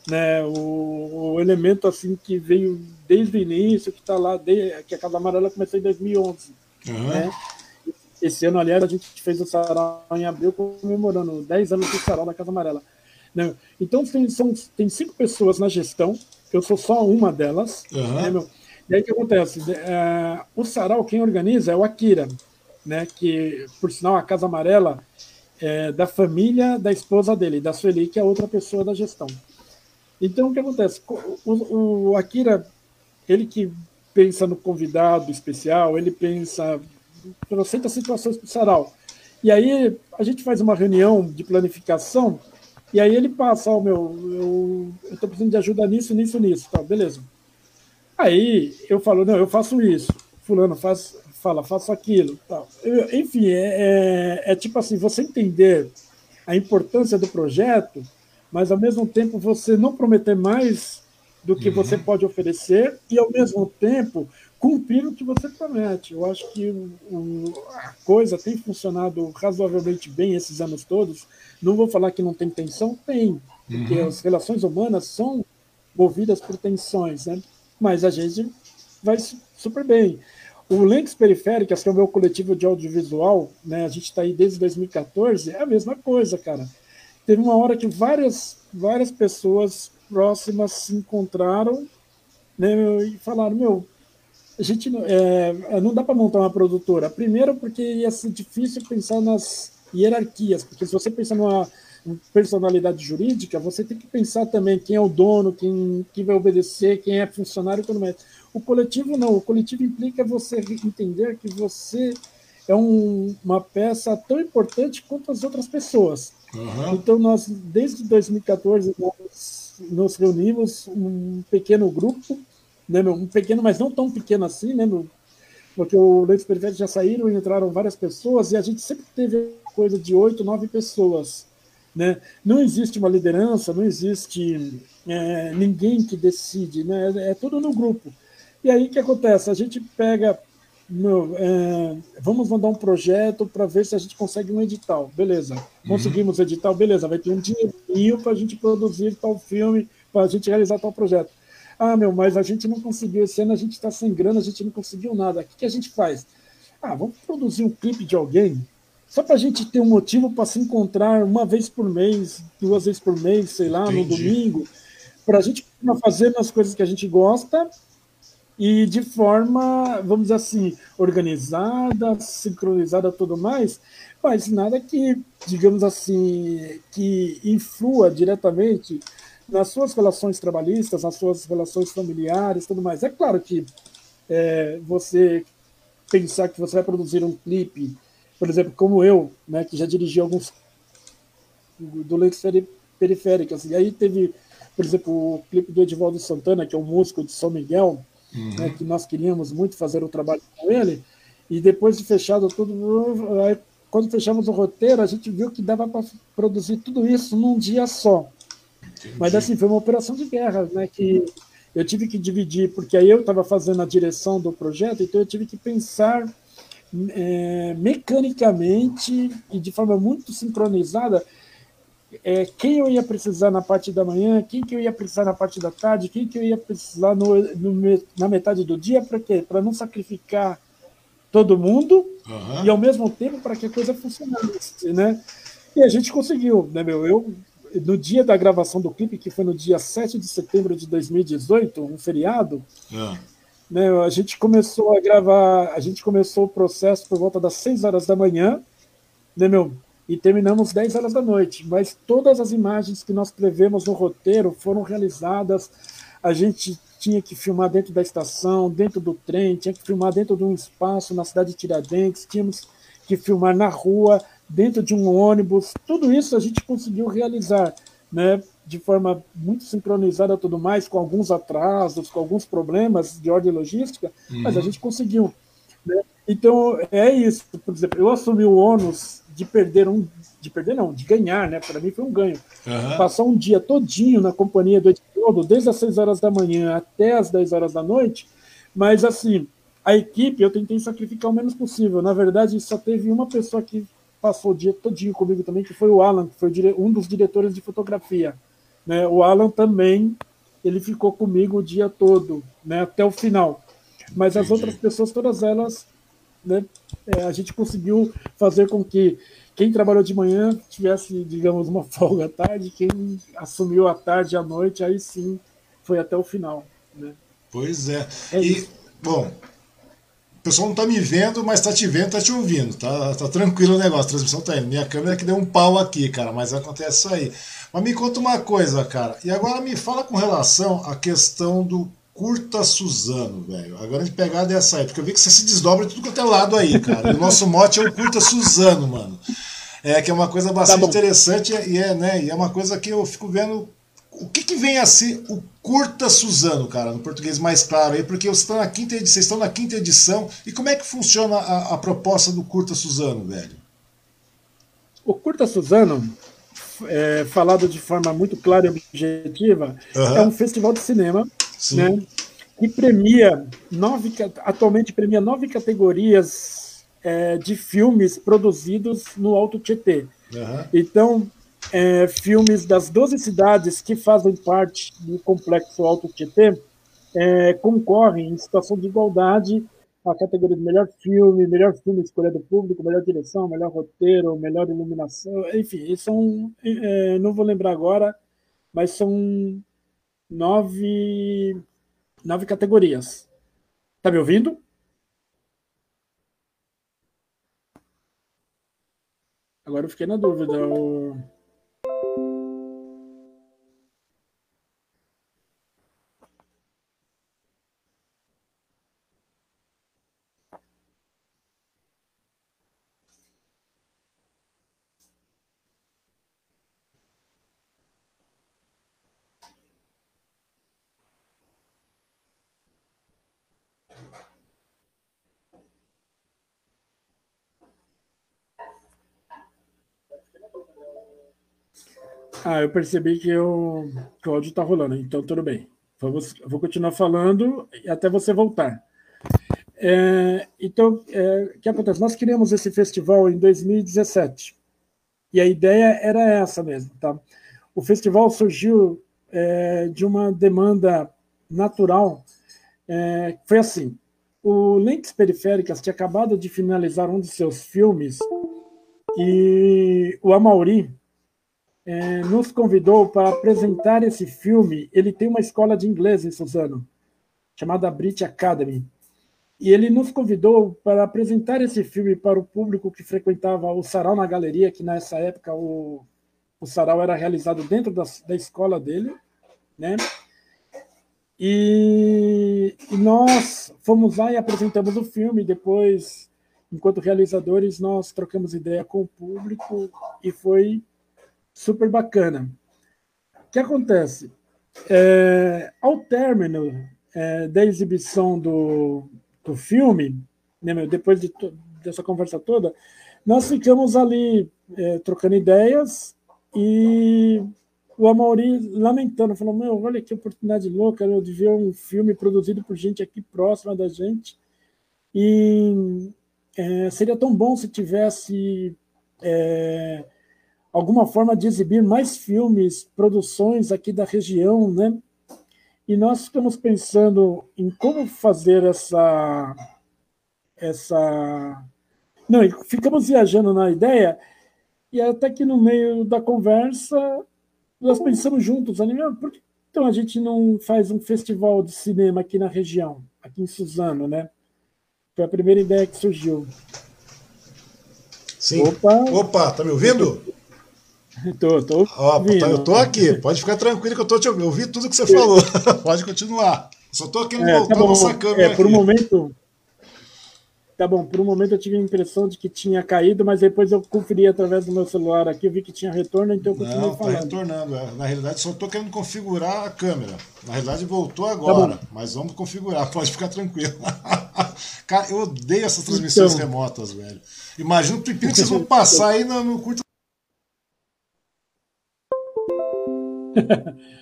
né? O, o elemento assim que veio desde o início, que está lá, desde, que a Casa Amarela começou em 2011, uhum. né? Esse ano, aliás, a gente fez o Sarau em abril, comemorando 10 anos do Sarau da Casa Amarela. Né? Então, tem, são, tem cinco pessoas na gestão, eu sou só uma delas, uhum. né, meu? E aí o que acontece? É, o sarau, quem organiza é o Akira, né? Que, por sinal, a Casa Amarela é da família da esposa dele, da Sueli, que é outra pessoa da gestão. Então, o que acontece? O, o Akira, ele que pensa no convidado especial, ele pensa em situações para o sarau. E aí a gente faz uma reunião de planificação e aí ele passa, ó, oh, meu, eu estou precisando de ajuda nisso, nisso, nisso. Tá, beleza. Aí eu falo, não, eu faço isso. Fulano faz, fala, faço aquilo. Tal. Eu, enfim, é, é, é tipo assim, você entender a importância do projeto, mas ao mesmo tempo você não prometer mais do que uhum. você pode oferecer e ao mesmo tempo cumprir o que você promete. Eu acho que o, a coisa tem funcionado razoavelmente bem esses anos todos. Não vou falar que não tem tensão, tem, porque uhum. as relações humanas são movidas por tensões, né? Mas a gente vai super bem. O Links Periféricas, que é o meu coletivo de audiovisual, né, a gente está aí desde 2014, é a mesma coisa, cara. Teve uma hora que várias, várias pessoas próximas se encontraram né, e falaram: Meu, a gente é, não dá para montar uma produtora. Primeiro, porque ia ser difícil pensar nas hierarquias, porque se você pensar numa personalidade jurídica, você tem que pensar também quem é o dono, quem, quem vai obedecer, quem é funcionário tudo mais. O coletivo não, o coletivo implica você entender que você é um, uma peça tão importante quanto as outras pessoas. Uhum. Então, nós, desde 2014, nós nos reunimos um pequeno grupo, né, um pequeno, mas não tão pequeno assim, né, porque o Leitos Periféricos já saíram e entraram várias pessoas, e a gente sempre teve coisa de oito, nove pessoas né? Não existe uma liderança, não existe é, ninguém que decide, né? é tudo no grupo. E aí o que acontece? A gente pega, meu, é, vamos mandar um projeto para ver se a gente consegue um edital, beleza. Uhum. Conseguimos uhum. edital, beleza, vai ter um dinheirinho para a gente produzir tal filme, para a gente realizar tal projeto. Ah, meu, mas a gente não conseguiu esse ano, a gente está sem grana, a gente não conseguiu nada. O que, que a gente faz? Ah, vamos produzir um clipe de alguém só para a gente ter um motivo para se encontrar uma vez por mês, duas vezes por mês, sei lá, Entendi. no domingo, para a gente fazer as coisas que a gente gosta e de forma, vamos dizer assim, organizada, sincronizada, tudo mais, mas nada que, digamos assim, que influa diretamente nas suas relações trabalhistas, nas suas relações familiares, tudo mais. É claro que é, você pensar que você vai produzir um clipe por exemplo, como eu, né, que já dirigi alguns do Leitos Periféricas, e aí teve, por exemplo, o clipe do Edivaldo Santana, que é um músico de São Miguel, uhum. né, que nós queríamos muito fazer o trabalho com ele, e depois de fechado tudo, aí, quando fechamos o roteiro, a gente viu que dava para produzir tudo isso num dia só. Entendi. Mas assim, foi uma operação de guerra, né, que eu tive que dividir, porque aí eu estava fazendo a direção do projeto, então eu tive que pensar é, mecanicamente e de forma muito sincronizada é, quem eu ia precisar na parte da manhã, quem que eu ia precisar na parte da tarde, quem que eu ia precisar no, no na metade do dia, para quê? Para não sacrificar todo mundo uhum. e ao mesmo tempo para que a coisa funcionasse, né? E a gente conseguiu, né, meu? Eu, no dia da gravação do clipe, que foi no dia 7 de setembro de 2018, um feriado, uhum. Né, a gente começou a gravar, a gente começou o processo por volta das 6 horas da manhã, né, meu? e terminamos 10 horas da noite. Mas todas as imagens que nós prevemos no roteiro foram realizadas. A gente tinha que filmar dentro da estação, dentro do trem, tinha que filmar dentro de um espaço na cidade de Tiradentes, tínhamos que filmar na rua, dentro de um ônibus. Tudo isso a gente conseguiu realizar, né? De forma muito sincronizada, tudo mais, com alguns atrasos, com alguns problemas de ordem logística, uhum. mas a uhum. gente conseguiu. Né? Então é isso. Por exemplo, eu assumi o ônus de perder um, de perder não, de ganhar, né? Para mim foi um ganho. Uhum. Passar um dia todinho na companhia do Ediodo, desde as 6 horas da manhã até as 10 horas da noite, mas assim, a equipe eu tentei sacrificar o menos possível. Na verdade, só teve uma pessoa que passou o dia todinho comigo também, que foi o Alan, que foi um dos diretores de fotografia. Né? O Alan também, ele ficou comigo o dia todo, né? até o final. Mas as outras pessoas, todas elas né, é, a gente conseguiu fazer com que quem trabalhou de manhã tivesse, digamos, uma folga à tarde, quem assumiu a tarde e à noite, aí sim foi até o final. Né? Pois é. é e, isso. bom, o pessoal não está me vendo, mas está te vendo, está te ouvindo. Tá, tá tranquilo o negócio, a transmissão está indo. Minha câmera que deu um pau aqui, cara, mas acontece isso aí. Mas me conta uma coisa, cara. E agora me fala com relação à questão do Curta Suzano, velho. Agora de pegar dessa aí, porque eu vi que você se desdobra de tudo quanto é lado aí, cara. E o nosso mote é o Curta Suzano, mano. É que é uma coisa bastante tá interessante e é, né, e é uma coisa que eu fico vendo o que, que vem a ser o Curta Suzano, cara, no português mais claro aí, porque vocês estão na quinta edição, vocês estão na quinta edição, e como é que funciona a, a proposta do Curta Suzano, velho? O Curta Suzano, é, falado de forma muito clara e objetiva, uhum. é um festival de cinema né, que premia nove, atualmente premia nove categorias é, de filmes produzidos no Alto Tietê. Uhum. Então, é, filmes das 12 cidades que fazem parte do complexo Alto Tietê é, concorrem em situação de igualdade a categoria de melhor filme, melhor filme escolha do público, melhor direção, melhor roteiro, melhor iluminação, enfim, são, é, não vou lembrar agora, mas são nove, nove categorias. Tá me ouvindo? Agora eu fiquei na dúvida. Ah, eu percebi que, o áudio está rolando, então tudo bem. Vamos, vou continuar falando até você voltar. É, então, é, o que acontece? Nós criamos esse festival em 2017 e a ideia era essa mesmo. Tá? O festival surgiu é, de uma demanda natural. É, foi assim: o Lentes Periféricas tinha acabado de finalizar um de seus filmes e o Amauri, é, nos convidou para apresentar esse filme. Ele tem uma escola de inglês em Suzano, chamada Brit Academy. E ele nos convidou para apresentar esse filme para o público que frequentava o Sarau na Galeria, que nessa época o, o Sarau era realizado dentro da, da escola dele, né? E, e, nós fomos lá e apresentamos o filme. Depois, enquanto realizadores, nós trocamos ideia com o público e foi super bacana. O que acontece? É, ao término é, da exibição do, do filme, né, meu, depois de dessa conversa toda, nós ficamos ali é, trocando ideias e o Amaury lamentando, falou, meu, olha que oportunidade louca eu de ver um filme produzido por gente aqui próxima da gente e é, seria tão bom se tivesse é, alguma forma de exibir mais filmes, produções aqui da região, né? E nós ficamos pensando em como fazer essa essa não, ficamos viajando na ideia e até que no meio da conversa nós pensamos juntos, ali, por que então a gente não faz um festival de cinema aqui na região, aqui em Suzano, né? Foi a primeira ideia que surgiu. Sim. Opa, Opa tá me ouvindo? Tô, tô. Ó, tá, eu tô aqui, pode ficar tranquilo que eu tô te ouvindo. Eu ouvi tudo que você falou. pode continuar. Só tô querendo é, voltar tá nossa câmera. É, por um momento. Tá bom, por um momento eu tive a impressão de que tinha caído, mas depois eu conferi através do meu celular aqui, eu vi que tinha retorno, então eu continuei Não, tá falando. retornando. É. Na realidade, só estou querendo configurar a câmera. Na realidade, voltou tá agora, tá mas vamos configurar, pode ficar tranquilo. Cara, eu odeio essas transmissões então... remotas, velho. Imagina o pepino que vocês vão passar aí no, no curto.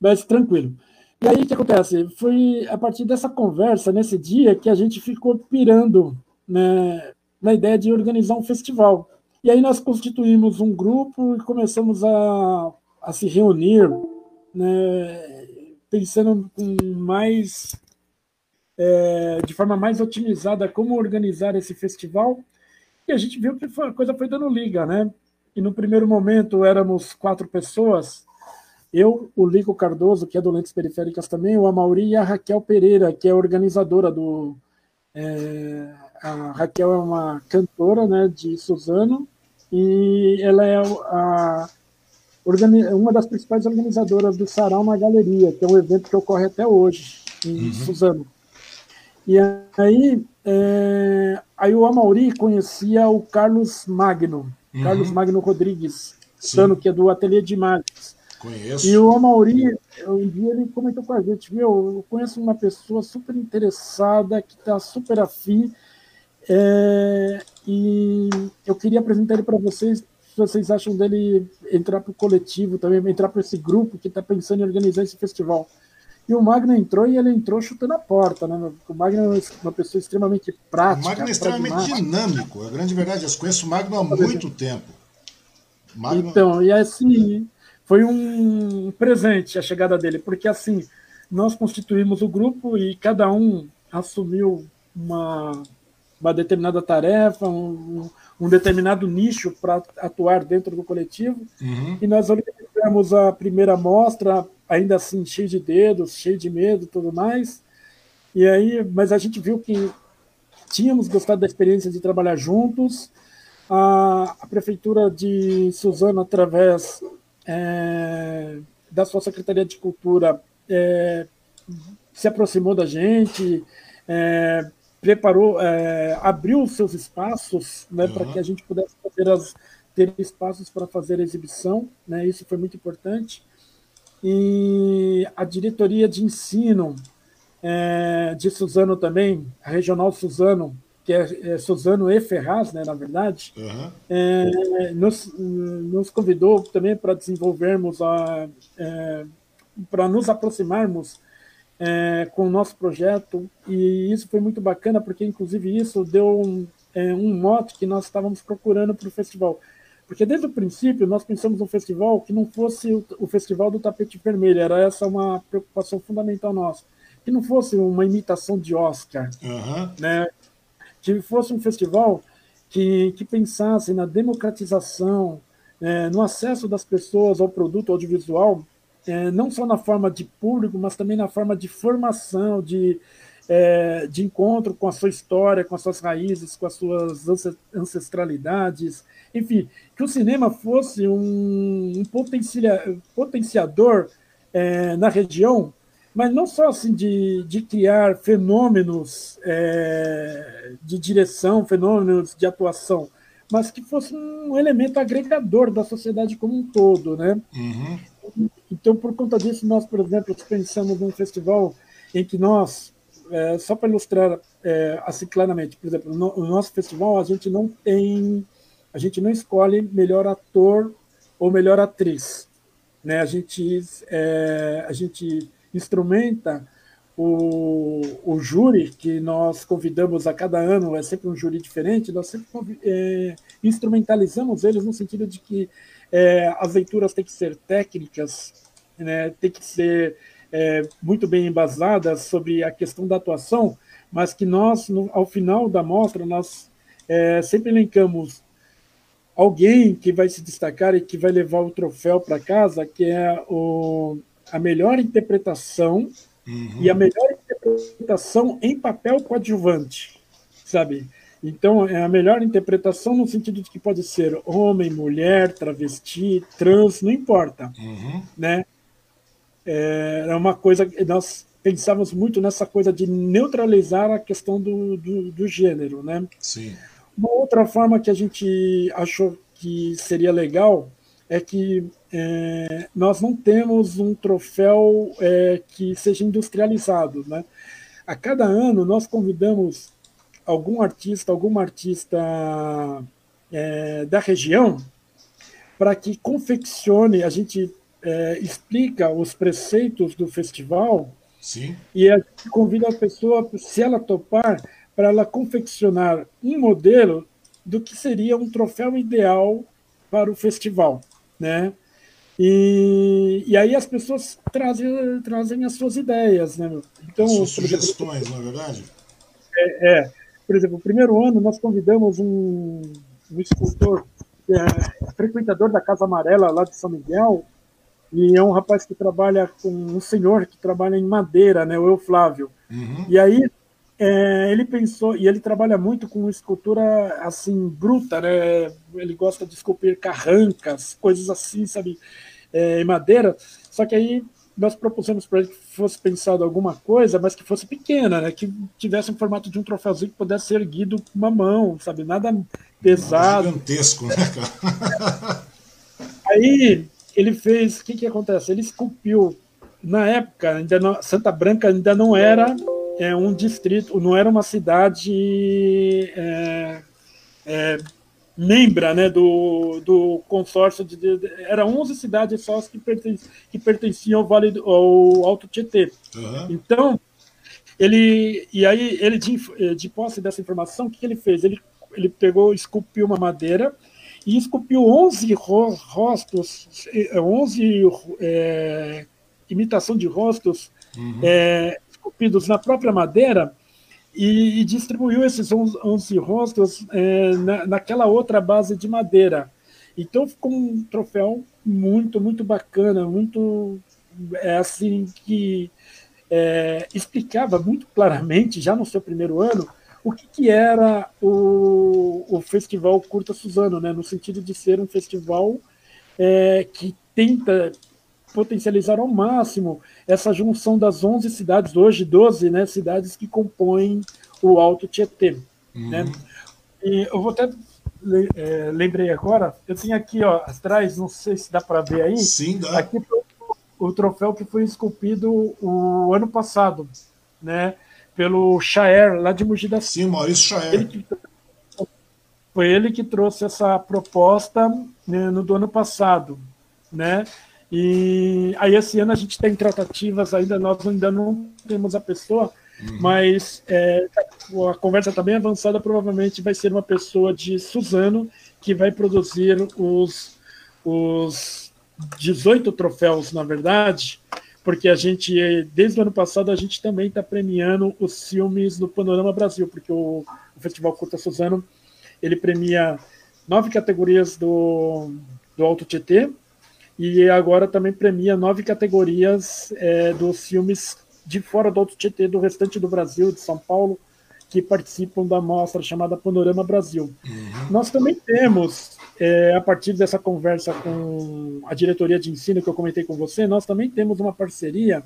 Mas tranquilo. E aí o que acontece? Foi a partir dessa conversa, nesse dia, que a gente ficou pirando né, na ideia de organizar um festival. E aí nós constituímos um grupo e começamos a, a se reunir, né, pensando mais é, de forma mais otimizada como organizar esse festival. E a gente viu que a coisa foi dando liga, né? E no primeiro momento éramos quatro pessoas, eu, o Lico Cardoso, que é do Lentes Periféricas também, o Amauri e a Raquel Pereira, que é organizadora do. É, a Raquel é uma cantora né, de Suzano e ela é a, uma das principais organizadoras do Sarau na Galeria, que é um evento que ocorre até hoje em uhum. Suzano. E aí, é, aí o Amauri conhecia o Carlos Magno, uhum. Carlos Magno Rodrigues, Sano, que é do Ateliê de Imagens. Conheço. E o Amauri, um dia ele comentou com a gente, viu, eu conheço uma pessoa super interessada, que está super afim, é, e eu queria apresentar ele para vocês, se vocês acham dele entrar para o coletivo também, entrar para esse grupo que está pensando em organizar esse festival. E o Magno entrou e ele entrou chutando a porta, né? O Magno é uma pessoa extremamente prática. O Magno é extremamente dinâmico, a grande verdade. Eu conheço o Magno há muito tempo. Magno... Então, e assim, foi um presente a chegada dele, porque assim, nós constituímos o grupo e cada um assumiu uma, uma determinada tarefa, um, um determinado nicho para atuar dentro do coletivo. Uhum. E nós organizamos a primeira mostra, ainda assim cheio de dedos, cheio de medo e tudo mais. E aí, mas a gente viu que tínhamos gostado da experiência de trabalhar juntos. A, a prefeitura de Suzano, através é, da sua Secretaria de Cultura é, se aproximou da gente, é, preparou, é, abriu os seus espaços né, uhum. para que a gente pudesse as, ter espaços para fazer a exibição, né, isso foi muito importante. E a diretoria de ensino é, de Suzano também, a regional Suzano, que é, é Suzano e Ferraz, né, na verdade, uhum. é, nos, nos convidou também para desenvolvermos, a, é, para nos aproximarmos é, com o nosso projeto, e isso foi muito bacana, porque inclusive isso deu um, é, um mote que nós estávamos procurando para o festival. Porque desde o princípio nós pensamos um festival que não fosse o, o festival do tapete vermelho, era essa uma preocupação fundamental nossa que não fosse uma imitação de Oscar, uhum. né? que fosse um festival que, que pensasse na democratização, é, no acesso das pessoas ao produto audiovisual, é, não só na forma de público, mas também na forma de formação, de, é, de encontro com a sua história, com as suas raízes, com as suas ancestralidades. Enfim, que o cinema fosse um, um potencia, potenciador é, na região mas não só assim de, de criar fenômenos é, de direção, fenômenos de atuação, mas que fosse um elemento agregador da sociedade como um todo, né? Uhum. Então, por conta disso, nós, por exemplo, pensamos num festival em que nós, é, só para ilustrar é, assim claramente, por exemplo, no, no nosso festival a gente não tem, a gente não escolhe melhor ator ou melhor atriz, né? A gente, é, a gente instrumenta o, o júri, que nós convidamos a cada ano, é sempre um júri diferente, nós sempre é, instrumentalizamos eles no sentido de que é, as leituras têm que ser técnicas, né, têm que ser é, muito bem embasadas sobre a questão da atuação, mas que nós, no, ao final da mostra, nós é, sempre elencamos alguém que vai se destacar e que vai levar o troféu para casa, que é o a melhor interpretação uhum. e a melhor interpretação em papel coadjuvante, sabe? Então, é a melhor interpretação no sentido de que pode ser homem, mulher, travesti, trans, não importa. Uhum. Né? É, é uma coisa que nós pensávamos muito nessa coisa de neutralizar a questão do, do, do gênero. Né? Sim. Uma outra forma que a gente achou que seria legal é que é, nós não temos um troféu é, que seja industrializado. Né? A cada ano nós convidamos algum artista, alguma artista é, da região para que confeccione, a gente é, explica os preceitos do festival Sim. e a gente convida a pessoa, se ela topar, para ela confeccionar um modelo do que seria um troféu ideal para o festival, né? E, e aí as pessoas trazem, trazem as suas ideias, né? Então, as suas sugestões, exemplo, não é verdade? É, é, por exemplo, o primeiro ano nós convidamos um, um escultor é frequentador da Casa Amarela lá de São Miguel, e é um rapaz que trabalha com um senhor que trabalha em madeira, né, o Euflávio. Uhum. E aí é, ele pensou, e ele trabalha muito com escultura assim, bruta, né? Ele gosta de esculpir carrancas, coisas assim, sabe? É, em madeira. Só que aí nós propusemos para ele que fosse pensado alguma coisa, mas que fosse pequena, né? Que tivesse um formato de um troféuzinho que pudesse ser erguido com uma mão, sabe? Nada pesado. Nada gigantesco, né, cara? Aí ele fez, o que que acontece? Ele esculpiu, na época, ainda não, Santa Branca ainda não era é um distrito, não era uma cidade é, é, membra né, do, do consórcio, de, de, era 11 cidades só que, perten, que pertenciam ao, vale, ao Alto Tietê. Uhum. Então, ele, e aí, ele de, de posse dessa informação, o que ele fez? Ele, ele pegou, esculpiu uma madeira e esculpiu 11 rostos, 11 é, imitação de rostos uhum. é, esculpidos na própria madeira e, e distribuiu esses 11 rostos é, na, naquela outra base de madeira. Então ficou um troféu muito, muito bacana, muito é, assim que é, explicava muito claramente, já no seu primeiro ano, o que, que era o, o Festival Curta Suzano, né? no sentido de ser um festival é, que tenta potencializar ao máximo essa junção das 11 cidades, hoje 12 né, cidades que compõem o Alto Tietê. Uhum. Né? E eu vou até é, lembrei agora, eu tenho aqui ó, atrás, não sei se dá para ver aí, Sim, dá. aqui o troféu que foi esculpido o ano passado, né, pelo Chaer, lá de Mogi das Sim, Maurício Chaer. Ele foi ele que trouxe essa proposta né, no do ano passado, né? E aí esse ano a gente tem tratativas ainda, nós ainda não temos a pessoa, uhum. mas é, a conversa está bem avançada, provavelmente vai ser uma pessoa de Suzano que vai produzir os, os 18 troféus, na verdade, porque a gente, desde o ano passado, a gente também está premiando os filmes do Panorama Brasil, porque o, o Festival Curta Suzano, ele premia nove categorias do, do Alto Tietê, e agora também premia nove categorias é, dos filmes de fora do Alto Tietê, do restante do Brasil, de São Paulo, que participam da mostra chamada Panorama Brasil. Uhum. Nós também temos, é, a partir dessa conversa com a diretoria de ensino que eu comentei com você, nós também temos uma parceria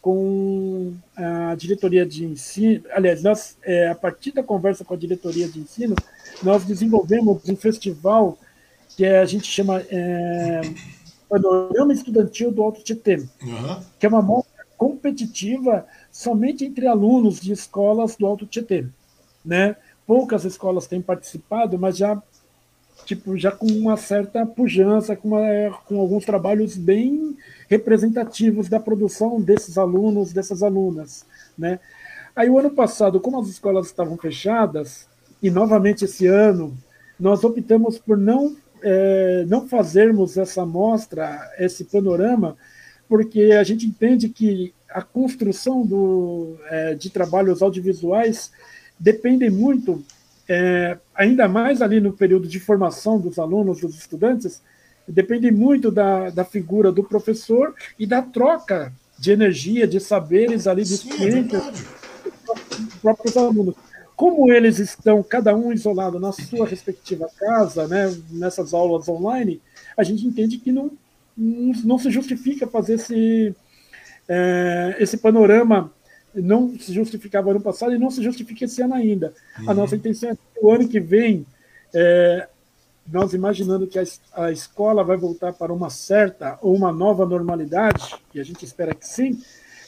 com a diretoria de ensino. Aliás, nós, é, a partir da conversa com a diretoria de ensino, nós desenvolvemos um festival que a gente chama é, Panorama Estudantil do Alto Tietê, uhum. que é uma mostra competitiva somente entre alunos de escolas do Alto Tietê. Né? Poucas escolas têm participado, mas já tipo já com uma certa pujança, com, uma, com alguns trabalhos bem representativos da produção desses alunos, dessas alunas. Né? Aí, o ano passado, como as escolas estavam fechadas, e novamente esse ano, nós optamos por não é, não fazermos essa mostra, esse panorama, porque a gente entende que a construção do, é, de trabalhos audiovisuais depende muito, é, ainda mais ali no período de formação dos alunos, dos estudantes, depende muito da, da figura do professor e da troca de energia, de saberes ali dos clientes, é próprios alunos. Como eles estão cada um isolado na sua respectiva casa, né, nessas aulas online, a gente entende que não, não se justifica fazer esse, é, esse panorama, não se justificava ano passado e não se justifica esse ano ainda. Uhum. A nossa intenção é que o ano que vem, é, nós imaginando que a, a escola vai voltar para uma certa ou uma nova normalidade, e a gente espera que sim,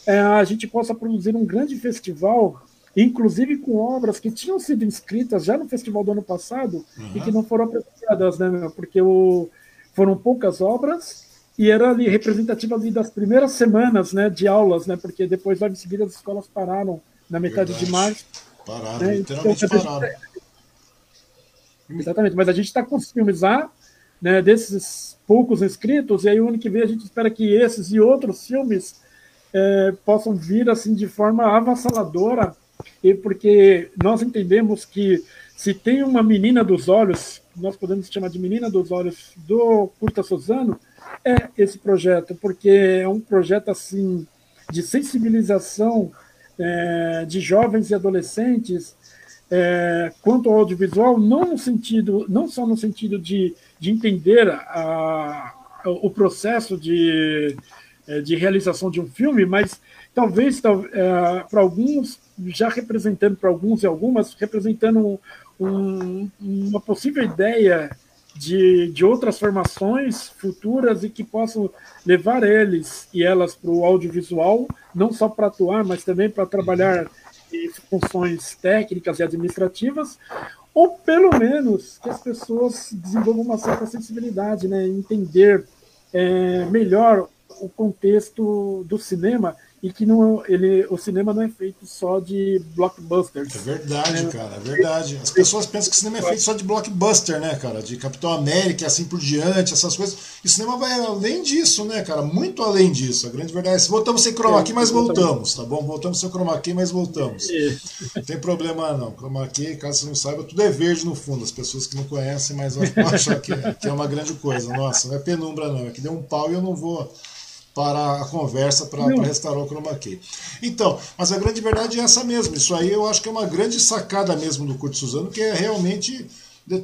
é, a gente possa produzir um grande festival inclusive com obras que tinham sido inscritas já no festival do ano passado uhum. e que não foram apresentadas, né, porque o, foram poucas obras e era ali representativa ali das primeiras semanas, né, de aulas, né, porque depois logo em seguida as escolas pararam na metade Verdade. de março. Pararam, né, literalmente então, pararam. Exatamente, mas a gente está com os filmes lá, né, desses poucos inscritos, e aí o ano que vem a gente espera que esses e outros filmes é, possam vir assim de forma avassaladora e porque nós entendemos que se tem uma menina dos olhos, nós podemos chamar de menina dos olhos do Curta Suzano, é esse projeto, porque é um projeto assim de sensibilização é, de jovens e adolescentes é, quanto ao audiovisual, não no sentido, não só no sentido de, de entender a, o processo de, é, de realização de um filme, mas talvez é, para alguns já representando para alguns e algumas, representando um, uma possível ideia de, de outras formações futuras e que possam levar eles e elas para o audiovisual, não só para atuar, mas também para trabalhar em funções técnicas e administrativas, ou pelo menos que as pessoas desenvolvam uma certa sensibilidade, né, entender é, melhor o contexto do cinema e que não, ele, o cinema não é feito só de blockbusters. É verdade, é, cara, é verdade. As pessoas pensam que o cinema é feito só de blockbuster, né, cara? De Capitão América, assim por diante, essas coisas. E o cinema vai além disso, né, cara? Muito além disso. A grande verdade é voltamos sem chroma key, mas voltamos, tá bom? Voltamos sem chroma key, mas voltamos. Não tem problema não. Chroma key, caso você não saiba, tudo é verde no fundo. As pessoas que não conhecem, mas vão achar que é, que é uma grande coisa. Nossa, não é penumbra não. É que deu um pau e eu não vou para a conversa para restaurar o chroma key. Então, mas a grande verdade é essa mesmo. Isso aí eu acho que é uma grande sacada mesmo do Curto Suzano, que é realmente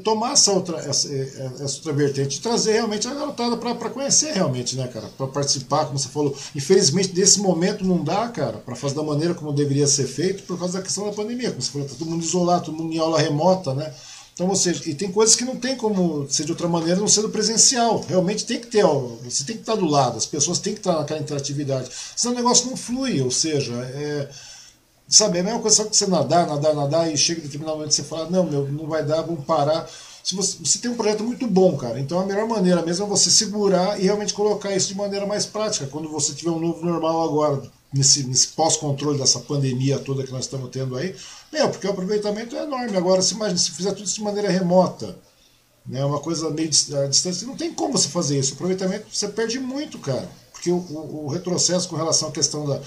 tomar essa outra, essa, essa outra vertente e trazer realmente a garotada para conhecer realmente, né, cara? Para participar, como você falou. Infelizmente, desse momento não dá, cara, para fazer da maneira como deveria ser feito por causa da questão da pandemia. Como você falou, tá todo mundo isolado, todo mundo em aula remota, né? Então, ou seja, e tem coisas que não tem como ser de outra maneira não sendo presencial. Realmente tem que ter, ó, você tem que estar do lado, as pessoas têm que estar naquela interatividade. Senão o negócio não flui, ou seja, é, sabe, é a mesma coisa sabe, que você nadar, nadar, nadar e chega em determinado momento você fala, não, meu, não vai dar, vamos parar. Se você, você tem um projeto muito bom, cara, então a melhor maneira mesmo é você segurar e realmente colocar isso de maneira mais prática. Quando você tiver um novo normal agora, nesse, nesse pós-controle dessa pandemia toda que nós estamos tendo aí, meu, porque o aproveitamento é enorme. Agora, se imagina, se fizer tudo isso de maneira remota, né, uma coisa meio à distância, não tem como você fazer isso. O aproveitamento você perde muito, cara. Porque o, o, o retrocesso com relação à questão da.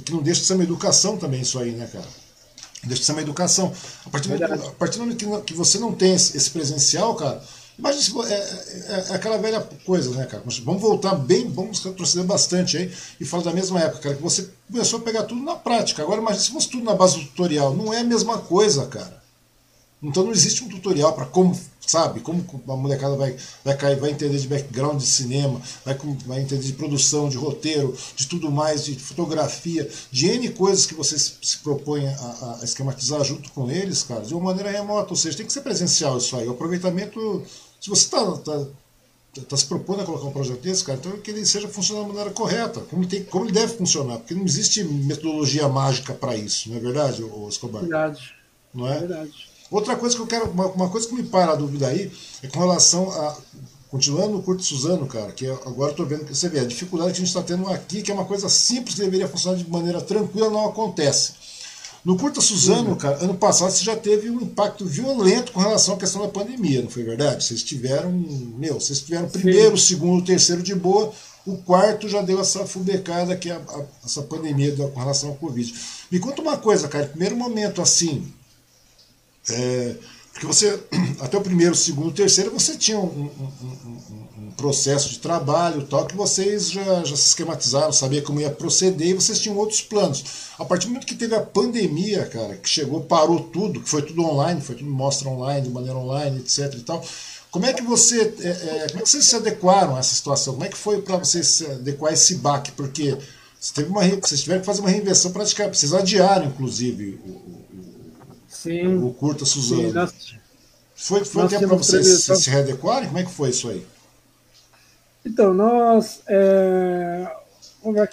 que não deixa de ser uma educação também, isso aí, né, cara? Deixa de ser uma educação. A partir, do, a partir do momento que, que você não tem esse presencial, cara, Imagina se é, é, é, aquela velha coisa, né, cara? Vamos voltar bem, vamos retroceder bastante aí e falar da mesma época, cara, que você começou a pegar tudo na prática. Agora imagina se fosse tudo na base do tutorial. Não é a mesma coisa, cara. Então não existe um tutorial para como, sabe, como a molecada vai, vai cair, vai entender de background de cinema, vai, vai entender de produção, de roteiro, de tudo mais, de fotografia, de N coisas que você se propõe a, a esquematizar junto com eles, cara, de uma maneira remota. Ou seja, tem que ser presencial isso aí. O aproveitamento se você está tá, tá se propondo a colocar um projeto desse, cara, então que ele seja funcionando da maneira correta, como, tem, como ele deve funcionar, porque não existe metodologia mágica para isso, não é verdade, Escobar? Verdade. Não é? Verdade. Outra coisa que eu quero, uma, uma, coisa que me para a dúvida aí, é com relação a. Continuando no curto Suzano, cara, que agora estou vendo que você vê, a dificuldade que a gente está tendo aqui, que é uma coisa simples que deveria funcionar de maneira tranquila, não acontece. No Curta Suzano, cara, ano passado você já teve um impacto violento com relação à questão da pandemia, não foi verdade? Vocês tiveram, meu, vocês tiveram primeiro, Sim. segundo, terceiro de boa, o quarto já deu essa fubecada que é a, a, essa pandemia com relação ao Covid. Me conta uma coisa, cara, primeiro momento assim, é, porque você, até o primeiro, segundo, terceiro, você tinha um, um, um, processo de trabalho tal, que vocês já, já se esquematizaram, sabia como ia proceder e vocês tinham outros planos. A partir do momento que teve a pandemia, cara, que chegou, parou tudo, que foi tudo online, foi tudo mostra online, de maneira online, etc e tal. Como é que você, é, é, como é que vocês se adequaram a essa situação? Como é que foi para vocês se adequar a esse baque? Porque você teve uma, vocês tiveram que fazer uma reinvenção prática, vocês adiaram, inclusive, o, o, Sim. o Curta Suzano. Sim, nós, foi foi tempo para vocês se, se readequarem? Como é que foi isso aí? Então, nós. É,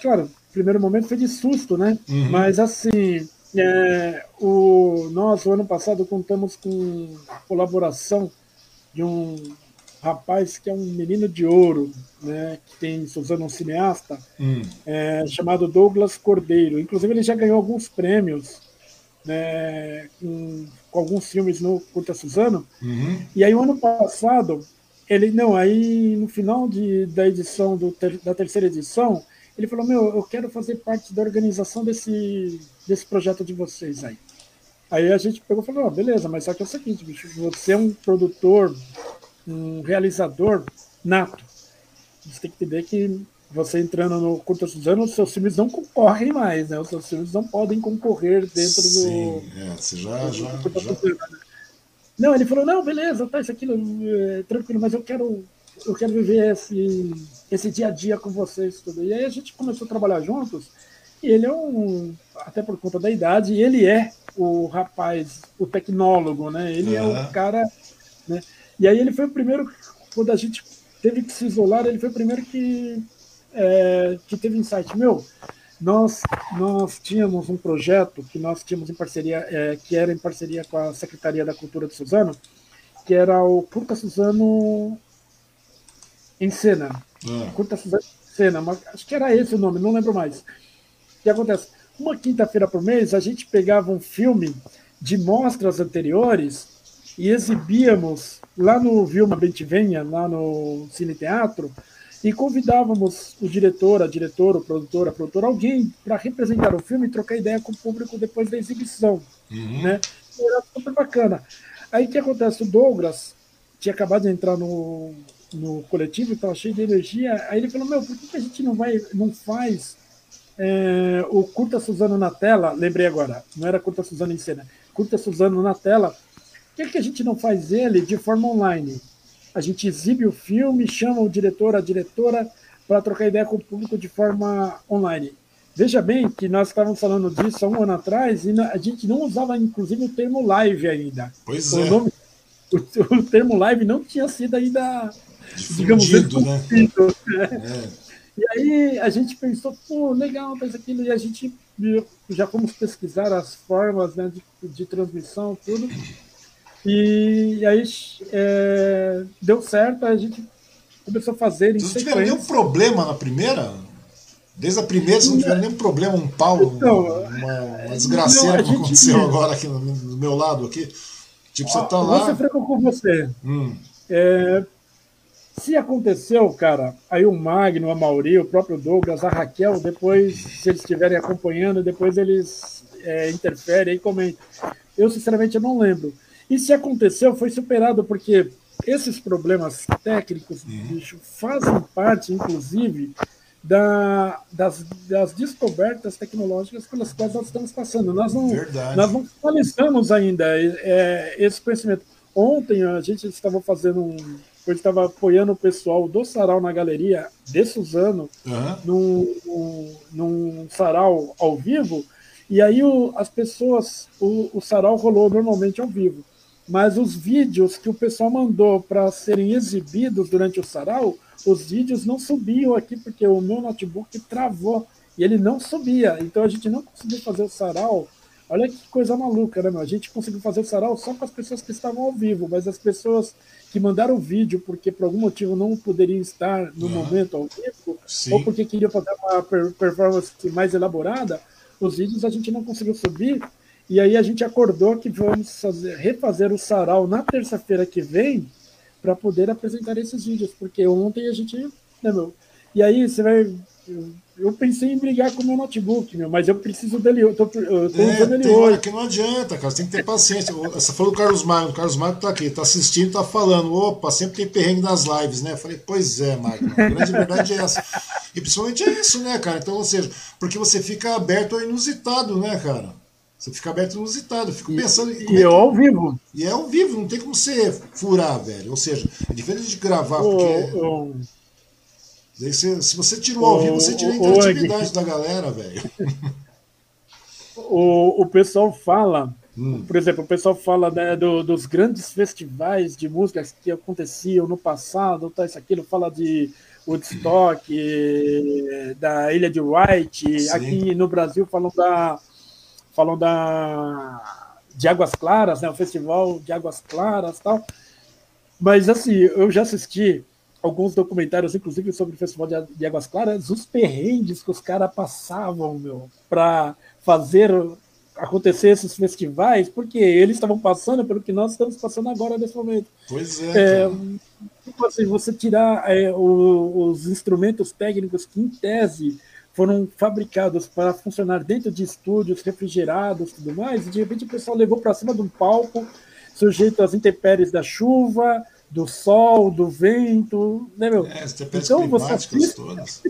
claro, primeiro momento foi de susto, né? Uhum. Mas assim, é, o, nós, o ano passado, contamos com a colaboração de um rapaz que é um menino de ouro, né, que tem Suzano um cineasta, hum. é, chamado Douglas Cordeiro. Inclusive ele já ganhou alguns prêmios né, com, com, alguns filmes no Curta Suzano. Uhum. E aí o ano passado ele não, aí no final de, da edição do ter, da terceira edição ele falou meu, eu quero fazer parte da organização desse desse projeto de vocês aí. Aí a gente pegou e falou, oh, beleza, mas só que é o seguinte, bicho, você é um produtor um realizador nato. Você tem que entender que você entrando no Curta Suzano, os seus filmes não concorrem mais, né? Os seus filmes não podem concorrer dentro Sim, do. É, você já, do, já, já... Não, ele falou, não, beleza, tá, isso aquilo, é, tranquilo, mas eu quero, eu quero viver esse, esse dia a dia com vocês tudo. E aí a gente começou a trabalhar juntos, e ele é um, até por conta da idade, ele é o rapaz, o tecnólogo, né? Ele uhum. é o cara, né? E aí ele foi o primeiro, quando a gente teve que se isolar, ele foi o primeiro que, é, que teve insight. Meu, nós, nós tínhamos um projeto que nós tínhamos em parceria, é, que era em parceria com a Secretaria da Cultura de Suzano, que era o Curta Suzano em Cena. É. Curta Suzano em Cena, mas acho que era esse o nome, não lembro mais. O que acontece? Uma quinta-feira por mês, a gente pegava um filme de mostras anteriores e exibíamos lá no Vilma Bentivenha, lá no Cine Teatro, e convidávamos o diretor, a diretora, o produtor, a produtora, alguém para representar o filme e trocar ideia com o público depois da exibição. Uhum. Né? Era super bacana. Aí o que acontece? O Douglas tinha acabado de entrar no, no coletivo, estava cheio de energia. Aí ele falou: Meu, por que a gente não, vai, não faz é, o Curta Suzano na tela? Lembrei agora, não era Curta Suzano em cena, Curta Suzano na tela por que, que a gente não faz ele de forma online? A gente exibe o filme, chama o diretor, a diretora, para trocar ideia com o público de forma online. Veja bem que nós estávamos falando disso há um ano atrás e a gente não usava, inclusive, o termo live ainda. Pois o é. Nome, o, o, termo live não tinha sido ainda, digamos, né? É. E aí a gente pensou, pô, legal, faz aquilo, e a gente já fomos pesquisar as formas né, de, de transmissão, tudo. E, aí é, deu certo, a gente começou a fazer. Vocês não tiveram nenhum problema na primeira? Desde a primeira, vocês não tiveram nenhum problema, um pau, então, uma, uma desgraceira não, como aconteceu agora aqui no, no, meu lado aqui. Tipo, você tá lá. Vou ser com você. Hum. É, se aconteceu, cara, aí o Magno, a Mauri, o próprio Douglas, a Raquel, depois, se eles estiverem acompanhando, depois eles é, interferem e comentam. Eu, sinceramente, eu não lembro. E se aconteceu, foi superado, porque esses problemas técnicos bicho, fazem parte, inclusive, da, das, das, descobertas tecnológicas pelas quais nós estamos passando. Nós não, nós não finalizamos ainda é, esse conhecimento. Ontem a gente estava fazendo um. Eu estava apoiando o pessoal do Sarau na galeria de Suzano, uhum. num, num sarau ao vivo, e aí o, as pessoas, o, o sarau rolou normalmente ao vivo mas os vídeos que o pessoal mandou para serem exibidos durante o sarau, os vídeos não subiam aqui porque o meu notebook travou e ele não subia. Então a gente não conseguiu fazer o sarau. Olha que coisa maluca, né, meu? A gente conseguiu fazer o sarau só com as pessoas que estavam ao vivo, mas as pessoas que mandaram o vídeo porque por algum motivo não poderiam estar no uhum. momento ao vivo, Sim. ou porque queriam fazer uma performance mais elaborada, os vídeos a gente não conseguiu subir e aí a gente acordou que vamos fazer, refazer o sarau na terça-feira que vem para poder apresentar esses vídeos, porque ontem a gente. Né, meu? E aí você vai. eu pensei em brigar com o meu notebook, meu, mas eu preciso dele, eu tô, eu tô é, usando ele tem hoje. que não adianta, cara, você tem que ter paciência. Você falou do Carlos Magno, o Carlos Magno tá aqui, tá assistindo, tá falando, opa, sempre tem perrengue nas lives, né? Eu falei, pois é, Magno, a grande verdade é essa. E principalmente é isso, né, cara? Então, ou seja, porque você fica aberto ao inusitado, né, cara? Você fica aberto inusitado, fico pensando. E, é, é ao vivo. E é ao vivo, não tem como você furar, velho. Ou seja, é diferente de gravar, porque. Oh, oh se, se você tirou ao vivo, você tira a interatividade da galera, velho. O, o pessoal fala, hum. por exemplo, o pessoal fala né, do, dos grandes festivais de músicas que aconteciam no passado, tá, isso, aquilo, fala de Woodstock, da Ilha de White, Sim. aqui no Brasil falam da falam da de Águas Claras, né, o festival de Águas Claras, tal. Mas assim, eu já assisti alguns documentários, inclusive sobre o Festival de Águas Claras, os perrengues que os caras passavam, meu, para fazer acontecer esses festivais, porque eles estavam passando pelo que nós estamos passando agora nesse momento. Pois é. é tipo assim, você tirar é, o, os instrumentos técnicos que, em tese, foram fabricados para funcionar dentro de estúdios refrigerados e tudo mais, e de repente o pessoal levou para cima de um palco, sujeito às intempéries da chuva, do sol, do vento, né, meu? É, então, você todas.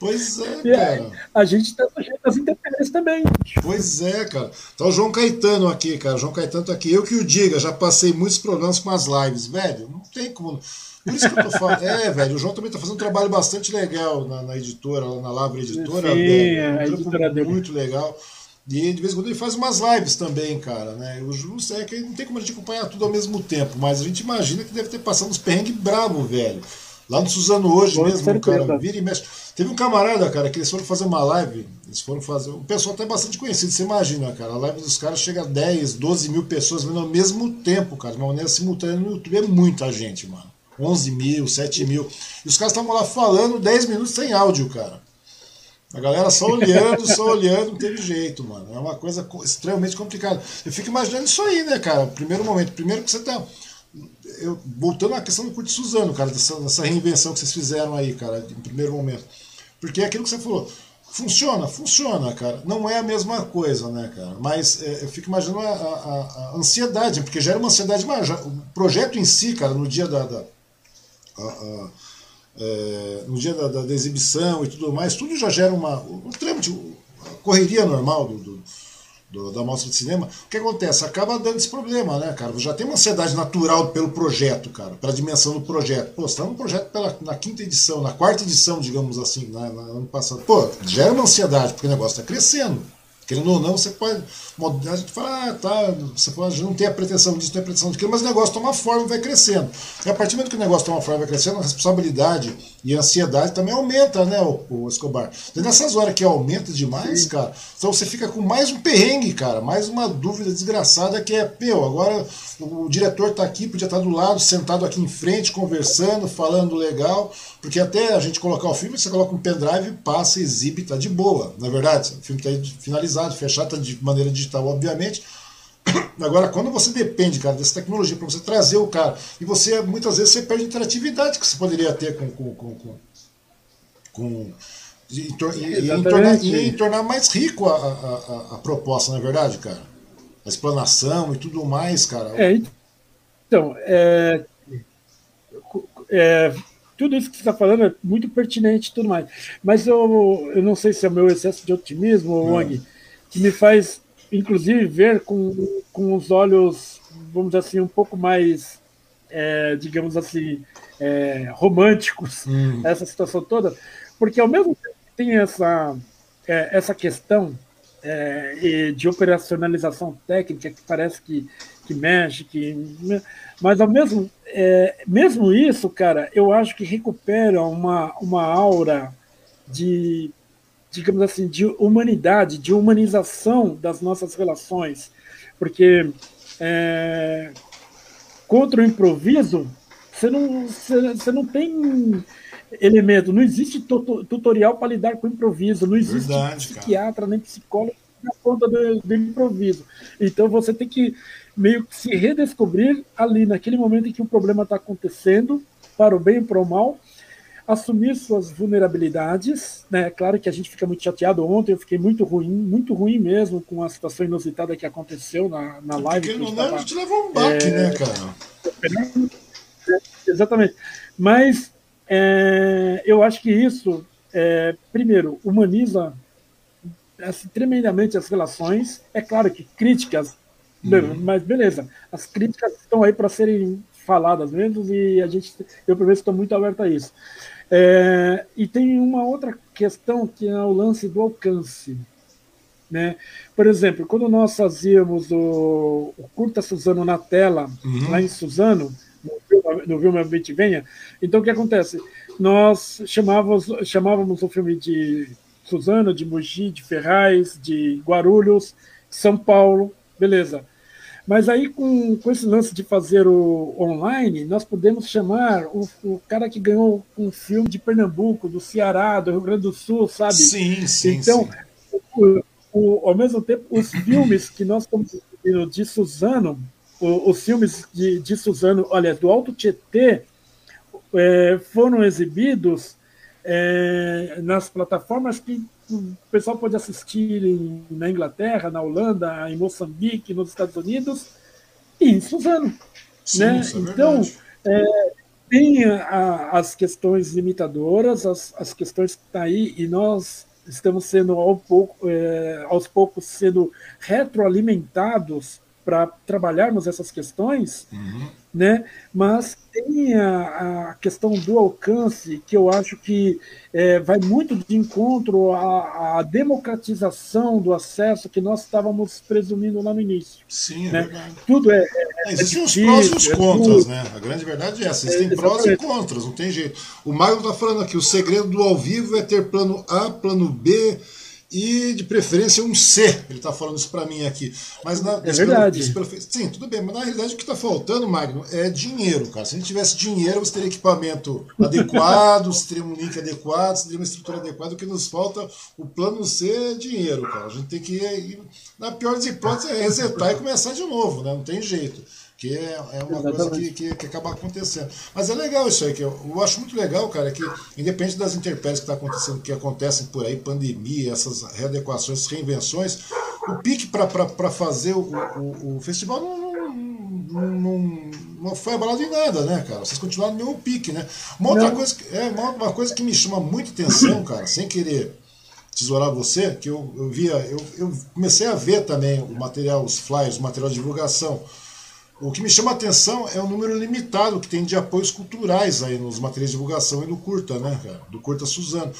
Pois é, cara. A gente está sujeito às intempéries também. Pois é, cara. Tá o João Caetano aqui, cara. O João Caetano tá aqui. Eu que o diga, já passei muitos problemas com as lives, velho. Não tem como. Por isso que eu tô falando. É, velho, o João também tá fazendo um trabalho bastante legal na, na editora, na Lavra Editora. Sim, velho, um a editora muito legal. E de vez em quando ele faz umas lives também, cara, né? O justo é que não tem como a gente acompanhar tudo ao mesmo tempo, mas a gente imagina que deve ter passado uns perrengues bravos, velho. Lá no Suzano hoje Boa mesmo, cara, vira e mexe. Teve um camarada, cara, que eles foram fazer uma live, eles foram fazer. O pessoal até bastante conhecido, você imagina, cara. A live dos caras chega a 10, 12 mil pessoas vendo ao mesmo tempo, cara, de uma maneira simultânea no YouTube. É muita gente, mano. 11 mil, 7 mil. E os caras estavam lá falando 10 minutos sem áudio, cara. A galera só olhando, só olhando, não teve jeito, mano. É uma coisa extremamente complicada. Eu fico imaginando isso aí, né, cara? Primeiro momento. Primeiro que você tá. Eu, voltando à questão do Curto Suzano, cara, dessa, dessa reinvenção que vocês fizeram aí, cara, em primeiro momento. Porque é aquilo que você falou. Funciona, funciona, cara. Não é a mesma coisa, né, cara? Mas é, eu fico imaginando a, a, a, ansiedade, porque gera uma ansiedade maior. O projeto em si, cara, no dia da. da a, é, no dia da, da, da, exibição e tudo mais, tudo já gera uma, um trâmite, a correria normal do, do, do, da mostra de cinema. O que acontece? Acaba dando esse problema, né, cara? Já tem uma ansiedade natural pelo projeto, cara, pela dimensão do projeto. Pô, você tá no projeto pela, na quinta edição, na quarta edição, digamos assim, no ano passado. Pô, gera uma ansiedade, porque o negócio está crescendo. Querendo ou não, você pode. A gente fala, ah, tá, você pode não ter a pretensão disso, não ter a pretensão daquilo, mas o negócio toma forma e vai crescendo. E a partir do momento que o negócio toma forma e vai crescendo, a responsabilidade e a ansiedade também aumenta, né, o, o Escobar? Nessas horas que aumenta demais, Sim. cara, então você fica com mais um perrengue, cara, mais uma dúvida desgraçada que é, meu, agora o, o diretor tá aqui, podia estar do lado, sentado aqui em frente, conversando, falando legal, porque até a gente colocar o filme, você coloca um pendrive, passa, exibe, tá de boa, na é verdade? O filme tá finalizado, fechado, tá de maneira digital, obviamente. Agora, quando você depende, cara, dessa tecnologia para você trazer o cara, e você muitas vezes você perde a interatividade que você poderia ter com. com, com, com, com e, e, e, tornar, e, tornar, mais rico a, a, a, a, proposta, não é verdade, cara? A explanação e tudo mais, cara. É, então, é, é, tudo isso que você está falando é muito pertinente e tudo mais. Mas eu, eu não sei se é o meu excesso de otimismo, Wang, que me faz inclusive ver com, com os olhos, vamos dizer assim, um pouco mais, é, digamos assim, é, românticos, hum. essa situação toda, porque ao mesmo tempo que tem essa, é, essa questão é, de operacionalização técnica que parece que, que mexe, que, mas ao mesmo, é, mesmo isso, cara, eu acho que recupera uma, uma aura de digamos assim, de humanidade, de humanização das nossas relações, porque é, contra o improviso você não, você, você não tem elemento, não existe tutorial para lidar com o improviso, não existe Verdade, psiquiatra nem psicólogo na conta do, do, improviso. Então você tem que meio que se redescobrir ali, naquele momento em que o problema está acontecendo, para o bem e para o mal, assumir suas vulnerabilidades, né? Claro que a gente fica muito chateado. Ontem eu fiquei muito ruim, muito ruim mesmo com a situação inusitada que aconteceu na, na live. Porque não tava, a gente levou um baque, é, né, cara? Exatamente. Mas é, eu acho que isso, é, primeiro, humaniza assim, tremendamente as relações. É claro que críticas, uhum. mas beleza, as críticas estão aí para serem faladas mesmo e a gente, eu pelo menos estou muito aberto a isso. É, e tem uma outra questão que é o lance do alcance. Né? Por exemplo, quando nós fazíamos o, o Curta Suzano na tela, uhum. lá em Suzano, no Vilma Bit Venha, então o que acontece? Nós chamávamos, chamávamos o filme de Suzano, de Mogi, de Ferraz, de Guarulhos, São Paulo, beleza. Mas aí, com, com esse lance de fazer o online, nós podemos chamar o, o cara que ganhou um filme de Pernambuco, do Ceará, do Rio Grande do Sul, sabe? Sim, sim. Então, sim. O, o, ao mesmo tempo, os filmes que nós estamos de Suzano, os filmes de, de Suzano, olha, do Alto Tietê, é, foram exibidos é, nas plataformas que o pessoal pode assistir em, na Inglaterra, na Holanda, em Moçambique, nos Estados Unidos e em Suzano. Sim, né? É então, é, tem a, as questões limitadoras, as, as questões que estão tá aí, e nós estamos sendo ao pouco, é, aos poucos sendo retroalimentados para trabalharmos essas questões, uhum. né? mas tem a, a, questão do alcance, que eu acho que é, vai muito de encontro à, à, democratização do acesso que nós estávamos presumindo lá no início. Sim, é né? verdade. Tudo é. é, é existem os prós e os é contras, né? A grande verdade é essa: existem é, prós e contras, não tem jeito. O Mário está falando aqui: o segredo do ao vivo é ter plano A, plano B e de preferência um C. Ele está falando isso para mim aqui. Mas na, é verdade. Pelo, pelo, sim, tudo bem, mas na realidade o que está faltando, Magno, é dinheiro, cara. Se a gente tivesse dinheiro, você teria equipamento adequado, você teria um link adequado, você teria uma estrutura adequada. O que nos falta, o plano C é dinheiro, cara. A gente tem que ir, na pior das hipóteses, é resetar e começar de novo, né? Não tem jeito que é, é uma Exatamente. coisa que, que, que, acaba acontecendo. Mas é legal isso aí, que eu, eu acho muito legal, cara, que independente das intempéries que tá acontecendo, que acontecem por aí, pandemia, essas readequações, reinvenções, o pique para fazer o, o, o, festival não, não, não, não foi abalado em nada, né, cara? Vocês continuaram no mesmo pique, né? Uma outra coisa, é, uma, uma coisa que me chama muita atenção, cara, sem querer tesourar você, que eu, eu via, eu, eu comecei a ver também o material, os flyers, o material de divulgação o que me chama a atenção é o número limitado que tem de apoios culturais aí nos materiais de divulgação e no Curta, né, cara? Do Curta Suzano.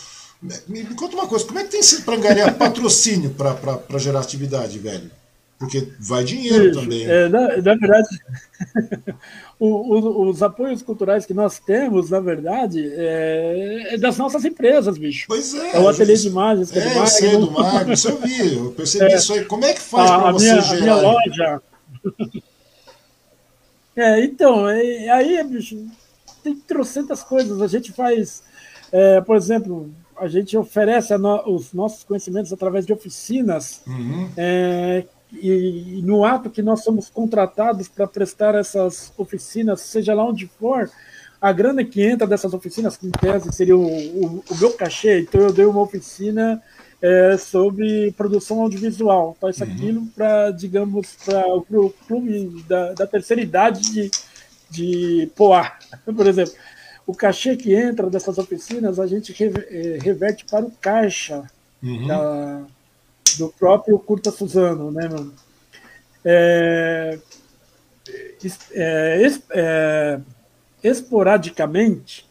Me, me conta uma coisa, como é que tem sido para angariar patrocínio para gerar atividade, velho? Porque vai dinheiro Isso, também. É, na, na, verdade, o, o, os apoios culturais que nós temos, na verdade, é, é das nossas empresas, bicho. Pois é. É o ateliê de imagens. É, é do eu sei do Magno, isso eu vi, eu percebi é, isso aí. Como é que faz para você minha, gerar? A minha loja. É, então, é, aí, bicho, tem trocentas coisas. A gente faz, é, por exemplo, a gente oferece a no, os nossos conhecimentos através de oficinas. Uhum. É, e, e, no ato que nós somos contratados para prestar essas oficinas, seja lá onde for, a grana que entra dessas oficinas, que em tese seria o, o, o meu cachê, então eu dei uma oficina é, sobre produção audiovisual. Faz uhum. aquilo para, digamos, para o clube da, da, terceira idade de, de Poá, por exemplo. O cachê que entra dessas oficinas, a gente é, reverte para o caixa uhum. da, do próprio Curta Suzano, né, mano? É, é, é, esporadicamente,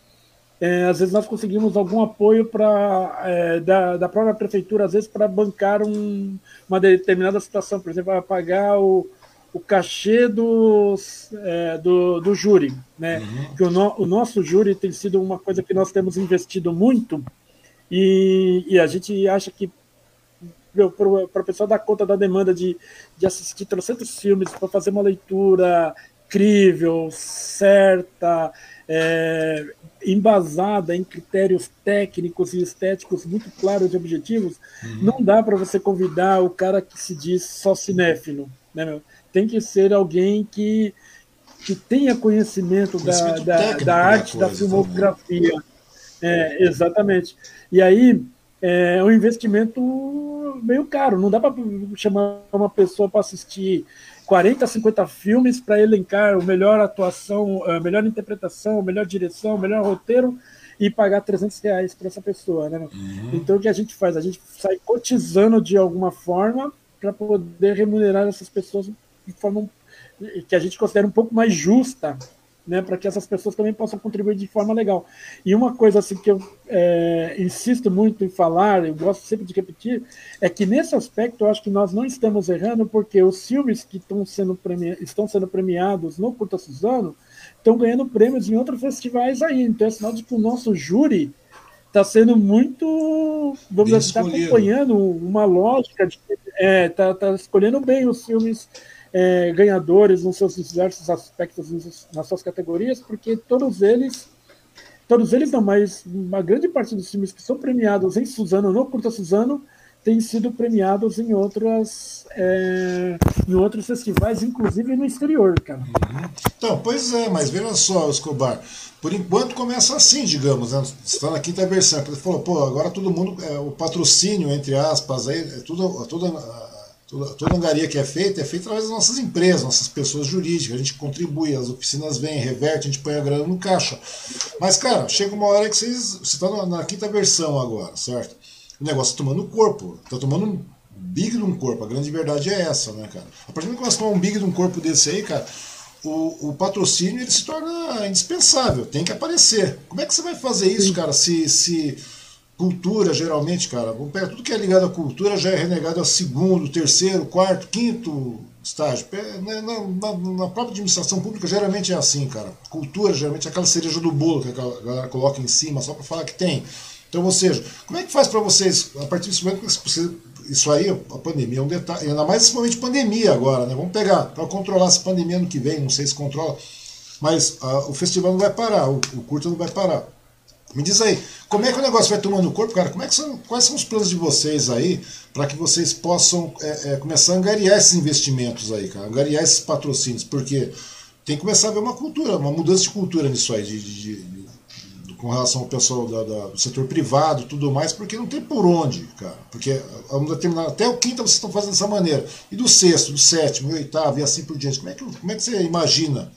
é, às vezes nós conseguimos algum apoio para é, da, da própria prefeitura, às vezes para bancar um, uma determinada situação, por exemplo, para pagar o, o cachê dos, é, do, do júri, né? Uhum. Que o, no, o nosso júri tem sido uma coisa que nós temos investido muito e, e a gente acha que para o pessoal dar conta da demanda de, de assistir 300 filmes, para fazer uma leitura crível, certa, é, embasada em critérios técnicos e estéticos muito claros e objetivos, uhum. não dá para você convidar o cara que se diz só cinéfilo. Né, Tem que ser alguém que, que tenha conhecimento, conhecimento da, da, da, arte da filmografia. É, exatamente. E aí é um investimento meio caro. Não dá para chamar uma pessoa para assistir 40, 50 filmes para elencar o melhor atuação, a melhor interpretação, a melhor direção, o melhor roteiro e pagar 300 reais para essa pessoa, né? Uhum. Então o que a gente faz? A gente sai cotizando de alguma forma para poder remunerar essas pessoas de forma que a gente considera um pouco mais justa, né, para que essas pessoas também possam contribuir de forma legal. E uma coisa assim que eu é, insisto muito em falar, eu gosto sempre de repetir, é que nesse aspecto eu acho que nós não estamos errando, porque os filmes que estão sendo, premi estão sendo premiados no Curta Suzano estão ganhando prêmios em outros festivais aí. Então é sinal de que o nosso júri está sendo muito, vamos dizer, está acompanhando uma lógica de, é, tá, tá escolhendo bem os filmes é, ganhadores nos seus diversos aspectos, nas suas categorias, porque todos eles, todos eles não, mas uma grande parte dos filmes que são premiados em Suzano, no Curta Suzano, têm sido premiados em outras é, em outros festivais, inclusive no exterior, cara. Uhum. Então, pois é, mas veja só, Escobar, por enquanto começa assim, digamos, né? está na quinta versão, ele falou, pô, agora todo mundo, é, o patrocínio, entre aspas, aí, é tudo, tudo Toda, toda angaria que é feita é feita através das nossas empresas, nossas pessoas jurídicas. A gente contribui, as oficinas vêm, reverte, a gente põe a grana no caixa. Mas, cara, chega uma hora que vocês. Você está na, na, quinta versão agora, certo? O negócio está tomando corpo. Está tomando um big de um corpo. A grande verdade é essa, né, cara? A partir do momento que nós tomamos um big de um corpo desse aí, cara, o, o, patrocínio ele se torna indispensável, tem que aparecer. Como é que você vai fazer isso, cara, se, se Cultura, geralmente, cara, tudo que é ligado à cultura já é renegado a segundo, terceiro, quarto, quinto estágio. Né, na, na, na, própria administração pública, geralmente é assim, cara. Cultura, geralmente, é aquela cereja do bolo que a galera coloca em cima só para falar que tem. Então, ou seja, como é que faz para vocês, a partir desse momento isso aí, a pandemia é um detalhe, ainda mais de pandemia agora, né? Vamos pegar, para controlar essa pandemia ano que vem, não sei se controla, mas uh, o festival não vai parar, o, o curta não vai parar. Me diz aí, como é que o negócio vai tomando corpo, cara? Como é que são, quais são os planos de vocês aí para que vocês possam é, é, começar a angariar esses investimentos aí, cara? Angariar esses patrocínios, porque tem que começar a ver uma cultura, uma mudança de cultura nisso aí, de, de, de, de com relação ao pessoal da, da, do setor privado tudo mais, porque não tem por onde, cara. Porque até o quinto vocês estão fazendo dessa maneira. E do sexto, do sétimo, do oitavo e assim por diante. Como é que, como é que você imagina?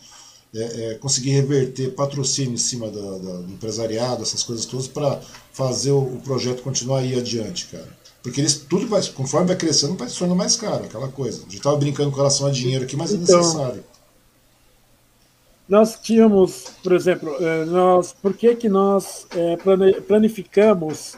É, é, conseguir reverter patrocínio em cima da, da, do empresariado, essas coisas todas, para fazer o, o, projeto continuar aí adiante, cara. Porque eles, tudo vai, conforme vai crescendo, vai se tornando mais caro, aquela coisa. A gente estava brincando com relação a dinheiro aqui, mas é então, necessário. Nós tínhamos, por exemplo, é, nós, por que, que nós é, planificamos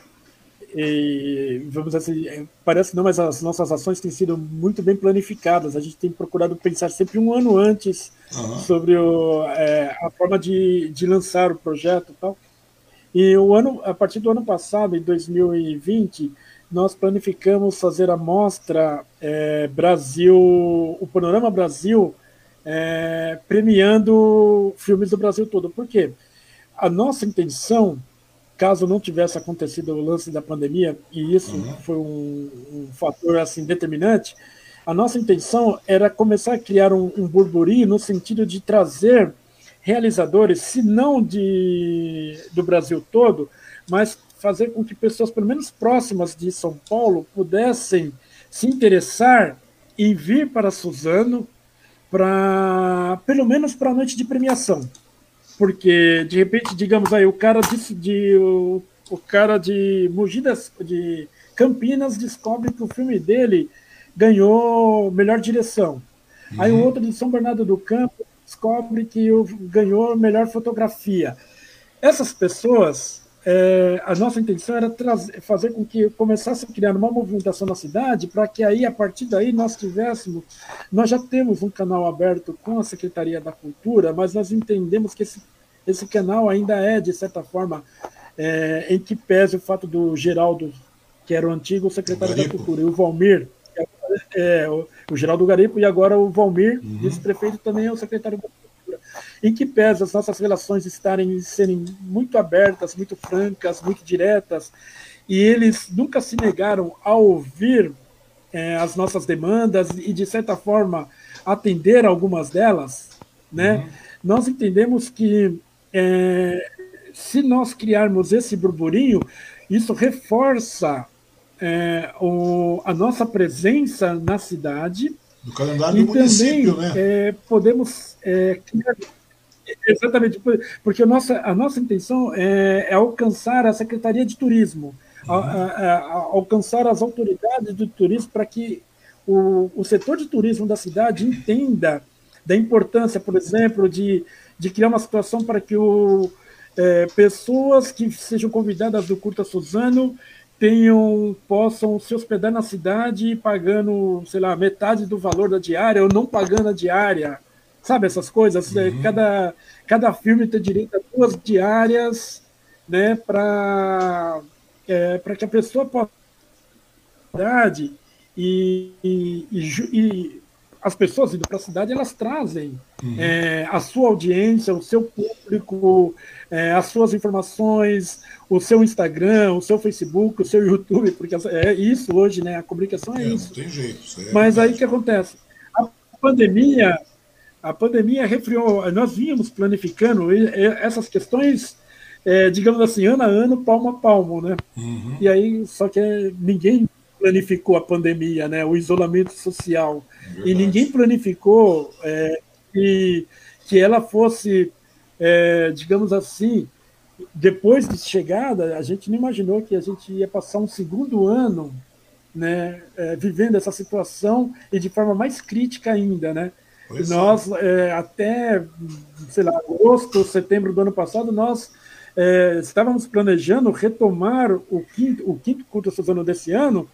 e, vamos assim, parece não, mas as nossas ações têm sido muito bem planificadas. A gente tem procurado pensar sempre um ano antes uhum. sobre o, é, a forma de, de lançar o projeto e tal. E o ano, a partir do ano passado, em 2020, nós planificamos fazer a mostra é, Brasil, o Panorama Brasil, é, premiando filmes do Brasil todo. Por quê? A nossa intenção caso não tivesse acontecido o lance da pandemia, e isso uhum. foi um, um, fator assim determinante, a nossa intenção era começar a criar um, um burburinho no sentido de trazer realizadores, se não de, do Brasil todo, mas fazer com que pessoas, pelo menos próximas de São Paulo, pudessem se interessar em vir para Suzano, para pelo menos para a noite de premiação. Porque, de repente, digamos aí, o cara de, de o, o cara de Mogi das, de Campinas descobre que o filme dele ganhou melhor direção. Uhum. Aí o outro de São Bernardo do Campo descobre que ganhou melhor fotografia. Essas pessoas, é, a nossa intenção era trazer, fazer com que começasse a criar uma movimentação na cidade, para que aí, a partir daí, nós tivéssemos. Nós já temos um canal aberto com a Secretaria da Cultura, mas nós entendemos que esse, esse canal ainda é, de certa forma, é, em que pese o fato do Geraldo, que era o antigo secretário da Cultura, e o Valmir, é, o, o Geraldo Garipo, e agora o Valmir, uhum. vice-prefeito, também é o secretário da Cultura. Em que pese as nossas relações estarem serem muito abertas, muito francas, muito diretas, e eles nunca se negaram a ouvir é, as nossas demandas e, de certa forma, atender algumas delas, né? Uhum. Nós entendemos que é, se nós criarmos esse burburinho, isso reforça é, o, a nossa presença na cidade. Do calendário e do município, também, né? É, podemos é, criar, Exatamente, porque a nossa, a nossa intenção é, é alcançar a Secretaria de Turismo, uhum. a, a, a, alcançar as autoridades do turismo para que o, o setor de turismo da cidade entenda da importância, por exemplo, de, de criar uma situação para que o, é, pessoas que sejam convidadas do Curta Suzano tenham, possam se hospedar na cidade pagando, sei lá, metade do valor da diária ou não pagando a diária sabe essas coisas? Uhum. Cada, cada filme tem direito a duas diárias, né, para é, que a pessoa possa e, e, e, e as pessoas indo para a cidade elas trazem uhum. é, a sua audiência, o seu público, é, as suas informações, o seu Instagram, o seu Facebook, o seu YouTube, porque é isso hoje, né? A comunicação é, é isso. Não tem jeito. É Mas aí o que acontece? A pandemia a pandemia refriou, nós vínhamos planificando essas questões, é, digamos assim, ano a ano, palmo a palmo, né? Uhum. E aí, só que ninguém planificou a pandemia, né? O isolamento social. Verdade. E ninguém planificou é, que, que ela fosse, é, digamos assim, depois de chegada, a gente não imaginou que a gente ia passar um segundo ano né, é, vivendo essa situação e de forma mais crítica ainda, né? Pois nós, é. É, até, sei lá, agosto, setembro do ano passado, nós é, estávamos planejando retomar o quinto, o quinto culto sezonal desse ano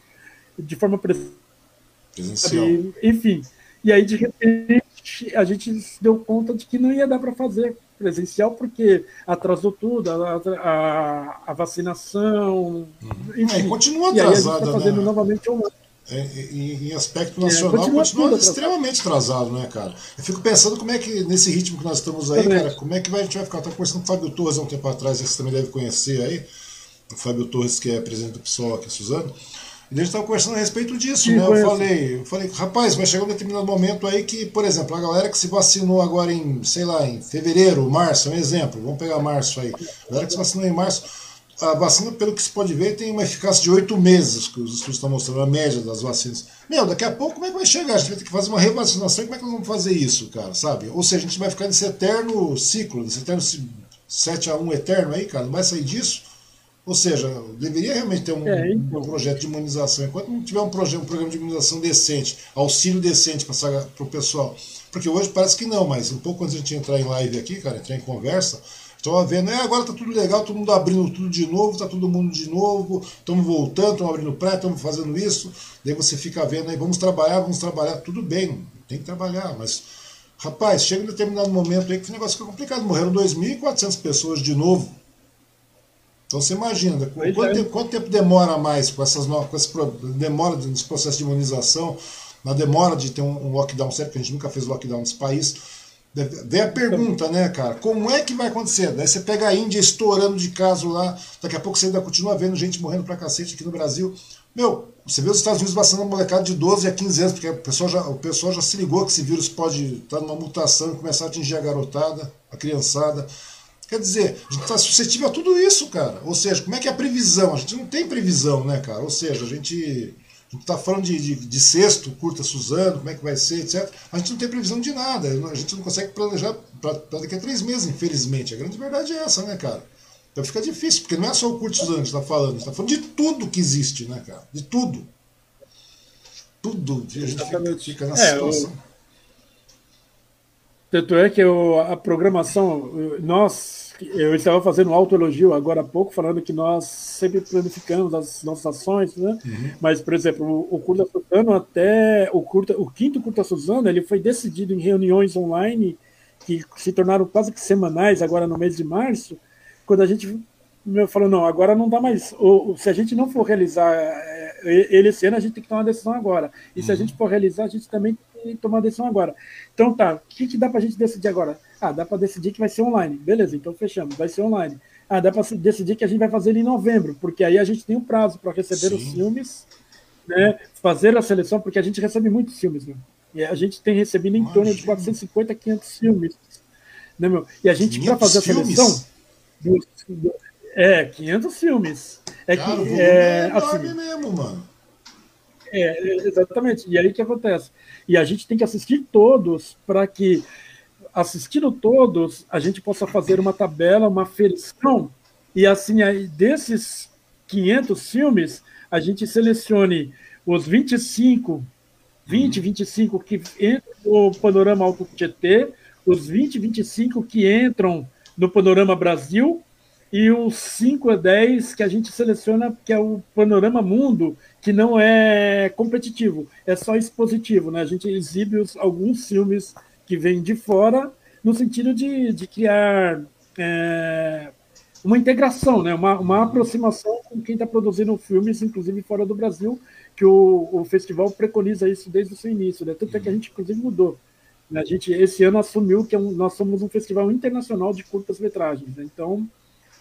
de forma presencial. Enfim, e aí, de repente, a gente se deu conta de que não ia dar para fazer presencial porque atrasou tudo, a, a, a vacinação, uhum. enfim. É, continua atrasada, e aí a gente está fazendo né? novamente online. É, em, em, aspecto é, nacional, é, continua, continua extremamente atrasado, né, cara? Eu fico pensando como é que, nesse ritmo que nós estamos aí, cara, como é que vai, a gente vai ficar? Eu estava conversando com o Fábio Torres há um tempo atrás, que você também deve conhecer aí, o Fábio Torres, que é presidente do PSOL aqui, Suzano, e a gente estava conversando a respeito disso, Sim, né? Eu falei, eu falei, rapaz, vai chegar um determinado momento aí que, por exemplo, a galera que se vacinou agora em, sei lá, em fevereiro, março, é um exemplo, vamos pegar março aí, a galera que se vacinou em março a vacina, pelo que se pode ver, tem uma eficácia de oito meses, que os estudos estão mostrando, a média das vacinas. Meu, daqui a pouco como é que vai chegar? A gente vai ter que fazer uma revacinação, como é que nós vamos fazer isso, cara, sabe? Ou seja, a gente vai ficar nesse eterno ciclo, nesse eterno 7 a 1 eterno aí, cara, não vai sair disso? Ou seja, deveria realmente ter um, é, então. um projeto de imunização. Enquanto não tiver um, projeto, um programa de imunização decente, auxílio decente para o pessoal. Porque hoje parece que não, mas um pouco antes de a gente entrar em live aqui, cara, entrar em conversa, Estão vendo, é, agora tá tudo legal, todo mundo abrindo tudo de novo, tá todo mundo de novo, estamos voltando, estamos abrindo praia, estamos fazendo isso. Daí você fica vendo aí, vamos trabalhar, vamos trabalhar, tudo bem, tem que trabalhar, mas, rapaz, chega um determinado momento aí que o negócio fica complicado. Morreram 2.400 pessoas de novo. Então você imagina, quanto, é. tempo, quanto tempo demora mais com essas com esse demora nesse processo de imunização, na demora de ter um, um lockdown certo, que a gente nunca fez lockdown nesse país Vem a pergunta, né, cara? Como é que vai acontecer? Daí você pega a Índia estourando de caso lá, daqui a pouco você ainda continua vendo gente morrendo pra cacete aqui no Brasil. Meu, você vê os Estados Unidos vacinando molecada de 12 a 15 anos, porque o pessoal já, o pessoal já se ligou que esse vírus pode estar numa mutação e começar a atingir a garotada, a criançada. Quer dizer, a gente está suscetível a tudo isso, cara. Ou seja, como é que é a previsão? A gente não tem previsão, né, cara? Ou seja, a gente a gente está falando de, de, de, sexto, curta Suzano, como é que vai ser, etc. A gente não tem previsão de nada, a gente não consegue planejar para daqui a três meses, infelizmente. A grande verdade é essa, né, cara? Então fica difícil, porque não é só o curto Suzano que está falando, a gente está falando de tudo que existe, né, cara? De tudo. Tudo. A gente fica, fica nessa é, situação. Tanto é que eu, a programação, nós eu estava fazendo um autoelogio agora há pouco, falando que nós sempre planificamos as nossas ações, né? Uhum. Mas, por exemplo, o, o Curta Suzano até o, curta, o quinto Curta Suzano, ele foi decidido em reuniões online que se tornaram quase que semanais agora no mês de março, quando a gente falou, não, agora não dá mais, ou, se a gente não for realizar é, ele esse ano, a gente tem que tomar uma decisão agora. E uhum. se a uhum. gente for realizar, a gente também que tomar uma decisão agora. Então tá, o que, que dá para a gente decidir agora? Ah, dá para decidir que vai ser online. Beleza, então fechamos, vai ser online. Ah, dá para decidir que a gente vai fazer ele em novembro, porque aí a gente tem um prazo para receber Sim. os filmes, né, fazer a seleção, porque a gente recebe muitos filmes, né? E a gente tem recebido em torno de 450, 500 filmes. Né, meu? E a gente, para fazer a seleção. do, é, 500 filmes. É Cara, que, é, é assim, mesmo, mano. É, exatamente. E aí o que acontece? E a gente tem que assistir todos para que, assistindo todos, a gente possa fazer uma tabela, uma aferição, e assim, aí, desses 500 filmes, a gente selecione os 25, 20, 25 que entram no Panorama Alto Tietê, os 20, 25 que entram no Panorama Brasil, e os 5 a 10 que a gente seleciona, que é o Panorama Mundo, que não é competitivo, é só expositivo. Né? A gente exibe os, alguns filmes que vêm de fora, no sentido de, de criar é, uma integração, né? uma, uma aproximação com quem está produzindo filmes, inclusive fora do Brasil, que o, o festival preconiza isso desde o seu início. Né? Tanto é que a gente, inclusive, mudou. A gente, esse ano, assumiu que é nós somos um festival internacional de curtas-metragens. Né? Então,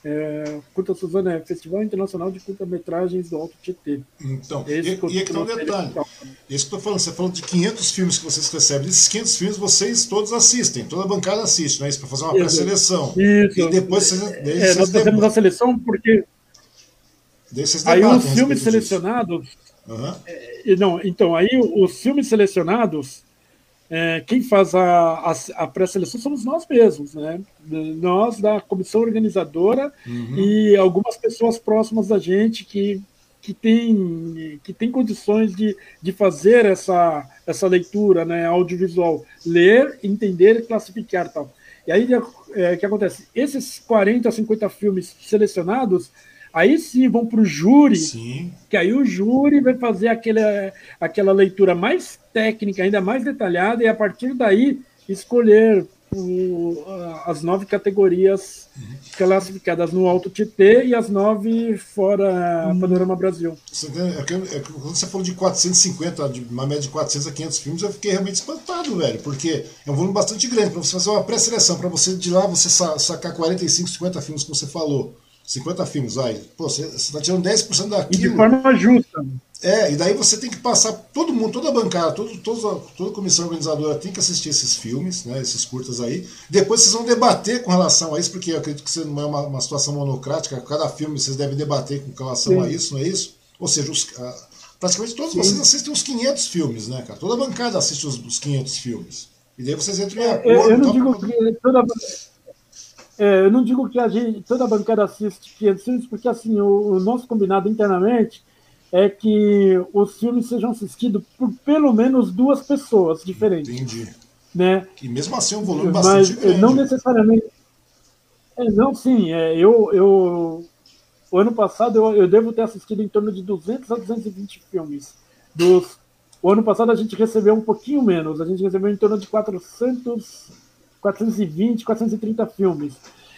é, Curta Suzana é Festival Internacional de Curta-Metragens do Alto Tietê. Então, Esse e, e aqui tem um detalhe. Isso que eu tô falando, você falou de 500 filmes que vocês recebem. Desses 500 filmes, vocês todos assistem, toda a bancada assiste, não é isso? Para fazer uma pré-seleção. Isso. E depois vocês. É, nós fazemos a seleção porque. Aí os filmes selecionados. Uhum. É, não, então, aí os filmes selecionados é, quem faz a, a, a pré-seleção somos nós mesmos, né? Nós da comissão organizadora uhum. e algumas pessoas próximas da gente que, que tem que tem condições de, de fazer essa, essa leitura né, audiovisual, ler, entender e classificar tal. E aí o é, que acontece? Esses 40, 50 filmes selecionados Aí sim vão para o júri, sim. que aí o júri vai fazer aquele, aquela leitura mais técnica, ainda mais detalhada, e a partir daí escolher o, as nove categorias uhum. classificadas no Alto Tietê e as nove fora uhum. Panorama Brasil. É é quando você falou de 450, de uma média de 400 a 500 filmes, eu fiquei realmente espantado, velho, porque é um volume bastante grande para você fazer uma pré-seleção, para você de lá você sacar 45, 50 filmes que você falou. 50 filmes, vai. Pô, você está tirando 10% daquilo. E de forma justa. É, e daí você tem que passar, todo mundo, toda a bancada, todo, toda, toda a comissão organizadora tem que assistir esses filmes, né, esses curtas aí. Depois vocês vão debater com relação a isso, porque eu acredito que isso não é uma, uma situação monocrática, cada filme vocês devem debater com relação Sim. a isso, não é isso? Ou seja, os, praticamente todos Sim. vocês assistem os 500 filmes, né, cara? Toda a bancada assiste os, os 500 filmes. E daí vocês entram em é, acordo. Eu, eu não digo que toda é, eu não digo que a gente, toda a bancada assiste 500 filmes, porque assim, o, o, nosso combinado internamente é que os filmes sejam assistidos por pelo menos duas pessoas diferentes. Entendi. Né? E mesmo assim é um volume bastante Mas, grande. Não necessariamente. É, não, sim. É, eu, eu, o ano passado eu, eu devo ter assistido em torno de 200 a 220 filmes. Dos, o ano passado a gente recebeu um pouquinho menos, a gente recebeu em torno de 400 420, 430 filmes.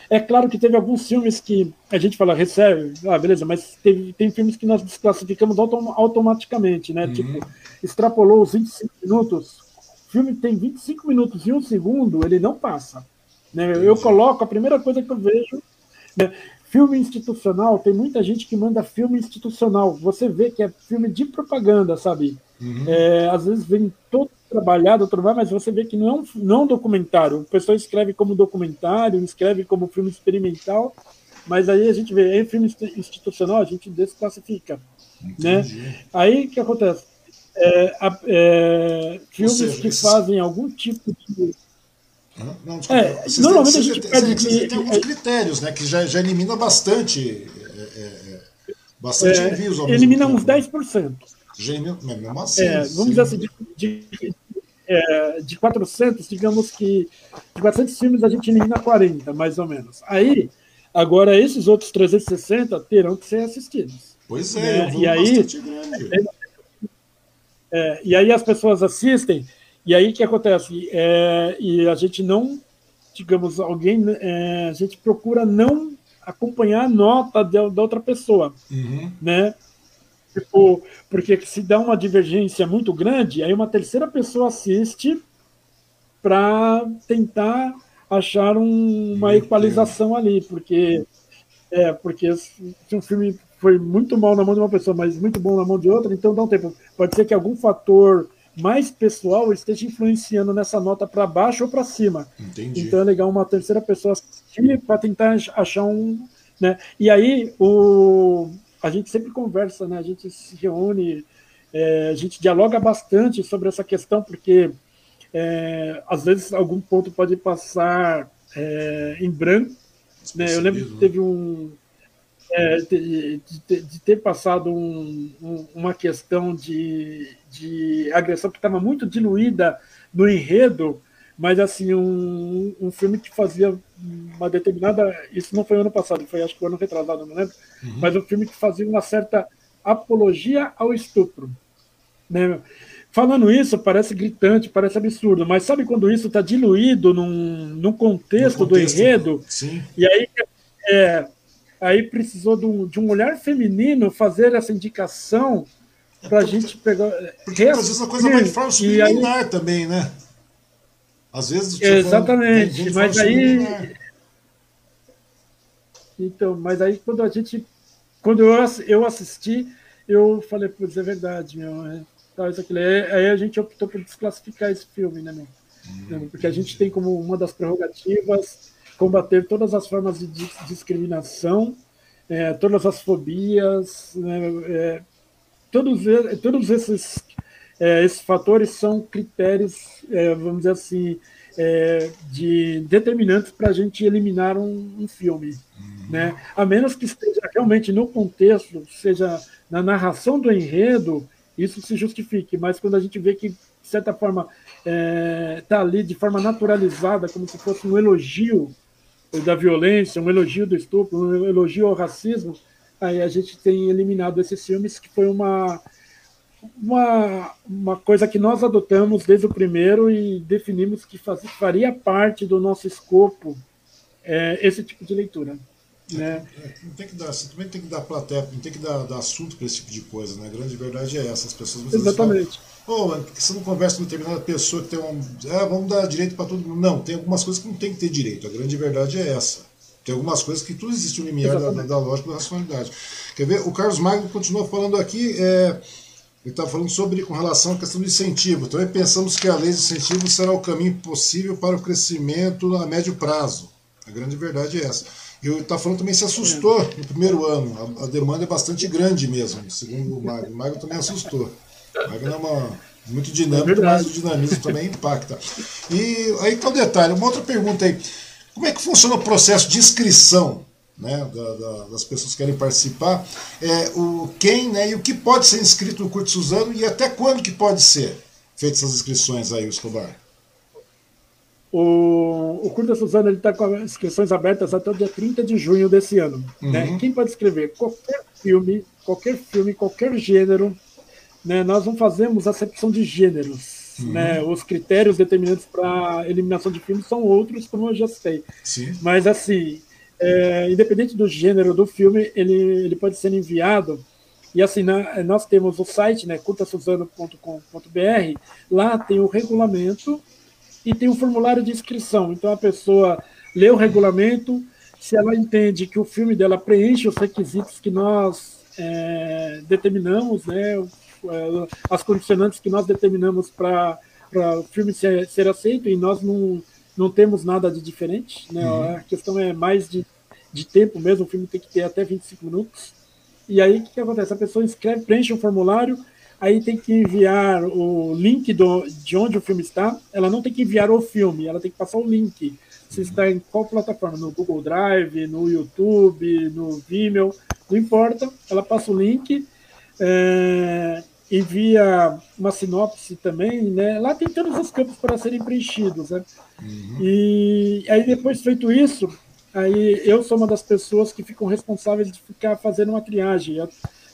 É claro que teve alguns filmes que a gente fala, recebe, ah, beleza, mas teve, tem filmes que nós desclassificamos autom automaticamente, né? Uhum. Tipo, extrapolou os 25 minutos. O filme tem 25 minutos e um segundo, ele não passa. Né? Eu coloco, a primeira coisa que eu vejo. Né? Filme institucional, tem muita gente que manda filme institucional. Você vê que é filme de propaganda, sabe? Uhum. É, às vezes vem todo trabalhado, trabalho, mas você vê que não é um, não é um documentário. O pessoal escreve como documentário, escreve como filme experimental, mas aí a gente vê, em filme institucional, a gente desclassifica. Né? Aí o que acontece? É, é, filmes seja, que fazem algum tipo de. Não, desculpa, é, normalmente a gente tem, pede que, tem alguns critérios, né? Que já, já elimina bastante, é, é, é bastante envios ao Elimina uns 10%. Já elimina, mesmo assim, é, vamos dizer assim, de, de, é, de 400, digamos que de 400 filmes a gente elimina 40, mais ou menos. Aí, agora esses outros 360 terão que ser assistidos. Pois é, né? e aí, é, e aí as pessoas assistem, e aí o que acontece? É, e a gente não, digamos, alguém, é, a gente procura não acompanhar a nota da, da outra pessoa, uhum. né? Tipo, porque se dá uma divergência muito grande, aí uma terceira pessoa assiste para tentar achar um, uma equalização ali, porque é porque se um filme foi muito mal na mão de uma pessoa, mas muito bom na mão de outra, então dá um tempo. Pode ser que algum fator mais pessoal esteja influenciando nessa nota para baixo ou para cima. Entendi. Então é legal uma terceira pessoa assistir para tentar achar um. Né? E aí o, a gente sempre conversa, né? a gente se reúne, é, a gente dialoga bastante sobre essa questão, porque é, às vezes algum ponto pode passar é, em branco. Né? Eu lembro que teve um, é, de, de, de, ter passado um, um, uma questão de, de agressão que estava muito diluída no enredo, mas assim um, um filme que fazia uma determinada isso não foi ano passado foi acho que o ano retrasado não lembro uhum. mas um filme que fazia uma certa apologia ao estupro né falando isso parece gritante parece absurdo mas sabe quando isso está diluído num, num contexto, no contexto do enredo sim. e aí é, aí precisou de um, de um olhar feminino fazer essa indicação para a gente pegar. Porque às vezes a coisa vai de forma subliminar aí, também, né? Às vezes. Exatamente, mas aí. Então, mas aí quando a gente. Quando eu, eu assisti, eu falei, putz, é verdade, meu. É, tal, isso, aquilo. Aí a gente optou por desclassificar esse filme, né, meu? Hum, Porque a gente tem como uma das prerrogativas combater todas as formas de discriminação, é, todas as fobias, né, é, todos, todos esses, é, esses fatores são critérios, é, vamos dizer assim, é, de determinantes para a gente eliminar um, um filme. Uhum. Né? A menos que esteja realmente no contexto, seja na narração do enredo, isso se justifique, mas quando a gente vê que, de certa forma, está é, tá ali de forma naturalizada, como se fosse um elogio da violência, um elogio do estupro, um elogio ao racismo, aí a gente tem eliminado esses filmes, que foi uma, uma, uma coisa que nós adotamos desde o primeiro e definimos que faz, faria parte do nosso escopo é, esse tipo de leitura. Né? É, não tem que dar, você também tem que dar plateia, não tem que dar, dar assunto para esse tipo de coisa, né? A grande verdade é essa, as pessoas Exatamente. Pô, oh, você não conversa com determinada pessoa que tem um. Ah, vamos dar direito para todo mundo. Não, tem algumas coisas que não tem que ter direito. A grande verdade é essa. Tem algumas coisas que tudo existe um limiar da, da, lógica da racionalidade. Quer ver? O Carlos Magno continua falando aqui. É, ele está falando sobre com relação à questão do incentivo. Também pensamos que a lei de incentivo será o caminho possível para o crescimento a médio prazo. A grande verdade é essa. E está falando também se assustou no primeiro ano. A, a, demanda é bastante grande mesmo, segundo o Magno. O Magno também assustou. O Magno é uma, muito dinâmico, é mas o dinamismo também impacta. E aí está o detalhe. Uma outra pergunta aí. Como é que funciona o processo de inscrição né, da, da, das pessoas que querem participar? É, o quem né, e o que pode ser inscrito no Curto Suzano e até quando que pode ser feitas essas inscrições aí, Escobar? O, o Curta Suzano está com inscrições abertas até o dia 30 de junho desse ano. Né? Uhum. Né? Quem pode escrever qualquer filme, qualquer filme, qualquer gênero. Né? Nós não fazemos acepção de gêneros. Uhum. Né? Os critérios determinantes para eliminação de filmes são outros, como eu já sei. Sim. Mas, assim, é, independente do gênero do filme, ele, ele pode ser enviado. E assim, nós temos o site, né, curtasuzano.com.br, lá tem o regulamento e tem o formulário de inscrição. Então a pessoa lê o regulamento, se ela entende que o filme dela preenche os requisitos que nós é, determinamos, né, é, as condicionantes que nós determinamos para o filme ser, ser, aceito, e nós não, não temos nada de diferente. Né? Uhum. A questão é mais de, de tempo mesmo, o filme tem que ter até 25 minutos. E aí o que, que acontece? A pessoa escreve, preenche um formulário, aí tem que enviar o link do, de onde o filme está. Ela não tem que enviar o filme, ela tem que passar o link. Se está em qual plataforma? No Google Drive, no YouTube, no Vimeo, não importa. Ela passa o link. É, envia uma sinopse também, né? Lá tem todos os campos para serem preenchidos, né? Uhum. E aí depois feito isso, aí eu sou uma das pessoas que ficam responsáveis de ficar fazendo uma triagem. Eu,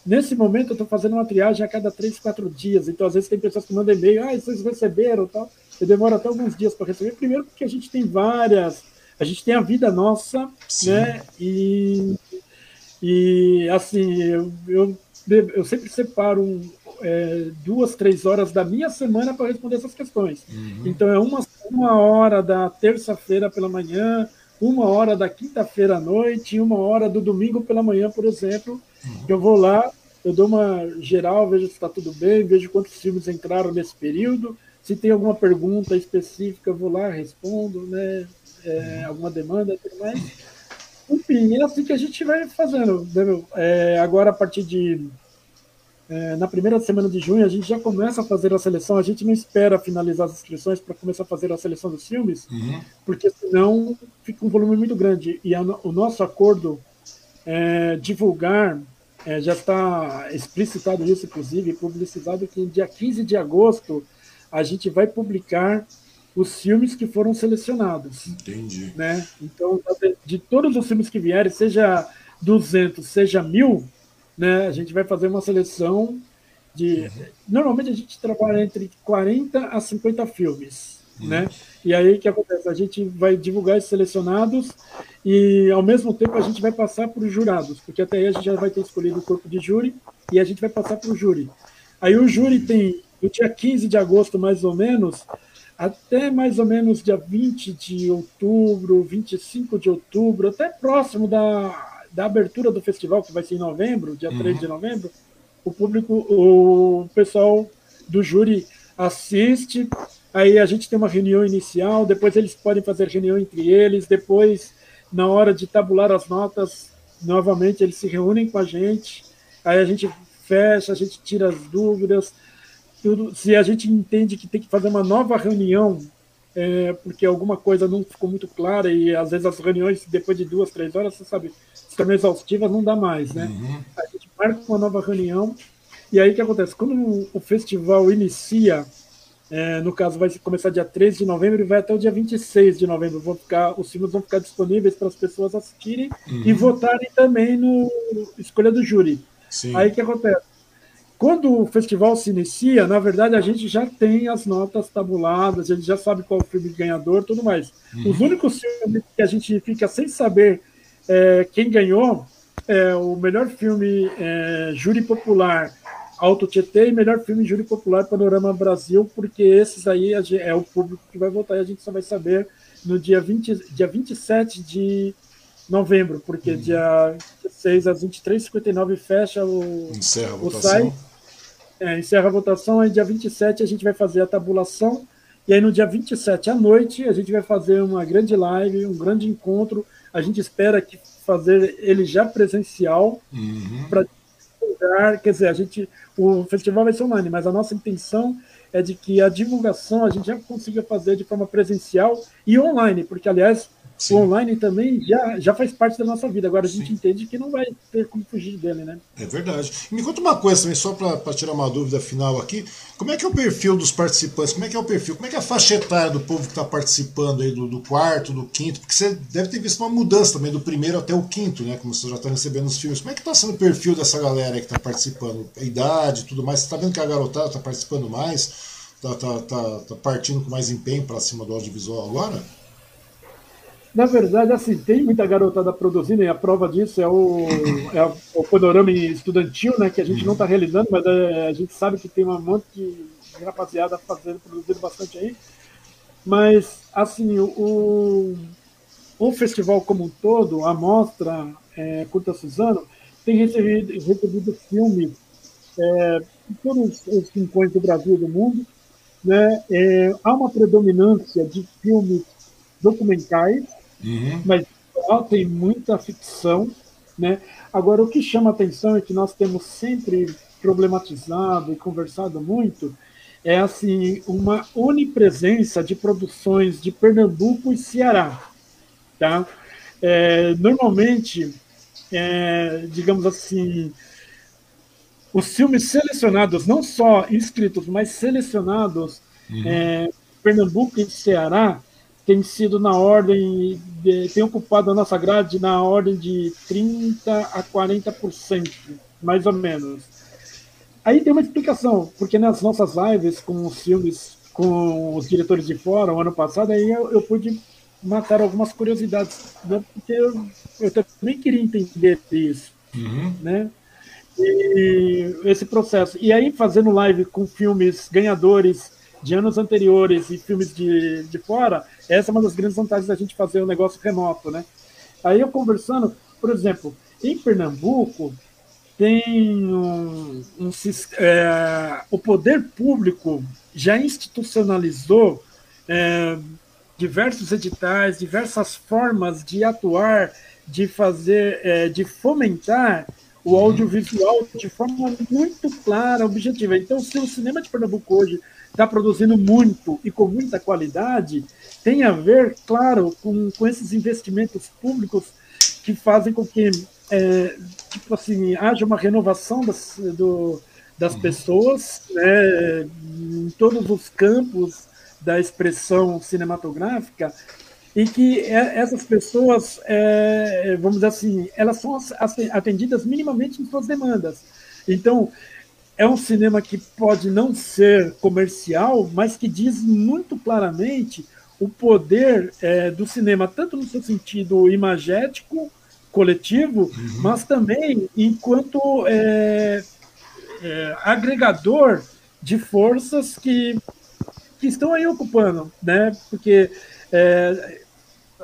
nesse momento eu estou fazendo uma triagem a cada três, quatro dias. Então às vezes tem pessoas que mandam e-mail, ah, vocês receberam, tal. Eu demoro até alguns dias para receber. Primeiro porque a gente tem várias, a gente tem a vida nossa, Sim. né? E e assim eu, eu eu sempre separo um, é, duas, três horas da minha semana para responder essas questões. Uhum. Então, é uma, uma hora da terça-feira pela manhã, uma hora da quinta-feira à noite e uma hora do domingo pela manhã, por exemplo. Eu vou lá, eu dou uma geral, vejo se está tudo bem, vejo quantos filmes entraram nesse período. Se tem alguma pergunta específica, eu vou lá, respondo, né? É, alguma demanda, tudo mais. Enfim, é assim que a gente vai fazendo. Né, é, agora, a partir de. É, na primeira semana de junho, a gente já começa a fazer a seleção. A gente não espera finalizar as inscrições para começar a fazer a seleção dos filmes, uhum. porque senão fica um volume muito grande. E a, o nosso acordo é divulgar é, já está explicitado isso, inclusive, publicizado que dia 15 de agosto a gente vai publicar os filmes que foram selecionados. Entendi. Né? Então, de todos os filmes que vierem, seja 200, seja mil, né, a gente vai fazer uma seleção de. Uhum. Normalmente a gente trabalha entre 40 a 50 filmes. Né? E aí o que acontece? A gente vai divulgar esses selecionados e ao mesmo tempo a gente vai passar para os jurados, porque até aí a gente já vai ter escolhido o corpo de júri e a gente vai passar para o júri. Aí o júri tem, no dia 15 de agosto, mais ou menos, até mais ou menos dia 20 de outubro, 25 de outubro, até próximo da, da abertura do festival, que vai ser em novembro, dia uhum. 3 de novembro, o público, o pessoal do júri assiste, aí a gente tem uma reunião inicial, depois eles podem fazer reunião entre eles, depois, na hora de tabular as notas, novamente eles se reúnem com a gente, aí a gente fecha, a gente tira as dúvidas, tudo, se a gente entende que tem que fazer uma nova reunião, é, porque alguma coisa não ficou muito clara, e às vezes as reuniões, depois de duas, três horas, você sabe, tornam exaustivas, não dá mais, né? Uhum. A gente marca uma nova reunião, e aí o que acontece? Quando o festival inicia, é, no caso vai começar dia 13 de novembro e vai até o dia 26 de novembro. Vão ficar, os filmes vão ficar disponíveis para as pessoas assistirem uhum. e votarem também no escolha do júri. Sim. Aí que acontece? Quando o festival se inicia, na verdade a gente já tem as notas tabuladas, a gente já sabe qual é o filme ganhador, tudo mais. Uhum. Os únicos filmes que a gente fica sem saber é, quem ganhou é o melhor filme é, júri popular Alto Tietê e melhor filme júri popular Panorama Brasil, porque esses aí é o público que vai votar e a gente só vai saber no dia, 20, dia 27 de novembro, porque uhum. dia 6 às 23h59 fecha o, Encerra a o site é, encerra a votação, aí dia 27 a gente vai fazer a tabulação, e aí no dia 27 à noite a gente vai fazer uma grande live, um grande encontro. A gente espera que fazer ele já presencial uhum. para quer dizer, a gente o festival vai ser online, mas a nossa intenção é de que a divulgação a gente já consiga fazer de forma presencial e online, porque aliás Sim. O online também já, já faz parte da nossa vida. Agora a gente Sim. entende que não vai ter como fugir dele, né? É verdade. Me conta uma coisa também, só para tirar uma dúvida final aqui. Como é que é o perfil dos participantes? Como é que é o perfil? Como é que é a faixa etária do povo que está participando aí do, do, quarto, do quinto? Porque você deve ter visto uma mudança também do primeiro até o quinto, né? Como você já está recebendo os filmes. Como é que está sendo o perfil dessa galera aí que está participando? A idade tudo mais? Você está vendo que a garotada está participando mais? Está tá, tá, tá partindo com mais empenho para cima do audiovisual agora? Na verdade, assim, tem muita garotada produzindo, e a prova disso é o, é o panorama estudantil, né, que a gente não está realizando, mas é, a gente sabe que tem uma monte de rapaziada fazendo, produzindo bastante aí. Mas, assim, o, o festival como um todo, a mostra é, Curta Suzano, tem recebido, recebido filmes é, de todos os rincões do Brasil e do mundo. Né? É, há uma predominância de filmes documentais, uhum. mas tem muita ficção. Né? Agora, o que chama atenção é que nós temos sempre problematizado e conversado muito é assim uma onipresença de produções de Pernambuco e Ceará, tá? É, normalmente, é, digamos assim, os filmes selecionados, não só inscritos, mas selecionados, uhum. é, Pernambuco e Ceará, tem sido na ordem, de, tem ocupado a nossa grade na ordem de 30% a 40%, mais ou menos. Aí tem uma explicação, porque nas nossas lives com os filmes, com os diretores de fora, o ano passado, aí eu, eu pude matar algumas curiosidades, né? porque eu, eu também queria entender isso, uhum. né? E esse processo. E aí, fazendo live com filmes ganhadores de anos anteriores e filmes de, de fora, essa é uma das grandes vantagens da gente fazer o um negócio remoto, né? Aí eu conversando, por exemplo, em Pernambuco, tem um, um é, o poder público já institucionalizou é, diversos editais, diversas formas de atuar, de fazer, é, de fomentar o uhum. audiovisual de forma muito clara, objetiva. Então, se o cinema de Pernambuco hoje está produzindo muito e com muita qualidade, tem a ver, claro, com, com esses investimentos públicos que fazem com que é, tipo assim, haja uma renovação das, do, das uhum. pessoas né, em todos os campos da expressão cinematográfica e que é, essas pessoas, é, vamos dizer assim, elas são atendidas minimamente em suas demandas. Então, é um cinema que pode não ser comercial, mas que diz muito claramente o poder é, do cinema, tanto no seu sentido imagético, coletivo, uhum. mas também enquanto é, é, agregador de forças que, que estão aí ocupando, né? Porque é,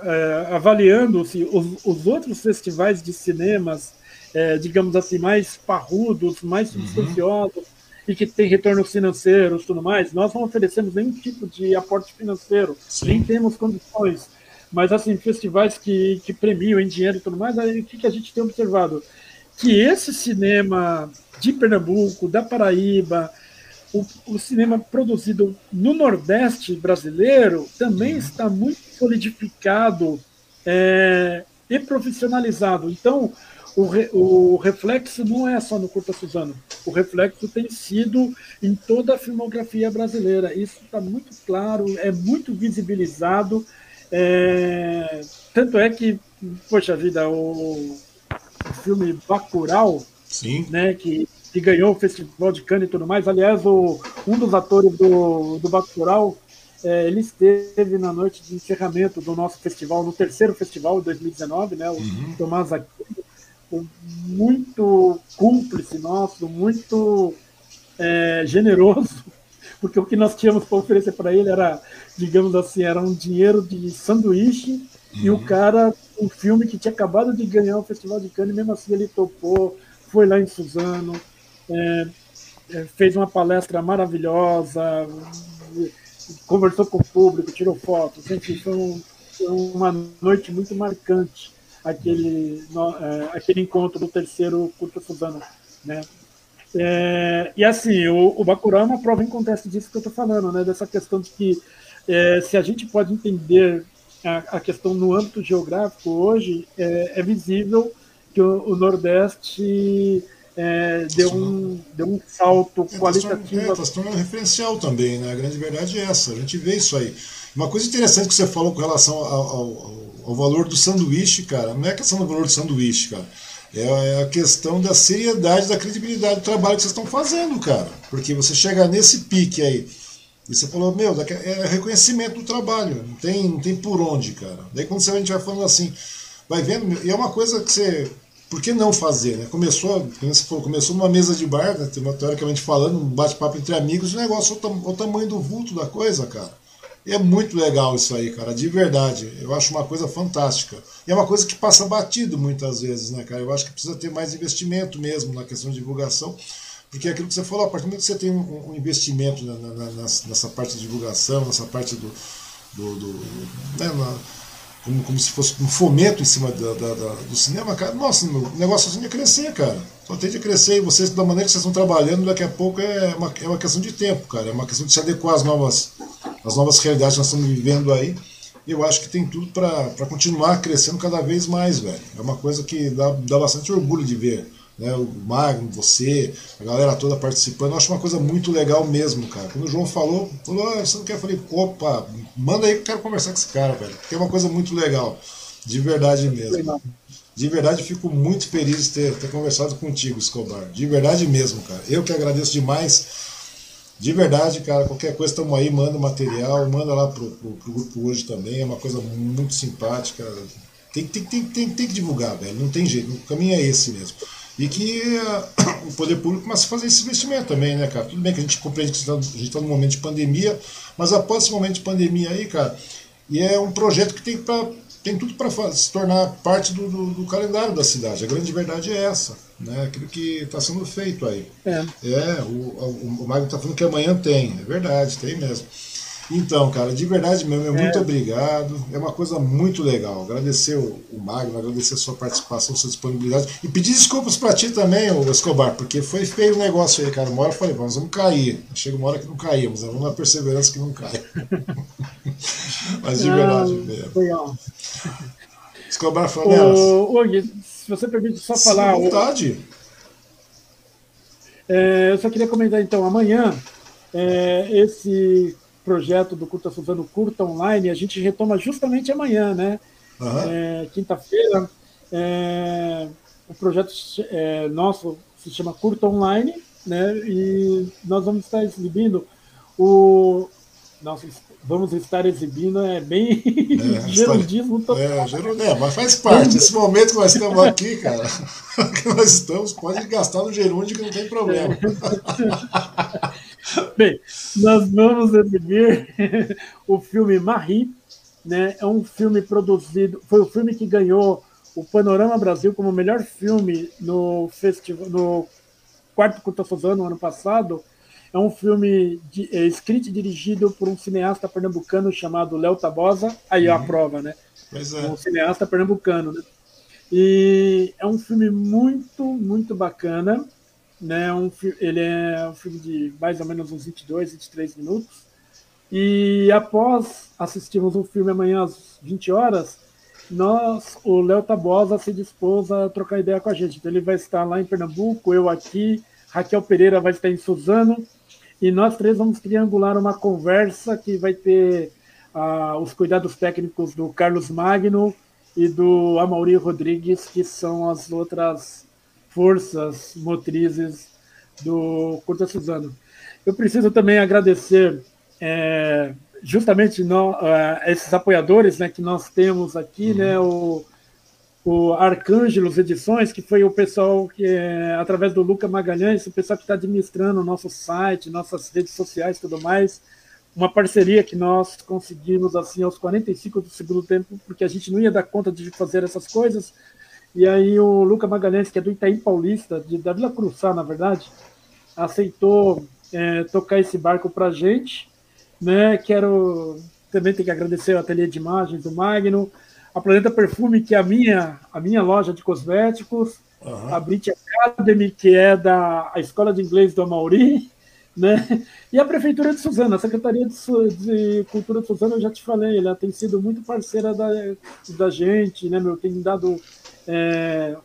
é avaliando-se os, os, outros festivais de cinemas, é, digamos assim, mais parrudos, mais uhum. substanciosos, uhum. e que tem retornos financeiros tudo mais, nós não oferecemos nenhum tipo de aporte financeiro, Sim. nem temos condições mas assim, festivais que, que premiam em dinheiro e tudo mais, aí o que, que a gente tem observado? Que esse cinema de Pernambuco, da Paraíba, o, o, cinema produzido no Nordeste brasileiro também uhum. está muito solidificado é, e profissionalizado. Então, o, re, o, reflexo não é só no Curta Suzano, o reflexo tem sido em toda a filmografia brasileira. Isso está muito claro, é muito visibilizado é, tanto é que, poxa vida, o, o filme Bacurau, Sim. Né, que, que ganhou o Festival de Cannes e tudo mais, aliás, o, um dos atores do, do Bacurau, é, ele esteve na noite de encerramento do nosso festival, no terceiro festival de 2019, né, o uhum. Tomás Aquino, muito cúmplice nosso, muito é, generoso, porque o que nós tínhamos para oferecer para ele era, digamos assim, era um dinheiro de sanduíche uhum. e o uhum. cara, um filme que tinha acabado de ganhar o Festival de Cannes, mesmo assim ele topou, foi lá em Suzano, é, é, fez uma palestra maravilhosa, conversou com o público, tirou fotos, enfim, foi, um, foi uma noite muito marcante aquele, no, é, aquele encontro do terceiro Curta Suzano, né? É, e assim, o, o Bacurau é uma prova em contexto disso que eu estou falando, né? Dessa questão de que é, se a gente pode entender a, a, questão no âmbito geográfico hoje, é, é visível que o, o Nordeste é, deu, um, deu um salto é, qualitativo. Está é, tornando referencial também, né? A grande verdade é essa, a gente vê isso aí. Uma coisa interessante que você falou com relação ao, ao, ao valor do sanduíche, cara, não é questão do valor do sanduíche, cara é, é a questão da seriedade, da credibilidade do trabalho que vocês estão fazendo, cara. Porque você chega nesse pique aí, e você falou, meu, é reconhecimento do trabalho, não tem, não tem por onde, cara. Daí quando a gente vai falando assim, vai vendo, e é uma coisa que você. Por que não fazer, né? Começou, como você falou, começou numa mesa de bar, né, teoricamente falando, um bate-papo entre amigos, o negócio, o, o tamanho do vulto da coisa, cara. E é muito legal isso aí, cara, de verdade. Eu acho uma coisa fantástica. E é uma coisa que passa batido muitas vezes, né, cara? Eu acho que precisa ter mais investimento mesmo na questão de divulgação. Porque é aquilo que você falou, a partir do momento que você tem um, um investimento na, na, nessa, parte de divulgação, nessa parte do. do, do né, na, como, como se fosse um fomento em cima da, da, da, do cinema, cara, nossa, o negócio assim ia crescer, cara. Só tende a crescer e vocês, da maneira que vocês estão trabalhando, daqui a pouco é uma, é uma questão de tempo, cara. É uma questão de se adequar às novas, às novas realidades que nós estamos vivendo aí. E eu acho que tem tudo para continuar crescendo cada vez mais, velho. É uma coisa que dá, dá bastante orgulho de ver né, o Magno, você, a galera toda participando, eu acho uma coisa muito legal mesmo, cara. Quando o João falou, falou, ah, você não quer? Eu falei, opa, manda aí que eu quero conversar com esse cara, velho. Que é uma coisa muito legal, de verdade mesmo. De verdade, fico muito feliz de ter, ter conversado contigo, Escobar. De verdade mesmo, cara. Eu que agradeço demais. De verdade, cara, qualquer coisa, estamos aí, manda material, manda lá pro, pro, pro, grupo hoje também, é uma coisa muito simpática. Tem, tem, tem, tem, tem que divulgar, velho, não tem jeito, o caminho é esse mesmo. E que uh, o poder público começa a fazer esse investimento também, né, cara? Tudo bem que a gente compreende que a gente está num momento de pandemia, mas após esse momento de pandemia aí, cara, e é um projeto que tem para tem tudo para se tornar parte do, do, do, calendário da cidade. A grande verdade é essa, né? aquilo que está sendo feito aí. É, é o, o, o Magno está falando que amanhã tem, é verdade, tem mesmo. Então, cara, de verdade mesmo, muito é. obrigado. É uma coisa muito legal. Agradecer o, o Magno, agradecer a sua participação, sua disponibilidade. E pedir desculpas para ti também, o Escobar, porque foi feio o negócio aí, cara. Uma hora eu falei, vamos, vamos cair. Chega uma hora que não caímos, vamos na perseverança que não cai. Mas de verdade mesmo. Legal. Escobar Flanelas. Gui, se você permite só falar. À vontade. É, eu só queria comentar então, amanhã, é, esse projeto do Curta Suzano Curta Online, a gente retoma justamente amanhã, né? Uhum. É, Quinta-feira. É, o projeto é, nosso se chama Curta Online, né? E nós vamos estar exibindo o. Nossa, vamos estar exibindo é bem é, gerundismo total. É, é, mas faz parte. Esse momento que nós estamos aqui, cara, que nós estamos, pode gastar no gerúndio que não tem problema. Bem, nós vamos exibir o filme Marie, né? É um filme produzido, foi o filme que ganhou o Panorama Brasil como melhor filme no festival, no quarto Curta no ano passado. É um filme de, é, escrito e dirigido por um cineasta pernambucano chamado Léo Tabosa. Aí uhum. a prova, né? Pois é. Um cineasta pernambucano, né? E é um filme muito, muito bacana. Né? Um, ele é um filme de mais ou menos uns 22, 23 minutos. E após assistirmos o filme amanhã às 20 horas, nós, o Léo Tabosa se dispôs a trocar ideia com a gente. Então ele vai estar lá em Pernambuco, eu aqui, Raquel Pereira vai estar em Suzano, e nós três vamos triangular uma conversa que vai ter ah, os cuidados técnicos do Carlos Magno e do Amaury Rodrigues, que são as outras forças motrizes do Curta Suzano. Eu preciso também agradecer é, justamente no, uh, esses apoiadores né, que nós temos aqui, uhum. né, o, o Arcângelos Edições, que foi o pessoal que, é, através do Luca Magalhães, o pessoal que está administrando o nosso site, nossas redes sociais e tudo mais, uma parceria que nós conseguimos assim aos 45 do segundo tempo, porque a gente não ia dar conta de fazer essas coisas, e aí o Luca Magalhães, que é do Itaim Paulista, de, da Vila Cruçá, na verdade, aceitou é, tocar esse barco para a gente. Né? Quero também ter que agradecer o ateliê de imagens do Magno, a Planeta Perfume, que é a minha, a minha loja de cosméticos, uhum. a Brit Academy, que é da a Escola de Inglês do Amauri, né? E a Prefeitura de Suzano, a Secretaria de, de, Cultura de Suzano, eu já te falei, ela tem sido muito parceira da, da gente, né, meu? Tem dado é,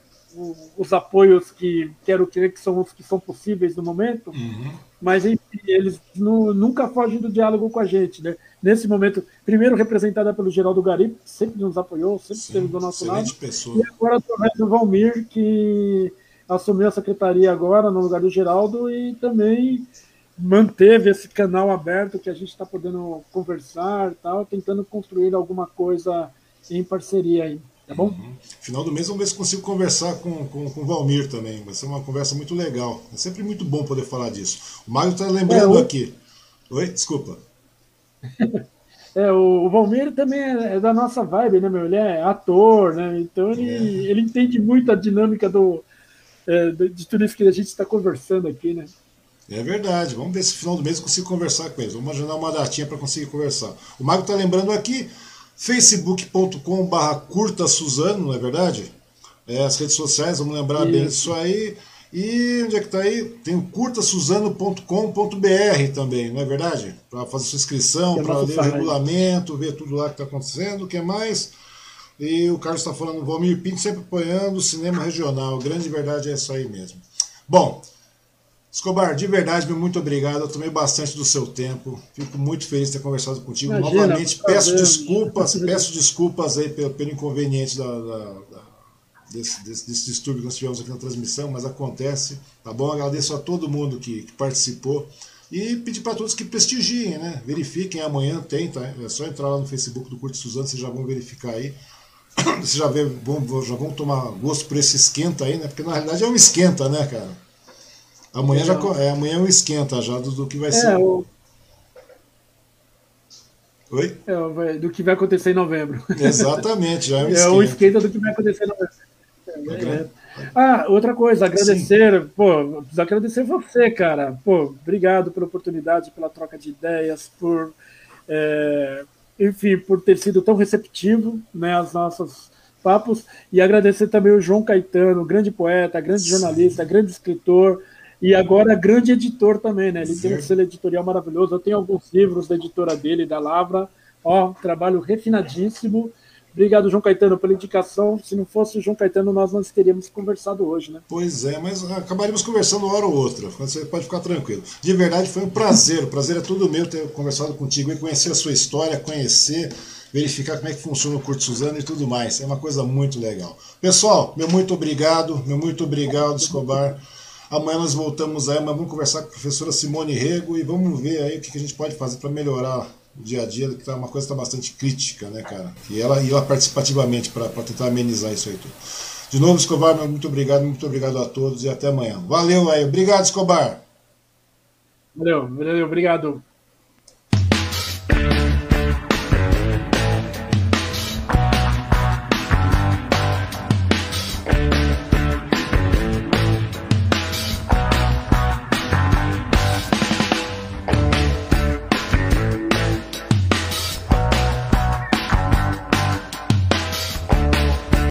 os apoios que quero crer que são os que são possíveis no momento, uhum. mas enfim, eles nunca fogem do diálogo com a gente. Né? Nesse momento, primeiro representada pelo Geraldo Garipo, que sempre nos apoiou, sempre Sim, esteve do nosso lado, pessoa. e agora através do Valmir, que assumiu a secretaria agora no lugar do Geraldo e também manteve esse canal aberto que a gente está podendo conversar, tal, tentando construir alguma coisa em parceria aí. Tá bom? Uhum. Final do mês, vamos ver se consigo conversar com, com, com o Valmir também. Vai ser uma conversa muito legal. É sempre muito bom poder falar disso. O Mário está lembrando é, o... aqui. Oi? Desculpa. É, o, Valmir também é, é, da nossa vibe, né, meu? Ele é ator, né? Então ele, é. ele entende muito a dinâmica do, é, de tudo isso que a gente está conversando aqui, né? É verdade. Vamos ver se no final do mês eu consigo conversar com eles. Vamos agendar uma datinha para conseguir conversar. O Mário está lembrando aqui facebook.com.br curta Suzano, não é verdade? É, as redes sociais, vamos lembrar isso. bem disso aí. E onde é que está aí? Tem o curtasuzano.com.br também, não é verdade? Para fazer sua inscrição, para ler o regulamento, ver tudo lá que está acontecendo. O que mais? E o Carlos está falando, Valmir Pinto sempre apoiando o cinema regional. Grande verdade é isso aí mesmo. Bom, Escobar, de verdade, muito obrigado. Eu tomei bastante do seu tempo. Fico muito feliz de ter conversado contigo. Imagina, Novamente, peço desculpas, peço desculpas aí pelo, pelo inconveniente da, da, da, desse, desse, desse, distúrbio que nós tivemos aqui na transmissão, mas acontece, tá bom? Agradeço a todo mundo que, que participou e pedir para todos que prestigiem, né? Verifiquem, amanhã tem, tá? É só entrar lá no Facebook do Curte Suzano, vocês já vão verificar aí. Vocês já, vê, vão, já vão tomar gosto por esse esquenta aí, né? Porque na realidade é um esquenta, né, cara? Amanhã, já, é, amanhã é um esquenta já do, do que vai é, ser. O... Oi? É, do que vai acontecer em novembro. Exatamente, já é um esquenta. É o esquenta do que vai acontecer em novembro. É. Ah, outra coisa, agradecer, Sim. pô, agradecer você, cara. Pô, obrigado pela oportunidade, pela troca de ideias, por, é, enfim, por ter sido tão receptivo, né, aos nossos papos, e agradecer também o João Caetano, grande poeta, grande jornalista, grande escritor, e agora grande editor também, né? Ele tem um selo editorial maravilhoso. Eu tenho alguns livros da editora dele, da Lavra. Ó, trabalho refinadíssimo. Obrigado, João Caetano, pela indicação. Se não fosse o João Caetano, nós não teríamos conversado hoje, né? Pois é, mas acabaríamos conversando uma hora ou outra. Você pode ficar tranquilo. De verdade, foi um prazer. O prazer é todo meu ter conversado contigo e conhecer a sua história, conhecer, verificar como é que funciona o Curto Suzano e tudo mais. É uma coisa muito legal. Pessoal, meu muito obrigado. Meu muito obrigado, Escobar. Amanhã nós voltamos aí, mas vamos conversar com a professora Simone Rego e vamos ver aí o que a gente pode fazer para melhorar o dia a dia, que tá uma coisa que está bastante crítica, né, cara? E ela e ela participativamente para tentar amenizar isso aí tudo. De novo, Escobar, muito obrigado, muito obrigado a todos e até amanhã. Valeu aí, obrigado, Escobar. Valeu, valeu, obrigado.